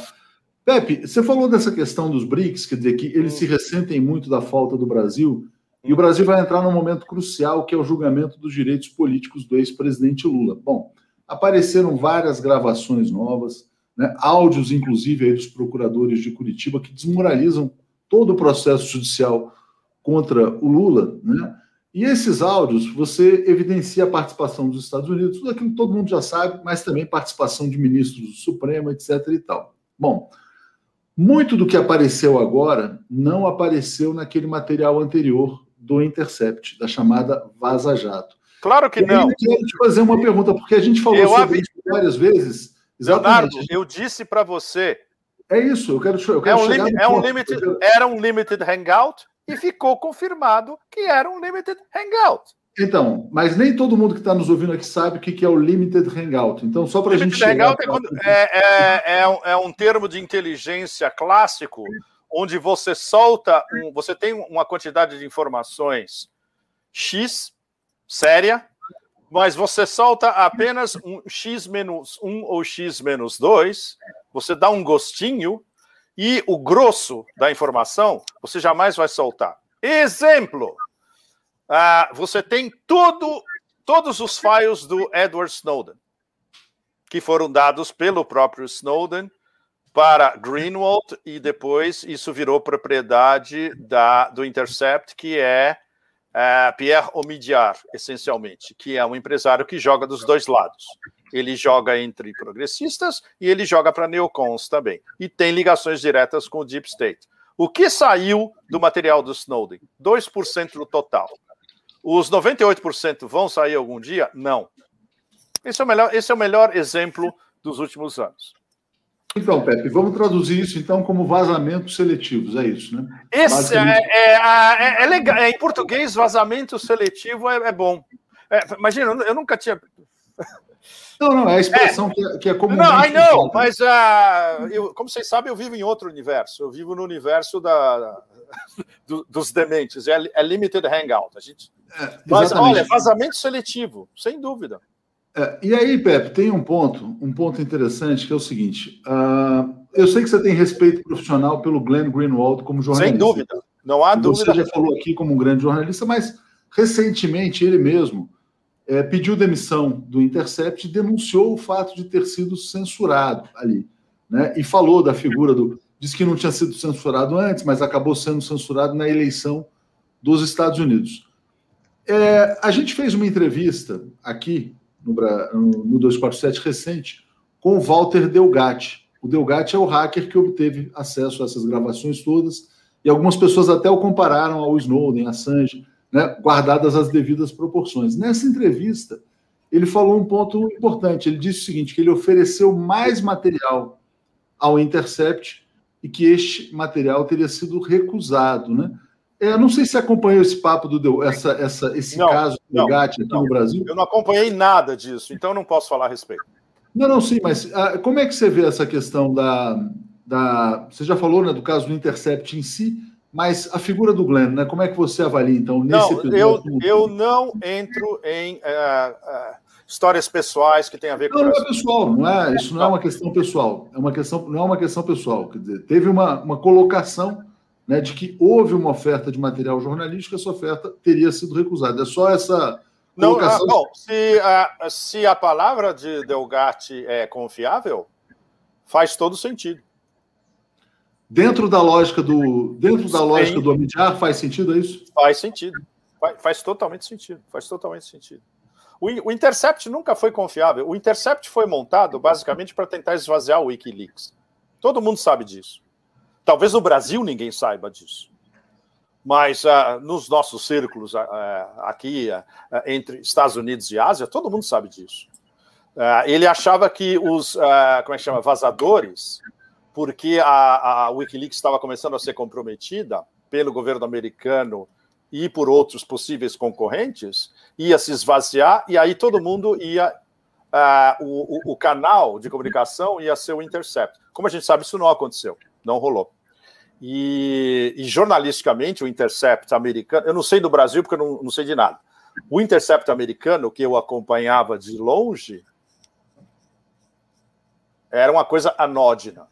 Pepe, você falou dessa questão dos BRICS, quer dizer que eles se ressentem muito da falta do Brasil, e o Brasil vai entrar num momento crucial, que é o julgamento dos direitos políticos do ex-presidente Lula. Bom, apareceram várias gravações novas, né, áudios, inclusive, aí dos procuradores de Curitiba, que desmoralizam todo o processo judicial contra o Lula. Né? E esses áudios, você evidencia a participação dos Estados Unidos, tudo aquilo que todo mundo já sabe, mas também participação de ministros do Supremo, etc. e tal. Bom, muito do que apareceu agora não apareceu naquele material anterior do Intercept, da chamada Vaza Jato. Claro que não. Eu quero te fazer uma pergunta, porque a gente falou eu sobre isso várias vezes Exatamente. Leonardo, eu disse para você. É isso, eu quero, eu quero é um, lim, é um limited, Era um limited hangout e ficou confirmado que era um limited hangout. Então, mas nem todo mundo que está nos ouvindo aqui sabe o que é o Limited Hangout. Então, só para a gente. Limited Hangout é, quando, é, é, é, um, é, um, termo de inteligência clássico onde você solta, um, você tem uma quantidade de informações X, séria, mas você solta apenas um x menos 1 ou x menos 2, você dá um gostinho e o grosso da informação você jamais vai soltar. Exemplo: uh, você tem tudo, todos os files do Edward Snowden, que foram dados pelo próprio Snowden para Greenwald e depois isso virou propriedade da, do Intercept, que é uh, Pierre Omidyar, essencialmente, que é um empresário que joga dos dois lados. Ele joga entre progressistas e ele joga para neocons também. E tem ligações diretas com o Deep State. O que saiu do material do Snowden? 2% do total. Os 98% vão sair algum dia? Não. Esse é o melhor, esse é o melhor exemplo dos últimos anos. Então, Pepe, vamos traduzir isso então como vazamentos seletivos, é isso, né? Esse é, é, é, é, legal. É, em português, vazamento seletivo é, é bom. É, imagina, eu nunca tinha. Não, não, é a expressão. Que, é, que é comum. Não, I know, mas uh, eu, como vocês sabem, eu vivo em outro universo. Eu vivo no universo da, do, dos dementes. É, limited hangout. A gente... É, mas, olha, vazamento seletivo, sem dúvida. É, e aí, Pepe, tem um ponto, um ponto interessante que é o seguinte. Uh, eu sei que você tem respeito profissional pelo Glenn Greenwald como jornalista. Sem dúvida, não há dúvida. Você já falou aqui como um grande jornalista, mas recentemente ele mesmo é, pediu demissão do Intercept e denunciou o fato de ter sido censurado ali. Né? E falou da figura do. Disse que não tinha sido censurado antes, mas acabou sendo censurado na eleição dos Estados Unidos. É, a gente fez uma entrevista aqui no, no 247 recente com o Walter Delgatti. O Delgatti é o hacker que obteve acesso a essas gravações todas e algumas pessoas até o compararam ao Snowden, Assange né, guardadas as devidas proporções. Nessa entrevista, ele falou um ponto importante. Ele disse o seguinte: que ele ofereceu mais material ao Intercept e que este material teria sido recusado, né? É, eu não sei se acompanhou esse papo do essa, essa, esse não, caso do Gatti aqui não, no Brasil. Eu não acompanhei nada disso, então não posso falar a respeito. Não, não, sim, mas ah, como é que você vê essa questão da, da. Você já falou né, do caso do Intercept em si, mas a figura do Glenn, né? Como é que você avalia, então, nesse não, episódio? Eu, eu não entro em uh, uh, histórias pessoais que têm a ver com. Não, não é pessoal, não é, isso não é uma questão pessoal. É uma questão, não é uma questão pessoal. Quer dizer, teve uma, uma colocação né, de que houve uma oferta de material jornalístico, essa oferta teria sido recusada. É só essa. Não, ah, bom, se a, se a palavra de Delgatti é confiável, faz todo sentido. Dentro da lógica do dentro da lógica do Amidyar, faz sentido é isso? Faz sentido. Faz, faz, totalmente sentido. Faz totalmente sentido. O, o, Intercept nunca foi confiável. O Intercept foi montado basicamente para tentar esvaziar o WikiLeaks. Todo mundo sabe disso. Talvez no Brasil ninguém saiba disso. Mas uh, nos nossos círculos uh, aqui, uh, entre Estados Unidos e Ásia, todo mundo sabe disso. ele achava que os como é que chama, vazadores porque a, a Wikileaks estava começando a ser comprometida pelo governo americano e por outros possíveis concorrentes, ia se esvaziar e aí todo mundo ia. Uh, o, o, canal de comunicação ia ser o Intercept. Como a gente sabe, isso não aconteceu, não rolou. E, e jornalisticamente, o Intercept americano, eu não sei do Brasil porque eu não, não sei de nada. O Intercept americano, que eu acompanhava de longe, era uma coisa anódina.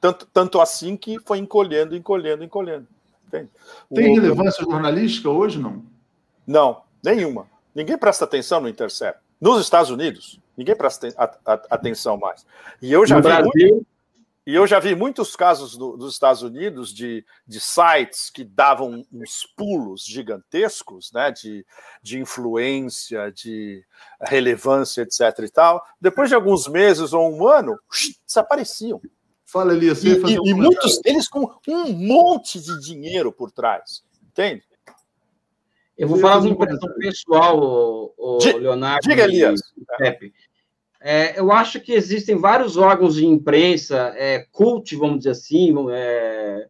Tanto, tanto assim que foi encolhendo, encolhendo, encolhendo. Entende? Tem o... relevância jornalística hoje, não? Não, nenhuma. Ninguém presta atenção no Intercept. Nos Estados Unidos, ninguém presta atenção mais. E eu já no vi Brasil... muito, e eu já vi muitos casos do, dos Estados Unidos de, de sites que davam uns pulos gigantesccos, né, de, de influência, de relevância, etc. e tal. Depois de alguns meses ou um ano, desapareciam. Fala, Elias. E, e, um e muitos deles com um monte de dinheiro por trás. Entende? Eu vou falar uma impressão pessoal, o, o Leonardo. Diga, Elias. Pepe. É, eu acho que existem vários órgãos de imprensa, é, cult, vamos dizer assim, é,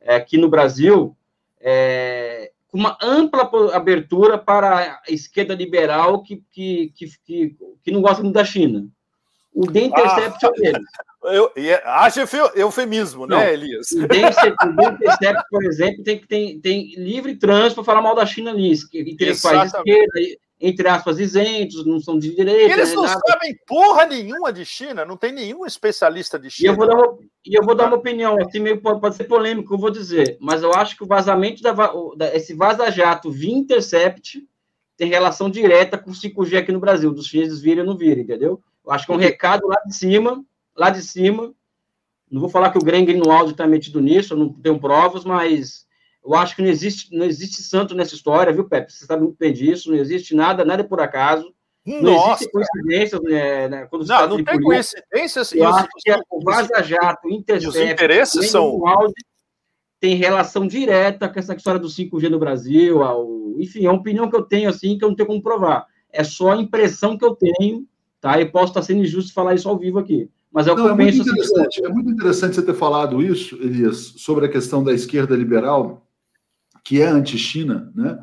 é aqui no Brasil, é, com uma ampla abertura para a esquerda liberal que, que, que, que, que não gosta muito da China. O The Intercept ah. é um deles. Eu, acho eufemismo, né, Não, né, Elias? O Intercept, por exemplo, tem, tem, tem livre trânsito para falar mal da China ali, intelectuais de esquerda, entre aspas, isentos, não são de direita. Eles não nada. sabem porra nenhuma de China, não tem nenhum especialista de China. E eu vou dar uma, eu vou dar uma opinião, assim, meio, pode, ser polêmico, eu vou dizer, mas eu acho que o vazamento, da, da esse vaza-jato via Intercept tem relação direta com o 5G aqui no Brasil, dos chineses virem ou não virem, entendeu? Eu acho que é um recado lá de cima lá de cima. Não vou falar que o Greg no áudio está metido nisso, eu não tenho provas, mas eu acho que não existe, não existe santo nessa história, viu, Pepe? Você sabe muito bem disso, não existe nada, nada é por acaso. Não Nossa, existe coincidências, né, né, quando não, não tem coincidências. Eu acho que o Vaza Jato, Intercept, os interesses são... áudio, tem relação direta com essa história do 5G no Brasil, ao... enfim, é uma opinião que eu tenho, assim, que eu não tenho como provar. É só a impressão que eu tenho, tá? E posso estar sendo injusto falar isso ao vivo aqui. Mas é o que Não, eu é penso. Muito interessante, assim, é muito interessante você ter falado isso, Elias, sobre a questão da esquerda liberal, que é anti-China, né?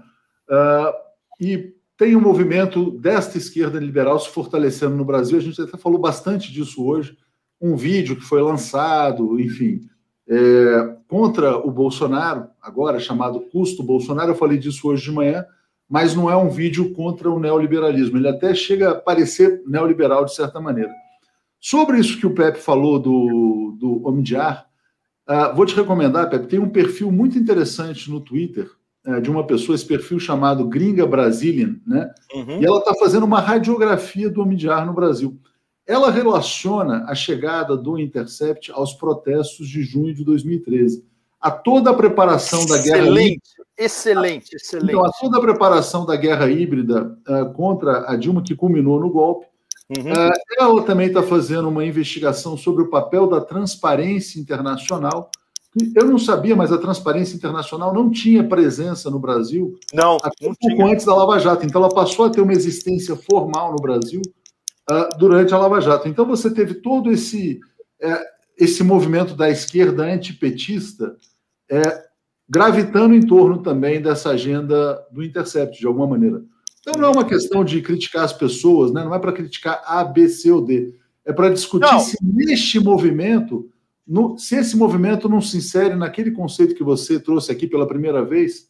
Uh, e tem um movimento desta esquerda liberal se fortalecendo no Brasil. A gente até falou bastante disso hoje. Um vídeo que foi lançado, enfim, é, contra o Bolsonaro, agora chamado Custo Bolsonaro. Eu falei disso hoje de manhã, mas não é um vídeo contra o neoliberalismo. Ele até chega a parecer neoliberal de certa maneira. Sobre isso que o Pepe falou do, do Homem de Ar, uh, vou te recomendar, Pepe, tem um perfil muito interessante no Twitter é, de uma pessoa, esse perfil chamado Gringa Brazilian, né? Uhum. E ela está fazendo uma radiografia do Omidyar no Brasil. Ela relaciona a chegada do Intercept aos protestos de junho de 2013. A toda a preparação da guerra. Excelente, excelente, excelente. Então, a toda a preparação da guerra híbrida uh, contra a Dilma, que culminou no golpe. Uhum. Uh, ela também está fazendo uma investigação sobre o papel da transparência internacional eu não sabia, mas a Transparência Internacional não tinha presença no Brasil não, até um pouco antes da Lava Jato. Então, ela passou a ter uma existência formal no Brasil uh, durante a Lava Jato. Então, você teve todo esse, uh, esse movimento da esquerda antipetista uh, gravitando em torno também dessa agenda do Intercept, de alguma maneira. Então, não é uma questão de criticar as pessoas, né? não é para criticar A, B, C ou D. É para discutir não. se neste movimento no, se esse movimento não se insere naquele conceito que você trouxe aqui pela primeira vez,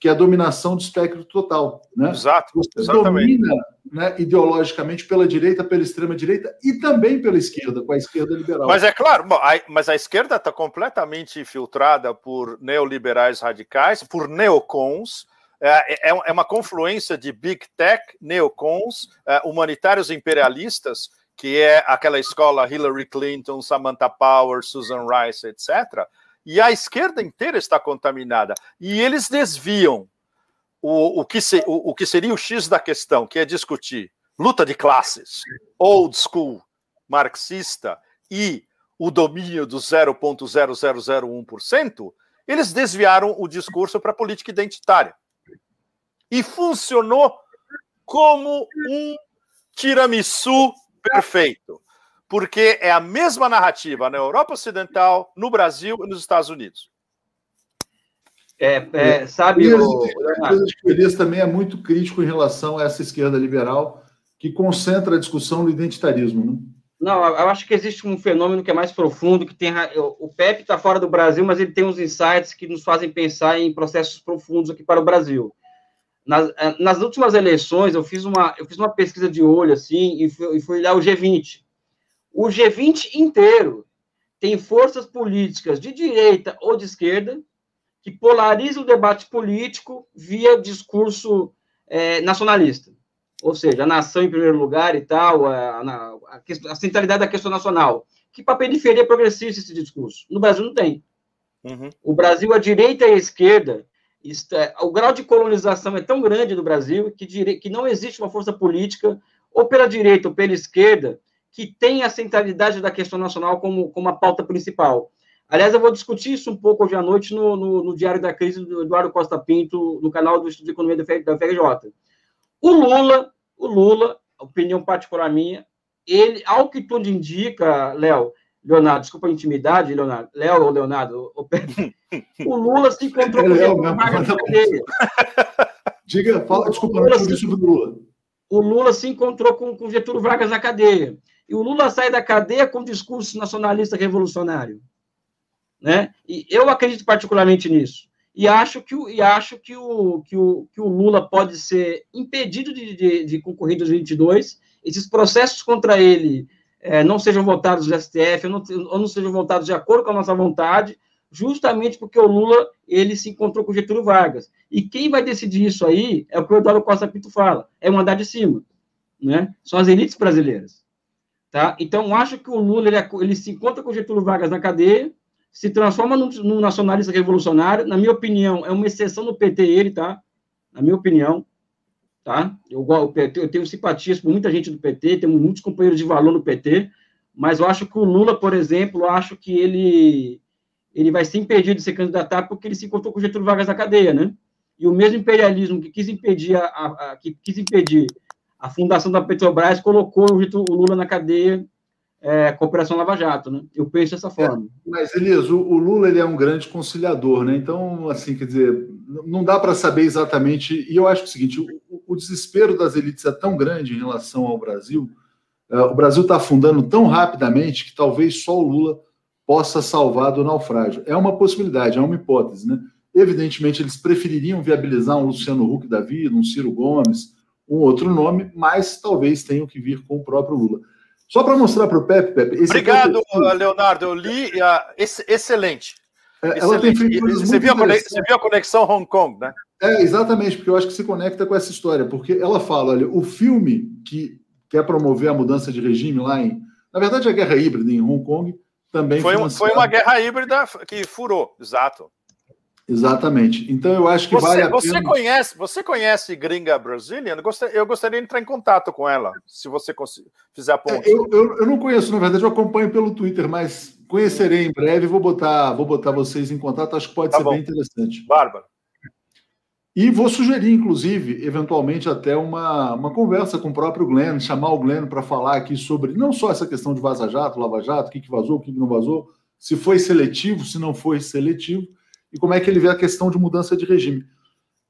que é a dominação do espectro total. Né? Exato. Você exatamente. domina né, ideologicamente pela direita, pela extrema-direita e também pela esquerda, com a esquerda liberal. Mas é claro, mas a esquerda está completamente infiltrada por neoliberais radicais, por neocons. É, é, é uma confluência de big tech, neocons, é, humanitários imperialistas que é aquela escola Hillary Clinton, Samantha Power, Susan Rice, etc. E a esquerda inteira está contaminada. E eles desviam o, o, que, se, o, o que seria o X da questão, que é discutir luta de classes, old school, marxista e o domínio do 0,0001%, eles desviaram o discurso para a política identitária. E funcionou como um tiramisu Perfeito. Porque é a mesma narrativa na Europa Ocidental, no Brasil e nos Estados Unidos. É, é sabe, o, o também é muito crítico em relação a essa esquerda liberal que concentra a discussão no identitarismo. Né? Não, eu acho que existe um fenômeno que é mais profundo, que tem o Pepe está fora do Brasil, mas ele tem uns insights que nos fazem pensar em processos profundos aqui para o Brasil. Nas, eh, nas últimas eleições, eu fiz uma, eu fiz uma pesquisa de olho, assim, e fui, e fui olhar o G20. O G20 inteiro tem forças políticas de direita ou de esquerda que polarizam o debate político via discurso é, nacionalista. Ou seja, a nação em primeiro lugar e tal, a, a, a centralidade da questão nacional. Que para a periferia progressista esse discurso. No Brasil não tem. Uhum. O Brasil, a direita e a esquerda é, o grau de colonização é tão grande no Brasil que, dire, que não existe uma força política, ou pela direita ou pela esquerda, que tenha a centralidade da questão nacional como, como a pauta principal. Aliás, eu vou discutir isso um pouco hoje à noite no, no, no Diário da Crise do Eduardo Costa Pinto, no canal do Estudo de Economia da FRJ. O Lula, o Lula, opinião particular minha, ele, ao que tudo indica, Léo, Leonardo, desculpa a intimidade, Leonardo, Léo ou Leonardo, o, o Lula se encontrou com é o Vargas na cadeia. Diga, fala, desculpa, Lula não sobre o Lula. O Lula se encontrou com, com Getúlio Vargas na cadeia. E o Lula sai da cadeia com discurso nacionalista revolucionário. Né? E eu acredito particularmente nisso. E acho que o, e acho que o, que o, que o Lula pode ser impedido de, de, de concorrer em 2022. Esses processos contra ele é, não sejam votados do STF, ou não, ou não sejam votados de acordo com a nossa vontade, justamente porque o Lula ele se encontrou com Getúlio Vargas. E quem vai decidir isso aí é o que o Eduardo Costa Pinto fala, é o andar de cima, né? São as elites brasileiras, tá? Então acho que o Lula ele, ele se encontra com Getúlio Vargas na cadeia, se transforma num, num, nacionalista revolucionário, na minha opinião é uma exceção no PT ele, tá? Na minha opinião, tá? Eu, eu tenho simpatias por muita gente do PT, tenho muitos companheiros de valor no PT, mas eu acho que o Lula, por exemplo, acho que ele ele vai ser impedido de se candidatar porque ele se encontrou com o Getúlio Vargas na cadeia, né? E o mesmo imperialismo que quis impedir a, a, a que quis impedir a fundação da Petrobras colocou o Lula na cadeia é, com a Operação Lava Jato, né? Eu penso dessa forma. É, mas, Elias, o, o, Lula ele é um grande conciliador, né? Então, assim, quer dizer, não dá para saber exatamente. E eu acho que é o seguinte: o, o desespero das elites é tão grande em relação ao Brasil, uh, o Brasil está afundando tão rapidamente que talvez só o Lula possa salvar do naufrágio. É uma possibilidade, é uma hipótese, né? Evidentemente, eles prefeririam viabilizar um Luciano Huck da vida, um Ciro Gomes, um outro nome, mas talvez tenham que vir com o próprio Lula. Só para mostrar para o Pepe, Pepe. Obrigado, Leonardo. Eu li. Uh, excelente. É, ela tem feito coisas você, viu você viu a conexão Hong Kong, né? É, exatamente, porque eu acho que se conecta com essa história, porque ela fala: olha, o filme que quer promover a mudança de regime lá em. Na verdade, a guerra híbrida em Hong Kong também foi, foi uma guerra híbrida que furou, exato. Exatamente. Então eu acho que você, vale a você pena. Conhece, você conhece Gringa Brazilian? Eu gostaria de entrar em contato com ela, se você fizer a ponte. É, eu, eu, eu, não conheço, na verdade, eu acompanho pelo Twitter, mas conhecerei em breve vou botar, vou botar vocês em contato, acho que pode tá ser bom. bem interessante. Bárbara. E vou sugerir, inclusive, eventualmente até uma, uma conversa com o próprio Glenn, chamar o Glenn para falar aqui sobre não só essa questão de vaza-jato, lava-jato, o que, que vazou, o que, que não vazou, se foi seletivo, se não foi seletivo e como é que ele vê a questão de mudança de regime.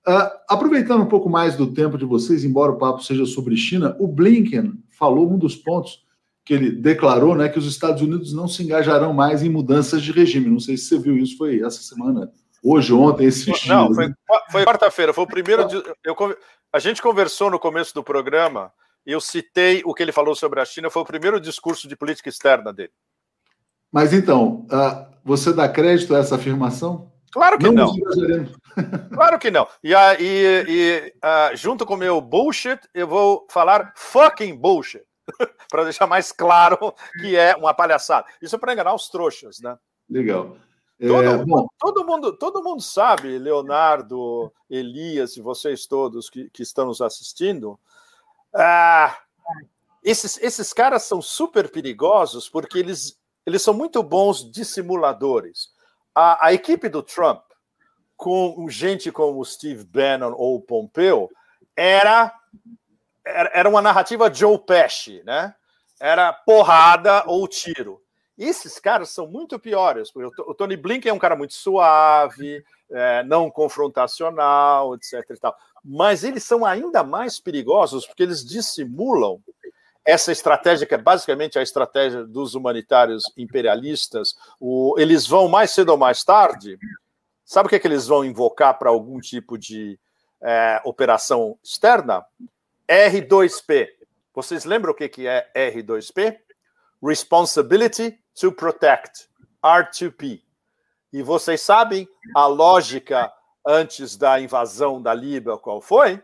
Uh, aproveitando um pouco mais do tempo de vocês, embora o papo seja sobre China, o Blinken falou um dos pontos que ele declarou, né, que os Estados Unidos não se engajarão mais em mudanças de regime. Não sei se você viu isso, foi essa semana, hoje, ontem, esse Não, dias, foi, né? foi quarta-feira, foi o primeiro. De, eu, a gente conversou no começo do programa, e eu citei o que ele falou sobre a China, foi o primeiro discurso de política externa dele. Mas então, uh, você dá crédito a essa afirmação? Claro que não. não. claro que não. E, e, e uh, junto com o meu bullshit, eu vou falar fucking bullshit. para deixar mais claro que é uma palhaçada. Isso é para enganar os trouxas, né? Legal. Todo, é, todo, mundo, todo mundo sabe, Leonardo, Elias e vocês todos que, que estão nos assistindo, ah, esses, esses caras são super perigosos porque eles, eles são muito bons dissimuladores a, a equipe do Trump, com gente como Steve Bannon ou Pompeo, era, era uma narrativa Joe Pesci, né? Era porrada ou tiro. Esses caras são muito piores, o Tony Blinken é um cara muito suave, é, não confrontacional, etc. Mas eles são ainda mais perigosos porque eles dissimulam essa estratégia, que é basicamente a estratégia dos humanitários imperialistas, o, eles vão mais cedo ou mais tarde. Sabe o que, é que eles vão invocar para algum tipo de é, operação externa? R2P. Vocês lembram o que, que é R2P? Responsibility to Protect, R2P. E vocês sabem a lógica antes da invasão da Líbia, qual foi?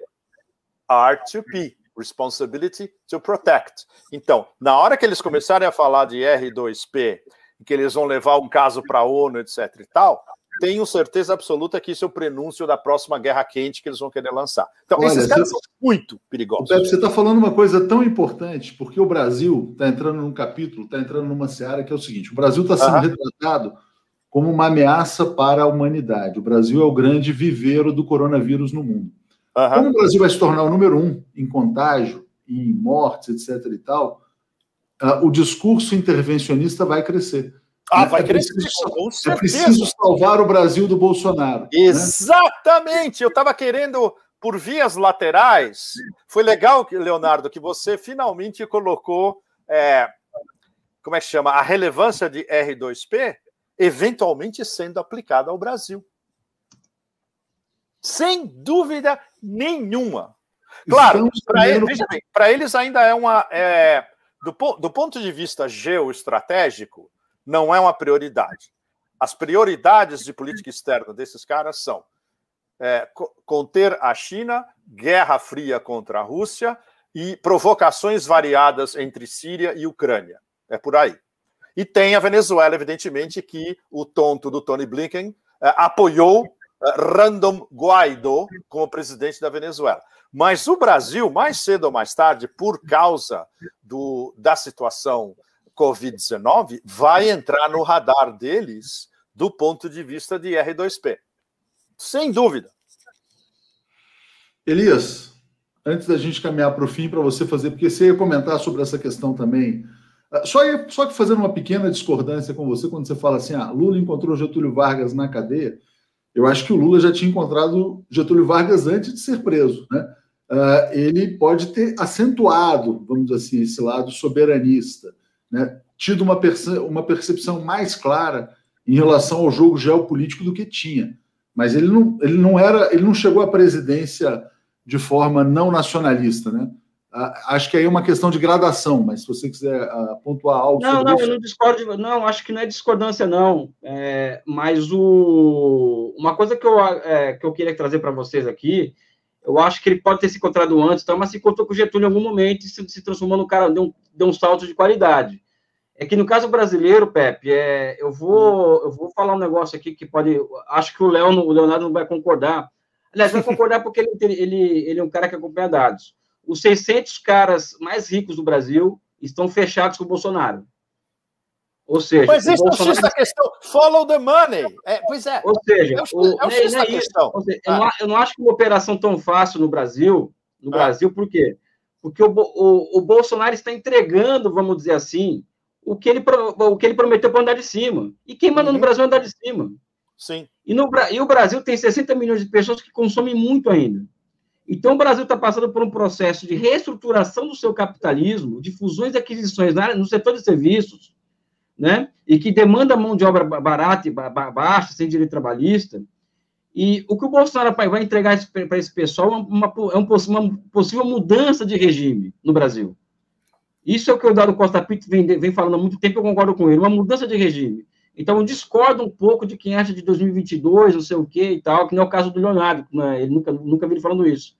R2P. Responsibility to Protect. Então, na hora que eles começarem a falar de R2P, que eles vão levar um caso para a ONU, etc. e tal, tenho certeza absoluta que isso é o prenúncio da próxima guerra quente que eles vão querer lançar. Então, Olha, esses caras você... são muito perigosos. Pepe, você está falando uma coisa tão importante, porque o Brasil está entrando num capítulo, está entrando numa seara que é o seguinte: o Brasil está sendo retratado como uma ameaça para a humanidade. O Brasil é o grande viveiro do coronavírus no mundo. Uhum. Como o Brasil vai se tornar o número um em contágio, em mortes, etc. e tal, uh, o discurso intervencionista vai crescer. Ah, vai é crescer. Preciso, é preciso salvar o Brasil do Bolsonaro. Né? Exatamente. Né? Eu estava querendo, por vias laterais. Foi legal, Leonardo, que você finalmente colocou. É, como é que chama? A relevância de R2P eventualmente sendo aplicada ao Brasil. Sem dúvida nenhuma. Claro, para eles, eles, ainda é uma. É, do, do ponto de vista geoestratégico, não é uma prioridade. As prioridades de política externa desses caras são é, conter a China, guerra fria contra a Rússia e provocações variadas entre Síria e Ucrânia. É por aí. E tem a Venezuela, evidentemente, que o tonto do Tony Blinken é, apoiou Random Guaido como presidente da Venezuela. Mas o Brasil, mais cedo ou mais tarde, por causa do, da situação Covid-19, vai entrar no radar deles do ponto de vista de R2P. Sem dúvida. Elias, antes da gente caminhar para o fim, para você fazer, porque você ia comentar sobre essa questão também. Ah, só, ia, só que fazendo uma pequena discordância com você, quando você fala assim, ah, Lula encontrou Getúlio Vargas na cadeia. Eu acho que o Lula já tinha encontrado Getúlio Vargas antes de ser preso. Né? uh, ele pode ter acentuado, vamos dizer assim, esse lado soberanista, né? tido uma, perce uma percepção mais clara em relação ao jogo geopolítico do que tinha. Mas ele não, ele não era, ele não chegou à presidência de forma não nacionalista, né? Acho que aí é uma questão de gradação, mas se você quiser uh, pontuar algo não, não, isso... eu não discordo, não, acho que não é discordância, não. É, mas o, uma coisa que eu, é, que eu queria trazer para vocês aqui, eu acho que ele pode ter se encontrado antes, tá, mas se encontrou com o Getúlio em algum momento e se, se transformou no cara, deu um, deu um salto de qualidade. É que no caso brasileiro, Pepe, é, eu, vou, eu vou falar um negócio aqui que pode. Acho que o, Léo, o Leonardo não vai concordar. Aliás, vai concordar porque ele, ele, ele é um cara que acompanha dados os 600 caras mais ricos do Brasil estão fechados com o Bolsonaro. Ou seja, Mas esse Bolsonaro... é o X da questão. Follow the money. É, pois é. Ou seja, é o, é o X é, da questão. Seja, ah. eu, não, eu, não, acho que uma operação tão fácil no Brasil. No ah. Brasil, por quê? Porque o, o, o, Bolsonaro está entregando, vamos dizer assim, o que ele, o que ele prometeu para andar de cima. E quem manda uhum. no Brasil é andar de cima. Sim. E, no, e o Brasil tem 60 milhões de pessoas que consomem muito ainda. Então, o Brasil está passando por um processo de reestruturação do seu capitalismo, de fusões e aquisições no setor de serviços, né? E que demanda mão de obra barata e baixa, sem direito trabalhista. E o que o Bolsonaro vai entregar para esse pessoal é uma, é uma, possível mudança de regime no Brasil. Isso é o que o Dado Costa Pinto vem, vem falando há muito tempo, eu concordo com ele, uma mudança de regime. Então, eu discordo um pouco de quem acha de 2022, não sei o quê e tal, que não é o caso do Leonardo, né? ele nunca, nunca vi ele falando isso.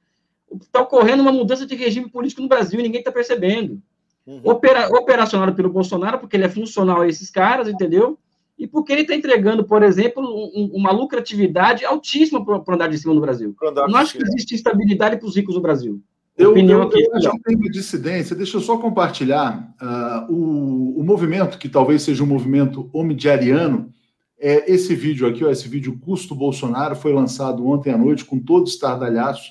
Está ocorrendo uma mudança de regime político no Brasil e ninguém está percebendo. Uhum. Opera, operacionado pelo Bolsonaro, porque ele é funcional a esses caras, entendeu? E porque ele está entregando, por exemplo, um, uma lucratividade altíssima para andar de cima no Brasil. Não acho que existe estabilidade para os ricos no Brasil. Eu, opinião eu, aqui, eu acho que tem uma dissidência. Deixa eu só compartilhar uh, o, o movimento, que talvez seja um movimento omidiariano, é esse vídeo aqui, ó, esse vídeo Custo Bolsonaro, foi lançado ontem à noite com todo estardalhaço.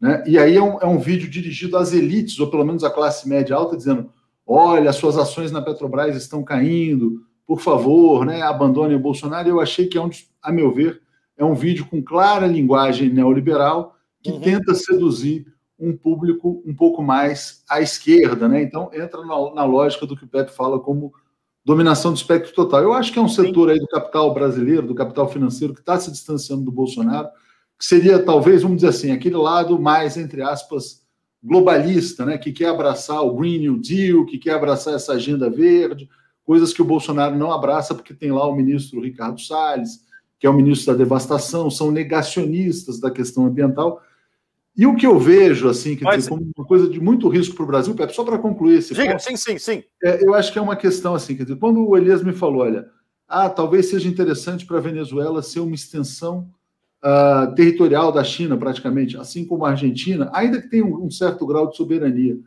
Né? E aí é um, é um vídeo dirigido às elites, ou pelo menos à classe média alta, dizendo: olha, suas ações na Petrobras estão caindo, por favor, né, abandone o Bolsonaro. Eu achei que é um, a meu ver, é um vídeo com clara linguagem neoliberal que uhum. tenta seduzir um público um pouco mais à esquerda, né? Então entra na, na, lógica do que o Pepe fala como dominação do espectro total. Eu acho que é um setor aí do capital brasileiro, do capital financeiro, que está se distanciando do Bolsonaro, que seria talvez, vamos dizer assim, aquele lado mais, entre aspas, globalista, né? Que quer abraçar o Green New Deal, que quer abraçar essa agenda verde, coisas que o Bolsonaro não abraça, porque tem lá o ministro Ricardo Salles, que é o ministro da devastação, são negacionistas da questão ambiental e o que eu vejo, assim, quer dizer, como uma coisa de muito risco para o Brasil, Pepe, só para concluir esse Diga, ponto, sim, sim, sim. É, eu acho que é uma questão assim, quer dizer, quando o Elias me falou, olha, ah, talvez seja interessante para a Venezuela ser uma extensão uh, territorial da China, praticamente, assim como a Argentina, ainda que tenha um, um certo grau de soberania.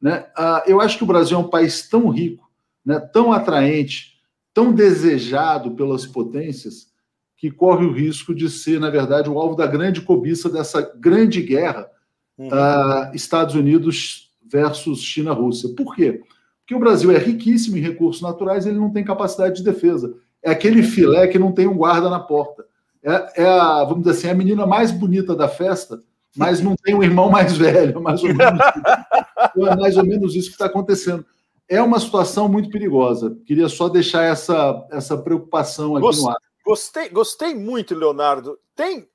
Né? Uh, eu acho que o Brasil é um país tão rico, né, tão atraente, tão desejado pelas potências, que corre o risco de ser, na verdade, o alvo da grande cobiça dessa grande guerra uhum. uh, Estados Unidos versus China-Rússia. Por quê? Porque o Brasil é riquíssimo em recursos naturais, ele não tem capacidade de defesa. É aquele filé que não tem um guarda na porta. É, é a, vamos dizer assim, a menina mais bonita da festa, mas não tem um irmão mais velho, mais ou menos. é mais ou menos isso que está acontecendo. É uma situação muito perigosa. Queria só deixar essa, essa preocupação aqui no ar. Gostei, gostei muito, Leonardo. Tem.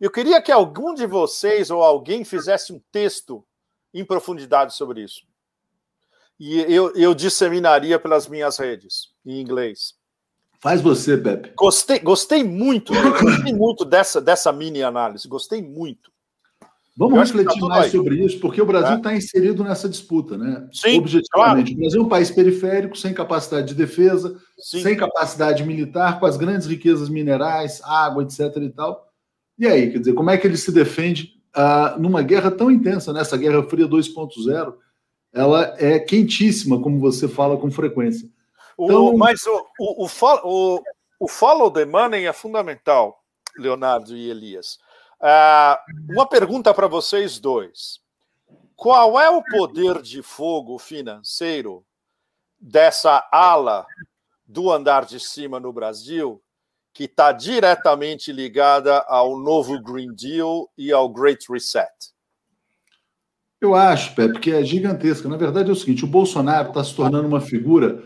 Eu queria que algum de vocês ou alguém fizesse um texto em profundidade sobre isso. E eu, eu disseminaria pelas minhas redes, em inglês. Faz você, Pepe. Gostei, gostei muito, gostei muito dessa, dessa mini análise. Gostei muito. Vamos refletir tá mais aí. sobre isso, porque o Brasil está é. inserido nessa disputa, né? Sim, Objetivamente. Claro. O Brasil é um país periférico, sem capacidade de defesa, Sim. sem capacidade militar, com as grandes riquezas minerais, água, etc. e tal. E aí, quer dizer, como é que ele se defende ah, numa guerra tão intensa, nessa né? Guerra Fria 2.0? Ela é quentíssima, como você fala com frequência. Então... O, mas o, o, o, o follow the money é fundamental, Leonardo e Elias. Uh, uma pergunta para vocês dois. Qual é o poder de fogo financeiro dessa ala do andar de cima no Brasil que está diretamente ligada ao novo Green Deal e ao Great Reset? Eu acho, Pepe, que é gigantesca. Na verdade é o seguinte: o Bolsonaro está se tornando uma figura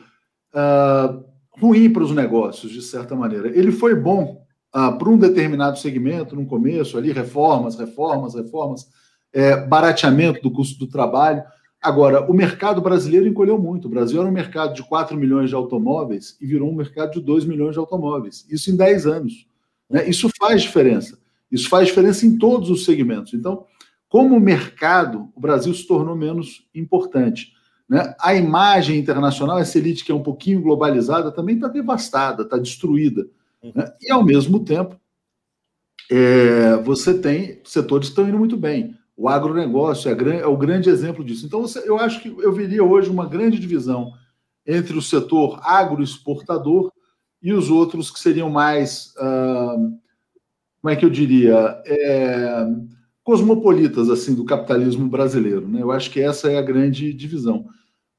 uh, ruim para os negócios, de certa maneira. Ele foi bom uh, para um determinado segmento, no começo, ali, reformas, reformas, reformas, é, barateamento do custo do trabalho. Agora, o mercado brasileiro encolheu muito. O Brasil era um mercado de 4 milhões de automóveis e virou um mercado de 2 milhões de automóveis. Isso em 10 anos. Né? Isso faz diferença. Isso faz diferença em todos os segmentos. Então, como mercado, o Brasil se tornou menos importante. Né? A imagem internacional, essa elite que é um pouquinho globalizada, também está devastada, está destruída. Né? E, ao mesmo tempo, é, você tem setores que estão indo muito bem. O agronegócio é, é o grande exemplo disso. Então, você, eu acho que eu veria hoje uma grande divisão entre o setor agroexportador e os outros que seriam mais, uh, como é que eu diria, é, cosmopolitas assim do capitalismo brasileiro. Né? Eu acho que essa é a grande divisão.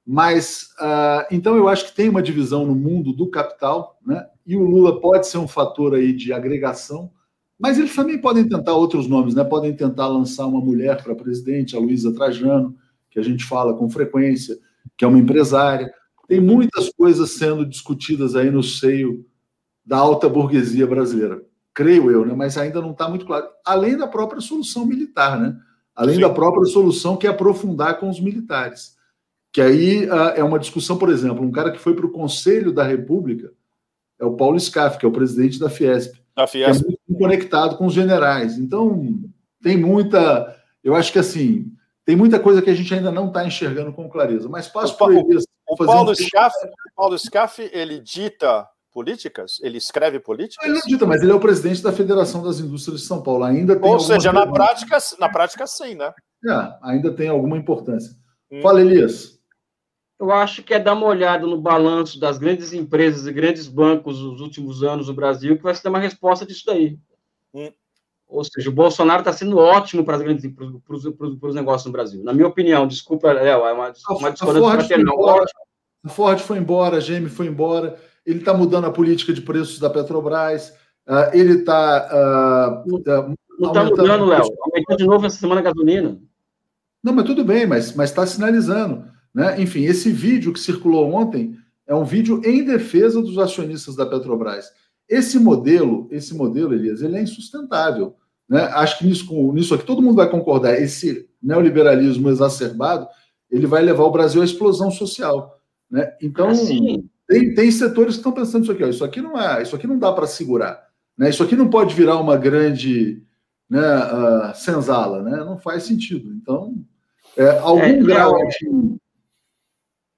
Mas, uh, então, eu acho que tem uma divisão no mundo do capital, né? e o Lula pode ser um fator aí de agregação, mas eles também podem tentar outros nomes, né? podem tentar lançar uma mulher para presidente, a Luísa Trajano, que a gente fala com frequência, que é uma empresária. Tem muitas coisas sendo discutidas aí no seio da alta burguesia brasileira, creio eu, né? mas ainda não está muito claro. Além da própria solução militar, né? além Sim. da própria solução que é aprofundar com os militares. Que aí uh, é uma discussão, por exemplo, um cara que foi para o Conselho da República é o Paulo Scaff, que é o presidente da Fiesp. Da Fiesp. Que é muito conectado com os generais. Então, tem muita. Eu acho que assim, tem muita coisa que a gente ainda não está enxergando com clareza. Mas passo para ele. O, Paulo, um... Scaff, o Paulo Scaff, ele dita políticas? Ele escreve políticas? Ele não dita, mas ele é o presidente da Federação das Indústrias de São Paulo. Ainda tem Ou seja, na prática, na prática, sim, né? É, ainda tem alguma importância. Hum. Fala, Elias eu acho que é dar uma olhada no balanço das grandes empresas e grandes bancos nos últimos anos no Brasil que vai ser uma resposta disso daí. Hum. Ou seja, o Bolsonaro está sendo ótimo para, as grandes, para, os, para os negócios no Brasil. Na minha opinião, desculpa, Léo, é uma, uma discordância fraternal. A Ford foi embora, a GM foi embora, ele está mudando a política de preços da Petrobras, uh, ele está. Uh, não está mudando, Léo. Aumentou de novo essa semana a gasolina. Não, mas tudo bem, mas está sinalizando. Né? Enfim, esse vídeo que circulou ontem é um vídeo em defesa dos acionistas da Petrobras. Esse modelo, esse modelo, Elias, ele é insustentável. Né? Acho que nisso, nisso aqui todo mundo vai concordar. Esse neoliberalismo exacerbado, ele vai levar o Brasil à explosão social. Né? Então, assim. tem, tem setores que estão pensando isso aqui. Ó, isso aqui não é, isso aqui não dá para segurar. Né? Isso aqui não pode virar uma grande né, uh, senzala, né? Não faz sentido. Então, é, algum é, grau de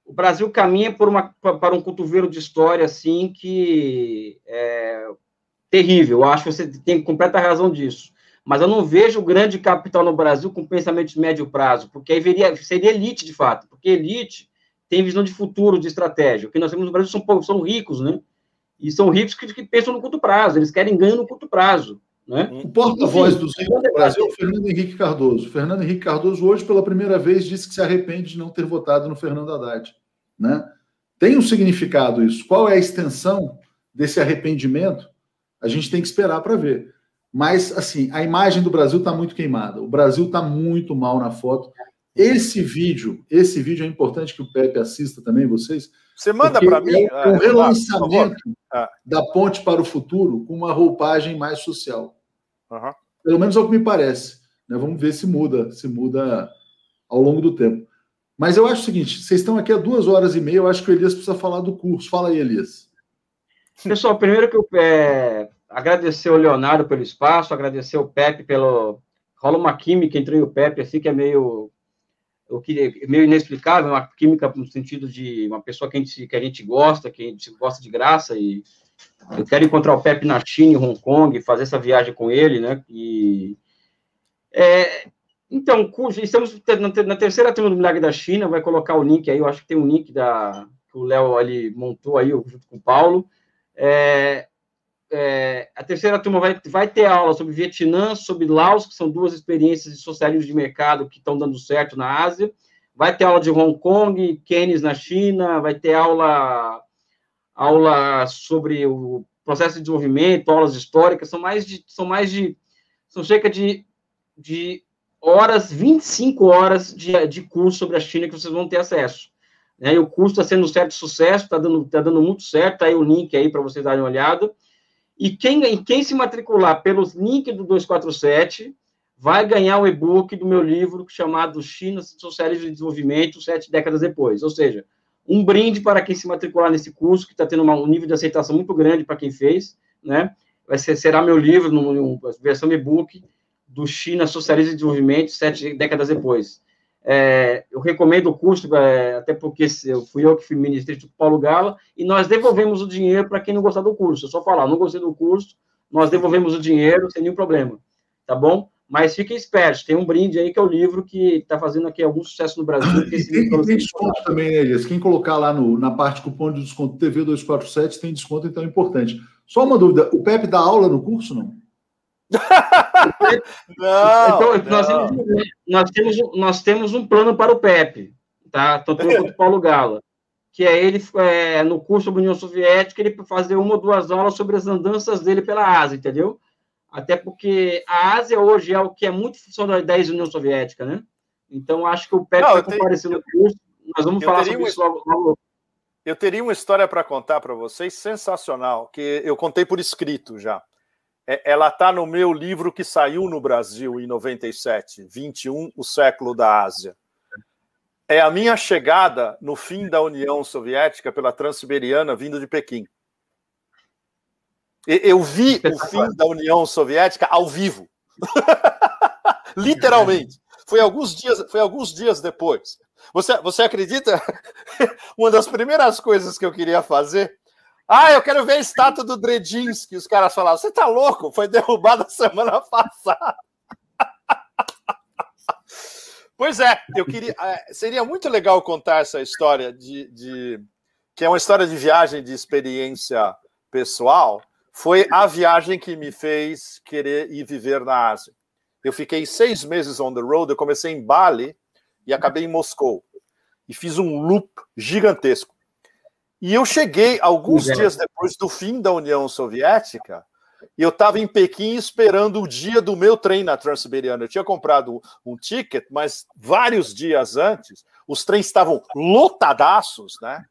o Brasil caminha por uma, para um cotovelo de história assim que é terrível. Eu acho que você tem completa razão disso. Mas eu não vejo grande capital no Brasil com pensamento de médio prazo, porque aí veria, seria elite de fato, porque elite tem visão de futuro, de estratégia. O que nós temos no Brasil são, são ricos, né? E são ricos que, que pensam no curto prazo, eles querem ganho no curto prazo. Né? O porta-voz do Brasil é o Fernando Henrique Cardoso. Fernando Henrique Cardoso, hoje, pela primeira vez, disse que se arrepende de não ter votado no Fernando Haddad. Né? Tem um significado isso. Qual é a extensão desse arrependimento? A gente tem que esperar para ver. Mas, assim, a imagem do Brasil está muito queimada. O Brasil está muito mal na foto. Esse vídeo, esse vídeo é importante que o Pepe assista também, vocês. Você manda para mim? É um relançamento ah. da ponte para o futuro com uma roupagem mais social. Uhum. Pelo menos é o que me parece. Né? Vamos ver se muda, se muda ao longo do tempo. Mas eu acho o seguinte: vocês estão aqui há duas horas e meia, eu acho que o Elias precisa falar do curso. Fala aí, Elias. Pessoal, primeiro que eu é, agradecer o Leonardo pelo espaço, agradecer o Pepe pelo. Rola uma química entre o Pepe, assim, que é meio. O que meio inexplicável, uma química no sentido de uma pessoa que a gente, que a gente gosta, que a gente gosta de graça, e eu quero encontrar o Pepe na China, em Hong Kong, fazer essa viagem com ele, né? E é, então, estamos na terceira turma do Milagre da China, vai colocar o link aí, eu acho que tem um link da, que o Léo ali montou aí, junto com o Paulo. É, é, a terceira turma vai, vai ter aula sobre Vietnã, sobre Laos, que são duas experiências de socialismo de mercado que estão dando certo na Ásia. Vai ter aula de Hong Kong, Keynes na China, vai ter aula, aula sobre o processo de desenvolvimento, aulas históricas, são mais de, são mais de, são cerca de, de horas, 25 horas de, de curso sobre a China que vocês vão ter acesso. Né? E o curso está sendo um certo sucesso, está dando, tá dando muito certo, tá aí o link aí para vocês darem uma olhada. E quem, e quem se matricular pelos links do 247 vai ganhar o e-book do meu livro chamado China, Socialismo e Desenvolvimento, sete décadas depois. Ou seja, um brinde para quem se matricular nesse curso, que está tendo uma, um nível de aceitação muito grande para quem fez, né? Vai ser, será meu livro, no, no versão e-book, do China, Socialismo e Desenvolvimento, sete décadas depois. É, eu recomendo o curso, é, até porque eu fui eu que fui ministro do Paulo Gala, e nós devolvemos o dinheiro para quem não gostar do curso. Eu só falar, não gostei do curso, nós devolvemos o dinheiro sem nenhum problema, tá bom? Mas fiquem espertos, tem um brinde aí que é o livro que está fazendo aqui algum sucesso no Brasil. E tem, tem desconto também, né, Elias? Quem colocar lá no, na parte cupom de desconto TV 247 tem desconto, então é importante. Só uma dúvida: o Pepe dá aula no curso, não? não, então, nós, não. Temos, nós, temos, nós temos um plano para o Pepe, tá? Tanto eu quanto o Paulo Gala. Que é ele, é, no curso sobre União Soviética, ele fazer uma ou duas aulas sobre as andanças dele pela Ásia, entendeu? Até porque a Ásia hoje é o que é muito função da ex-União Soviética, né? Então, acho que o Pepe vai comparecer no curso. Nós vamos falar sobre isso logo, logo. Eu teria uma história para contar para vocês sensacional, que eu contei por escrito já. É, ela está no meu livro que saiu no Brasil em 97, 21, O Século da Ásia. É a minha chegada no fim da União Soviética pela Transiberiana vindo de Pequim. Eu vi o fim da União Soviética ao vivo. Literalmente. Foi alguns dias, foi alguns dias depois. Você, você acredita? Uma das primeiras coisas que eu queria fazer. Ah, eu quero ver a estátua do Dredinski. Os caras falavam: Você tá louco? Foi derrubada semana passada. Pois é, eu queria. É, seria muito legal contar essa história de, de que é uma história de viagem de experiência pessoal, foi a viagem que me fez querer ir viver na Ásia. Eu fiquei seis meses on the road, eu comecei em Bali e acabei em Moscou. E fiz um loop gigantesco. E eu cheguei alguns dias depois do fim da União Soviética, e eu estava em Pequim esperando o dia do meu trem na Transiberiana. Eu tinha comprado um ticket, mas vários dias antes, os trens estavam lotadaços, né?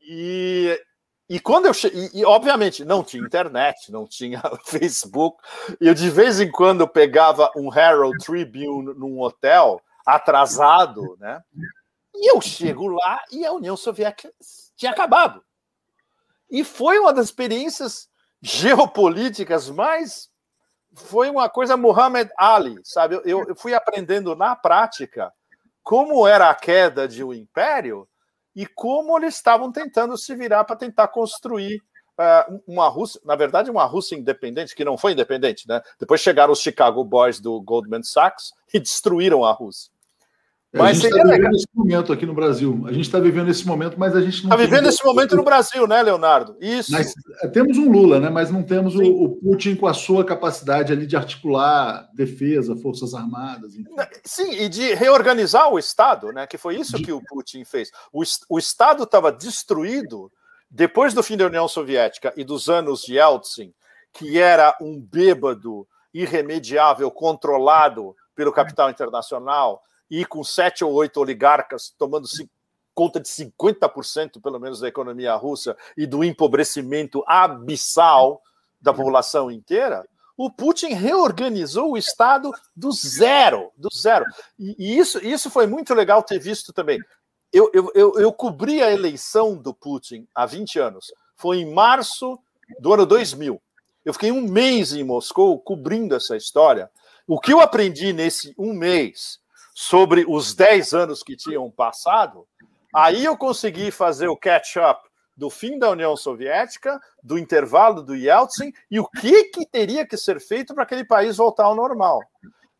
E e quando eu cheguei, e, obviamente não tinha internet, não tinha Facebook, eu de vez em quando pegava um Herald Tribune num hotel atrasado, né? E eu chego lá e a União Soviética tinha acabado. E foi uma das experiências geopolíticas mais foi uma coisa Muhammad Ali, sabe? Eu, eu fui aprendendo na prática como era a queda de um império e como eles estavam tentando se virar para tentar construir uh, uma Rússia, na verdade, uma Rússia independente, que não foi independente, né? Depois chegaram os Chicago Boys do Goldman Sachs e destruíram a Rússia. É, mas a gente está vivendo esse momento aqui no Brasil. A gente está vivendo esse momento, mas a gente não. Está vivendo esse momento no Brasil, né, Leonardo? Isso. Mas, é, temos um Lula, né? Mas não temos o, o, Putin com a sua capacidade ali de articular defesa, forças armadas. Enfim. Sim, e de reorganizar o Estado, né? Que foi isso de... que o Putin fez. O, o Estado estava destruído depois do fim da União Soviética e dos anos de Yeltsin, que era um bêbado irremediável, controlado pelo capital internacional e com sete ou oito oligarcas tomando conta de 50% pelo menos da economia russa e do empobrecimento abissal da população inteira, o Putin reorganizou o Estado do zero, do zero. E, isso, isso foi muito legal ter visto também. Eu, eu, eu, eu cobri a eleição do Putin há 20 anos. Foi em março do ano 2000. Eu fiquei um mês em Moscou cobrindo essa história. O que eu aprendi nesse um mês sobre os 10 anos que tinham passado, aí eu consegui fazer o catch-up do fim da União Soviética, do intervalo do Yeltsin e o que, que teria que ser feito para aquele país voltar ao normal.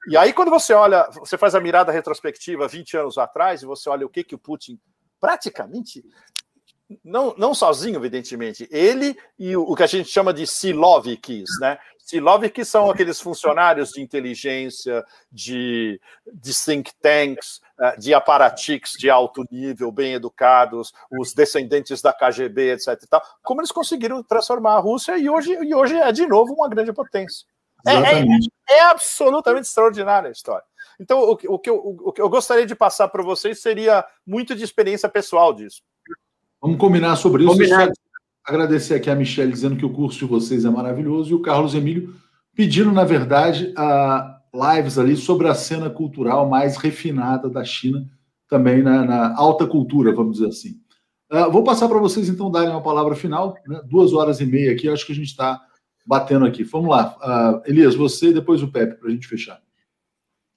E aí, quando você olha, você faz a mirada retrospectiva 20 anos atrás e você olha o que, que o Putin praticamente não, não sozinho, evidentemente, ele e o, o que a gente chama de Siloviks, né? Siloviks são aqueles funcionários de inteligência, de, de think tanks, eh, de aparatics de alto nível, bem educados, os descendentes da KGB, etc. E tal. Como eles conseguiram transformar a Rússia e hoje, e hoje é de novo uma grande potência. É, é, é, absolutamente extraordinária a história. Então, o, o, que eu, o que eu gostaria de passar para vocês seria muito de experiência pessoal disso. Vamos combinar sobre isso. Combinar. Agradecer aqui a Michelle dizendo que o curso de vocês é maravilhoso e o Carlos Emílio pedindo, na verdade, a lives ali sobre a cena cultural mais refinada da China, também na, na alta cultura, vamos dizer assim. Uh, vou passar para vocês, então, darem uma palavra final, né? duas horas e meia aqui, acho que a gente está batendo aqui. Vamos lá. Uh, Elias, você e depois o Pepe, para a gente fechar.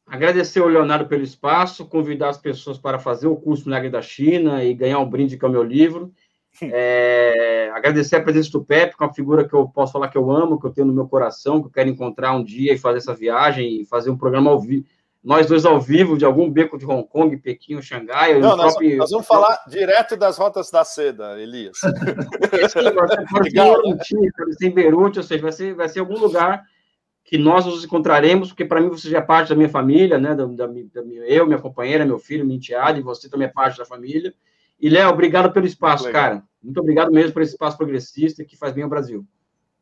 Agradecer ao Leonardo pelo espaço, convidar as pessoas para fazer o curso Milagre da China e ganhar um brinde com é o meu livro. É, agradecer a presença do Pepe, que é uma figura que eu posso falar que eu amo, que eu tenho no meu coração, que eu quero encontrar um dia e fazer essa viagem e fazer um programa ao vivo. Nós dois ao vivo, de algum beco de Hong Kong, Pequim Xangai. Não, nós, próprio... nós, vamos falar direto das rotas da seda, Elias. Sim, pode ser em Beirute, ou seja, vai ser, vai ser algum lugar que nós nos encontraremos, porque para mim você já é parte da minha família, né? Da, da, da, eu, minha companheira, meu filho, minha enteada, e você também é parte da família. E, Léo, obrigado pelo espaço, Legal. cara. Muito obrigado mesmo por esse espaço progressista que faz bem ao Brasil.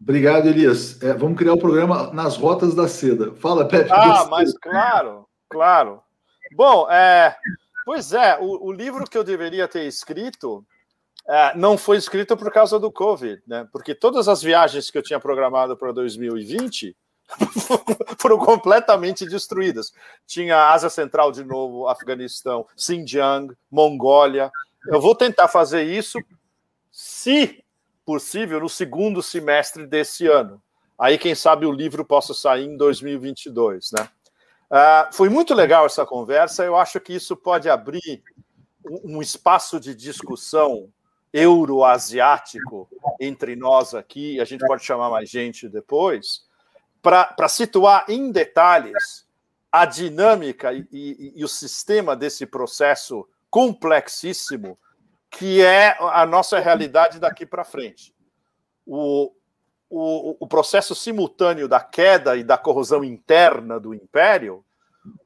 Obrigado, Elias. É, vamos criar o um programa nas rotas da seda. Fala, Pepe. Ah, mas claro, claro. Bom, é, pois é, o, o, livro que eu deveria ter escrito é, não foi escrito por causa do Covid, né? Porque todas as viagens que eu tinha programado para 2020 foram completamente destruídas. Tinha Ásia Central de novo, Afeganistão, Xinjiang, Mongólia. Eu vou tentar fazer isso, se possível, no segundo semestre desse ano. Aí, quem sabe, o livro possa sair em 2022, né? Uh, foi muito legal essa conversa. Eu acho que isso pode abrir um, espaço de discussão euroasiático entre nós aqui. A gente pode chamar mais gente depois para situar em detalhes a dinâmica e, e, e, o sistema desse processo complexíssimo que é a nossa realidade daqui para frente. O, o, o processo simultâneo da queda e da corrosão interna do império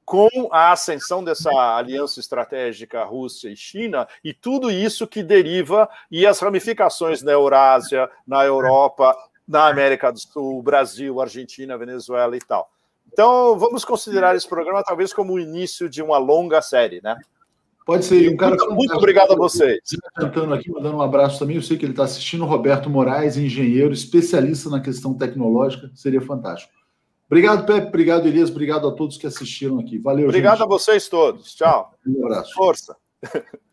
com a ascensão dessa aliança estratégica Rússia e China e tudo isso que deriva e as ramificações na Eurásia, na Europa, na América do Sul, Brasil, Argentina, Venezuela e tal. Então, vamos considerar esse programa talvez como o início de uma longa série, né? Pode ser. Um cara muito, muito obrigado a vocês. Cantando aqui, mandando um abraço também. Eu sei que ele está assistindo. Roberto Moraes, engenheiro, especialista na questão tecnológica. Seria fantástico. Obrigado, Pepe. Obrigado, Elias. Obrigado a todos que assistiram aqui. Valeu, Obrigado gente. a vocês todos. Tchau. Um abraço. Força.